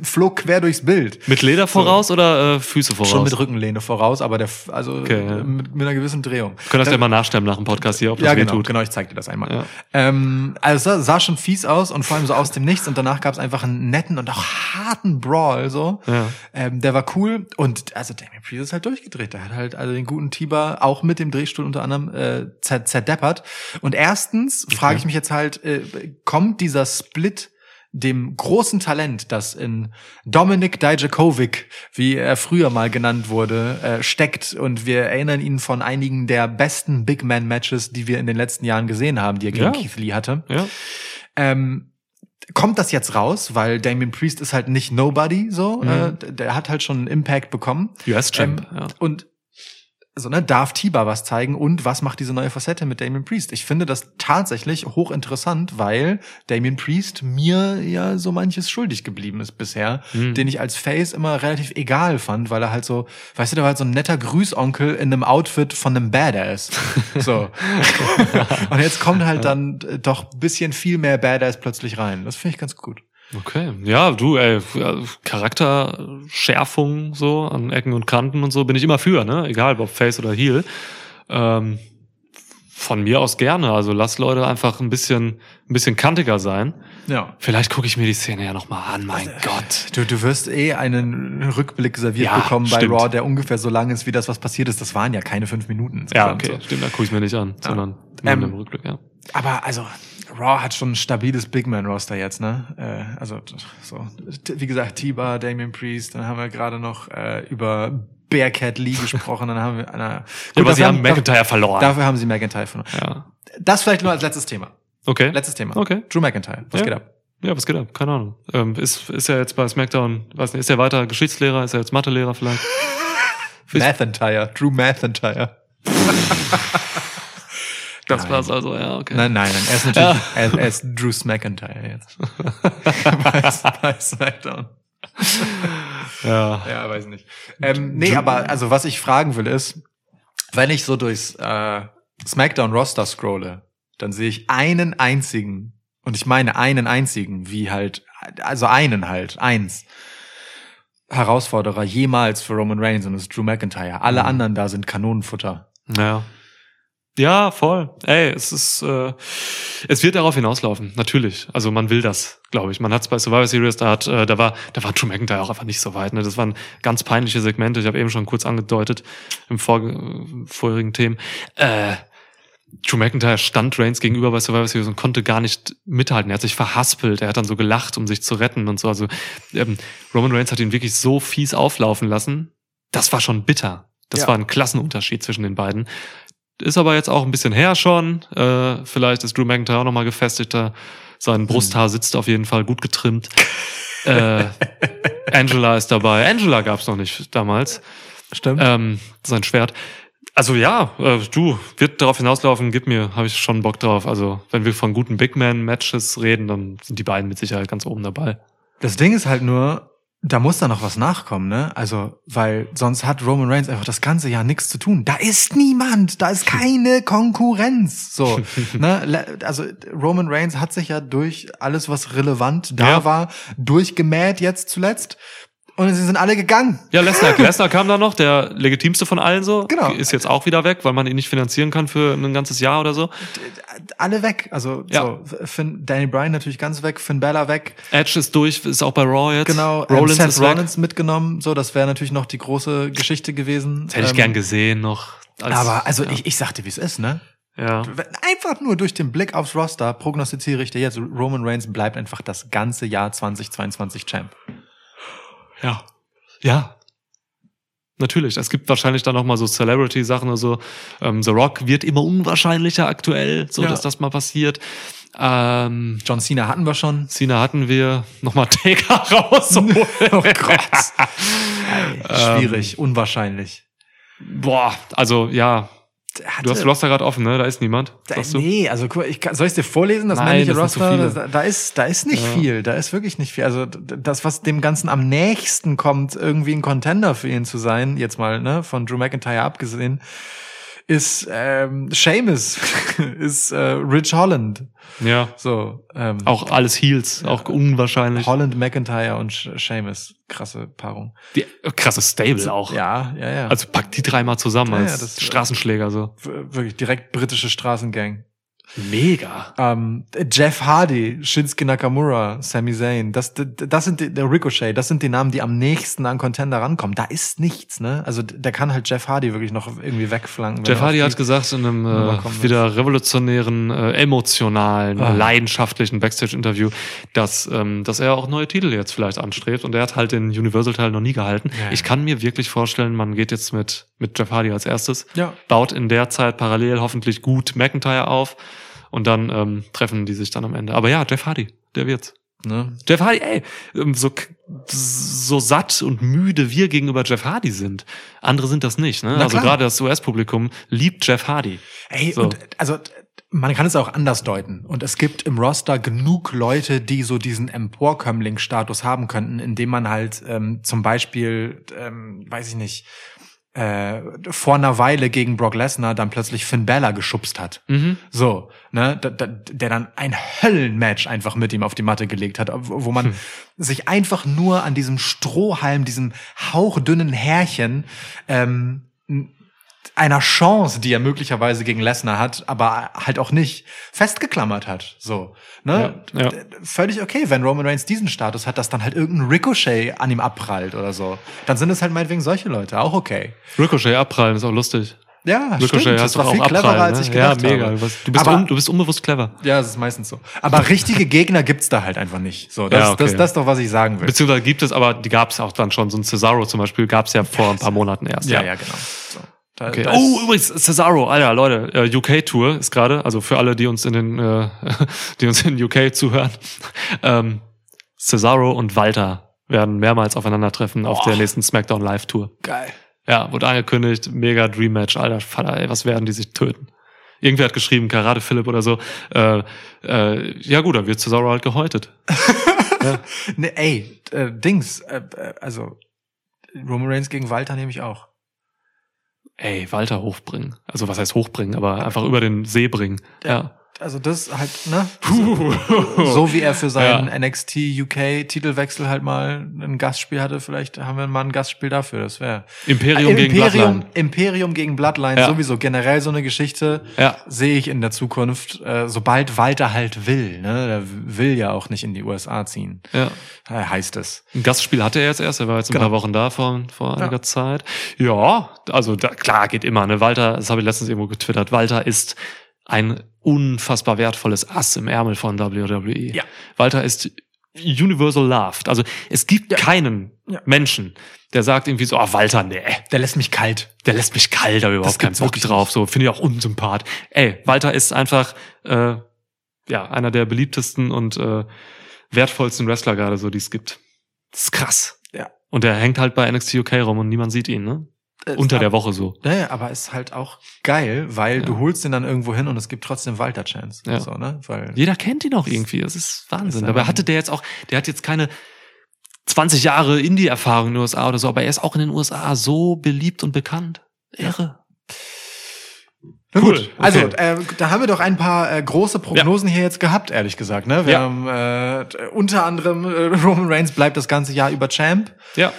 flog quer durchs Bild. Mit Leder voraus oder äh, Füße voraus? Schon mit Rückenlehne voraus, aber der, also Okay, ja. mit, mit einer gewissen Drehung. Können das ja mal nachstellen nach dem Podcast hier, ob das Ja, genau, tut. genau, ich zeig dir das einmal. Ja. Ähm, also sah, sah schon fies aus und vor allem so aus dem Nichts und danach gab es einfach einen netten und auch harten Brawl so. Ja. Ähm, der war cool und also Damien Priest ist halt durchgedreht. Der hat halt also den guten Tiber auch mit dem Drehstuhl unter anderem äh, zer zerdeppert. Und erstens frage ich mich jetzt halt, äh, kommt dieser Split dem großen Talent, das in Dominik Dijakovic, wie er früher mal genannt wurde, äh, steckt. Und wir erinnern ihn von einigen der besten Big Man Matches, die wir in den letzten Jahren gesehen haben, die er gegen Ja. Keith Lee hatte. Ja. Ähm, kommt das jetzt raus, weil Damien Priest ist halt nicht Nobody so, Mhm. äh, der hat halt schon einen Impact bekommen. US-Champ, Ähm, ja. Und also, ne, darf Tiba was zeigen und was macht diese neue Facette mit Damien Priest? Ich finde das tatsächlich hochinteressant, weil Damien Priest mir ja so manches schuldig geblieben ist bisher, Mhm. den ich als Face immer relativ egal fand, weil er halt so, weißt du, der war halt so ein netter Grüßonkel in einem Outfit von einem Badass. So. und jetzt kommt halt dann äh, doch ein bisschen viel mehr Badass plötzlich rein. Das finde ich ganz gut. Okay. Ja, du, ey, ja, Charakterschärfung so an Ecken und Kanten und so bin ich immer für, ne? Egal ob Face oder Heel. Ähm, von mir aus gerne. Also lass Leute einfach ein bisschen, ein bisschen kantiger sein. Ja. Vielleicht gucke ich mir die Szene ja nochmal an. Mein Gott. Du, du wirst eh einen Rückblick serviert Ja, bekommen bei stimmt. Raw, der ungefähr so lang ist, wie das, was passiert ist. Das waren ja keine fünf Minuten. Ja, okay, So. stimmt, da gucke ich mir nicht an, sondern nur Ähm, im Rückblick, ja. Aber also, Raw hat schon ein stabiles Big Man-Roster jetzt, ne? Äh, also, so, wie gesagt, T-Bar, Damien Priest, dann haben wir gerade noch äh, über Bearcat Lee gesprochen, dann haben wir, na, Ja, aber sie haben McIntyre verloren. Dafür haben sie McIntyre verloren. ja. Das vielleicht nur als letztes Thema. Okay. Letztes Thema. Okay. Drew McIntyre. Was Ja. geht ab? Ja, was geht ab? Keine Ahnung. Ähm, ist, ist er jetzt bei SmackDown, weiß nicht, ist er weiter Geschichtslehrer? Ist er jetzt Mathelehrer vielleicht? McIntyre. Drew McIntyre. Das Nein. war's also, ja, okay. Nein, nein, nein. Er ist natürlich, er, er ist Drew McIntyre jetzt. bei, bei SmackDown. Ja. Ja, weiß nicht. Ähm, nee, aber also was ich fragen will ist, wenn ich so durchs äh, SmackDown Roster scrolle, dann sehe ich einen einzigen und ich meine einen einzigen, wie halt also einen halt eins Herausforderer jemals für Roman Reigns und das ist Drew McIntyre. Alle Mhm. anderen da sind Kanonenfutter. Ja. Ja, voll. Ey, es ist, äh, es wird darauf hinauslaufen, natürlich. Also man will das, glaube ich. Man hat es bei Survivor Series, da hat, äh, da war, da war Drew McIntyre auch einfach nicht so weit. Ne? Das waren ganz peinliche Segmente. Ich habe eben schon kurz angedeutet im vor, vorherigen Themen. Äh, Drew McIntyre stand Reigns gegenüber bei Survivor Series und konnte gar nicht mithalten. Er hat sich verhaspelt, er hat dann so gelacht, um sich zu retten und so. Also ähm, Roman Reigns hat ihn wirklich so fies auflaufen lassen. Das war schon bitter. Das Ja. war ein Klassenunterschied zwischen den beiden. Ist aber jetzt auch ein bisschen her schon. Äh, vielleicht ist Drew McIntyre auch nochmal gefestigter. Sein Brusthaar sitzt auf jeden Fall gut getrimmt. äh, Angela ist dabei. Angela gab's noch nicht damals. Stimmt. Ähm, sein Schwert. Also ja, äh, du, wird darauf hinauslaufen, gib mir, habe ich schon Bock drauf. Also wenn wir von guten Big Man-Matches reden, dann sind die beiden mit Sicherheit ganz oben dabei. Das Ding ist halt nur, da muss da noch was nachkommen, ne? Also, weil sonst hat Roman Reigns einfach das ganze Jahr nichts zu tun. Da ist niemand, da ist keine Konkurrenz. So, ne? Also Roman Reigns hat sich ja durch alles, was relevant da Ja. war, durchgemäht jetzt zuletzt. Und sie sind alle gegangen. Ja, Lesnar, Lesnar kam da noch, der legitimste von allen so. Genau. Ist jetzt auch wieder weg, weil man ihn nicht finanzieren kann für ein ganzes Jahr oder so. Alle weg. Also Ja. so, Finn, Danny Bryan natürlich ganz weg, Finn Bella weg. Edge ist durch, ist auch bei Raw jetzt. Genau, ähm, Rollins Seth ist weg. Rollins mitgenommen. So, das wäre natürlich noch die große Geschichte gewesen. Das hätte ich Ähm, gern gesehen noch. als- Aber also ja. ich, ich sagte, wie es ist, ne? Ja. Einfach nur durch den Blick aufs Roster prognostiziere ich dir jetzt, Roman Reigns bleibt einfach das ganze Jahr 2022 Champ. Ja. Ja. Natürlich. Es gibt wahrscheinlich dann noch mal so Celebrity-Sachen oder so. Ähm, The Rock wird immer unwahrscheinlicher aktuell, so Ja. dass das mal passiert. Ähm, John Cena hatten wir schon. Cena hatten wir. Nochmal Taker rausholen. Oh Gott. Schwierig, unwahrscheinlich. Boah, also ja. Du hast Roster gerade offen, ne? Da ist niemand. Du? Nee, also guck, ich kann, soll ich dir vorlesen, das Nein, männliche das Roster? Das, da ist, da ist nicht Ja. viel, da ist wirklich nicht viel. Also das, was dem Ganzen am nächsten kommt, irgendwie ein Contender für ihn zu sein, jetzt mal, ne, von Drew McIntyre abgesehen, ist ähm, Seamus, ist äh, Rich Holland. Ja. So, ähm, Auch alles Heels, auch unwahrscheinlich. Holland, McIntyre und Seamus. Krasse Paarung. Die, krasses Stable auch. Ja, ja, ja. Also pack die dreimal zusammen Ja, ja, als das- Straßenschläger so. Wirklich direkt britische Straßengang. Mega. Ähm, Jeff Hardy, Shinsuke Nakamura, Sami Zayn, das, das, das sind die, der Ricochet, das sind die Namen, die am nächsten an Contender rankommen. Da ist nichts, ne? Also der kann halt Jeff Hardy wirklich noch irgendwie wegflanken. Jeff Hardy hat gesagt in einem äh, wieder revolutionären, äh, emotionalen, Ah. leidenschaftlichen Backstage-Interview, dass, ähm, dass er auch neue Titel jetzt vielleicht anstrebt. Und er hat halt den Universal-Teil noch nie gehalten. Ja. Ich kann mir wirklich vorstellen, man geht jetzt mit, mit Jeff Hardy als erstes, Ja. baut in der Zeit parallel hoffentlich gut McIntyre auf und dann ähm, treffen die sich dann am Ende. Aber ja, Jeff Hardy, der wird's. Ne? Jeff Hardy, ey, ähm, so, so satt und müde wir gegenüber Jeff Hardy sind. Andere sind das nicht, ne? Na Also klar. gerade das US-Publikum liebt Jeff Hardy. Ey, So. und also man kann es auch anders deuten. Und es gibt im Roster genug Leute, die so diesen Emporkömmling-Status haben könnten, indem man halt ähm, zum Beispiel, ähm, weiß ich nicht, äh, vor einer Weile gegen Brock Lesnar dann plötzlich Finn Balor geschubst hat. Mhm. So, ne, da, da, der dann ein Höllenmatch einfach mit ihm auf die Matte gelegt hat, wo wo Hm. man sich einfach nur an diesem Strohhalm, diesem hauchdünnen Härchen, ähm, einer Chance, die er möglicherweise gegen Lesnar hat, aber halt auch nicht festgeklammert hat. So, ne? Ja, ja. Völlig okay, wenn Roman Reigns diesen Status hat, dass dann halt irgendein Ricochet an ihm abprallt oder so. Dann sind es halt meinetwegen solche Leute, auch okay. Ricochet abprallen ist auch lustig. Ja, Ricochet stimmt. Das war auch viel cleverer, abprallen. als ich ne? Ja, gedacht mega. habe. Du, bist- du, bist Aber- du bist unbewusst clever. Ja, das ist meistens so. Aber richtige Gegner gibt's da halt einfach nicht. So, das, Ja, okay. das, das ist doch, was ich sagen will. Beziehungsweise gibt es, aber die gab es auch dann schon. So ein Cesaro zum Beispiel gab es ja vor ein paar Monaten erst. ja, ja, genau. So. Da, Okay. da Oh, übrigens, Cesaro, Alter, Leute, äh, UK-Tour ist gerade, also für alle, die uns in den, äh, die uns in UK zuhören, ähm, Cesaro und Walter werden mehrmals aufeinandertreffen auf der nächsten SmackDown Live-Tour. geil. Ja, wurde angekündigt, mega Dream Match, alter Vater, ey, was werden die sich töten? Irgendwer hat geschrieben, Karate Philipp oder so. Äh, äh, ja gut, dann wird Cesaro halt gehäutet. Ne, ey, äh, Dings, äh, äh, also Roman Reigns gegen Walter nehme ich auch. Ey, Walter hochbringen. Also was heißt hochbringen, aber einfach über den See bringen. Ja. Also das halt, ne? Puh. So wie er für seinen Ja. NXT UK Titelwechsel halt mal ein Gastspiel hatte, vielleicht haben wir mal ein Gastspiel dafür, das wäre. Imperium gegen Imperium, Bloodline. Imperium gegen Bloodline, Ja. sowieso generell so eine Geschichte Ja. sehe ich in der Zukunft, äh, sobald Walter halt will, ne? Der will ja auch nicht in die USA ziehen. Ja. Äh, heißt es. Ein Gastspiel hatte er jetzt erst, er war jetzt ein Genau. paar Wochen da vor, vor einiger Zeit. Ja, also da, klar geht immer. Ne? Walter, das habe ich letztens irgendwo getwittert, Walter ist ein unfassbar wertvolles Ass im Ärmel von WWE. Ja. Walter ist universal loved. Also es gibt keinen Ja. Menschen, der sagt irgendwie so, ah, Walter, nee, Der lässt mich kalt. der lässt mich kalt, da überhaupt keinen Bock drauf, so finde ich auch unsympath. Ey, Walter ist einfach äh, ja, einer der beliebtesten und äh, wertvollsten Wrestler gerade so, die es gibt. Das ist krass. Ja. Und der hängt halt bei NXT UK rum und niemand sieht ihn, ne? Unter der Woche so. Naja, aber ist halt auch geil, weil Ja. du holst den dann irgendwo hin und es gibt trotzdem Walter Chance. Ja. So, ne? Weil Jeder kennt ihn auch irgendwie. Das ist Wahnsinn. Dabei hatte der jetzt auch, der hat jetzt keine 20 Jahre Indie-Erfahrung in den USA oder so, aber er ist auch in den USA so beliebt und bekannt. Irre. Na Cool, gut, also okay. äh, da haben wir doch ein paar äh, große Prognosen hier jetzt gehabt, ehrlich gesagt. Ne? Wir Ja. haben äh, unter anderem äh, Roman Reigns bleibt das ganze Jahr über Champ. Ja.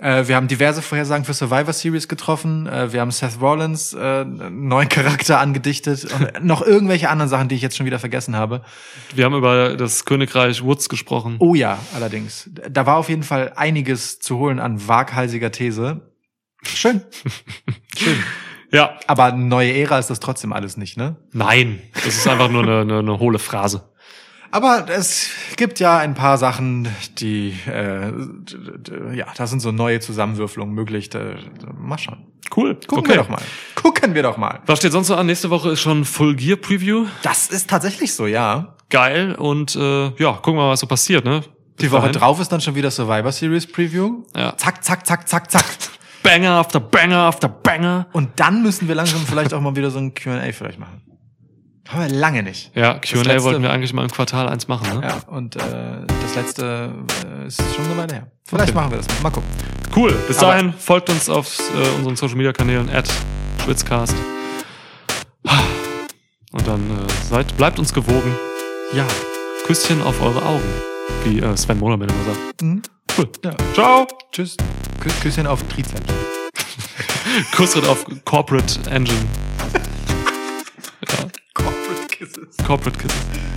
Äh, wir haben diverse Vorhersagen für Survivor Series getroffen. Äh, wir haben Seth Rollins äh, einen neuen Charakter angedichtet und noch irgendwelche anderen Sachen, die ich jetzt schon wieder vergessen habe. Wir haben über das Königreich Woods gesprochen. Oh ja, allerdings. Da war auf jeden Fall einiges zu holen an waghalsiger These. Schön. Schön. Ja. Aber neue Ära ist das trotzdem alles nicht, ne? Nein. Das ist einfach nur eine, eine, eine hohle Phrase. Aber es gibt ja ein paar Sachen, die, äh, ja, da sind so neue Zusammenwürfelungen möglich. Da, da, mal schauen. Cool. Gucken okay. wir doch mal. Gucken wir doch mal. Was steht sonst noch an? Nächste Woche ist schon Full Gear Preview. Das ist tatsächlich so, ja. Geil. Und äh, ja, gucken wir mal, was so passiert, ne? Die Bis Woche dahin. drauf ist dann schon wieder Survivor Series Preview. Ja. Zack, zack, zack, zack, zack. Banger after Banger after Banger. Und dann müssen wir langsam vielleicht auch mal wieder so ein Q&A vielleicht machen. Haben wir lange nicht. Ja, Q&A wollten wir eigentlich mal im Quartal eins machen, ne? Ja, und äh, das letzte äh, ist schon eine Weile her. Vielleicht Okay. machen wir das mal. Mal gucken. Cool. Bis Aber- dahin folgt uns auf äh, unseren Social Media Kanälen at Schwitzcast. Und dann äh, seid, bleibt uns gewogen. Ja, Küsschen auf eure Augen. Wie äh, Sven Monoman immer sagt. Mhm. Cool. Ja. Ciao. Tschüss. Kü Küsschen auf Trizeps. Kussritt auf Corporate Engine. Kisses. Corporate Kisses.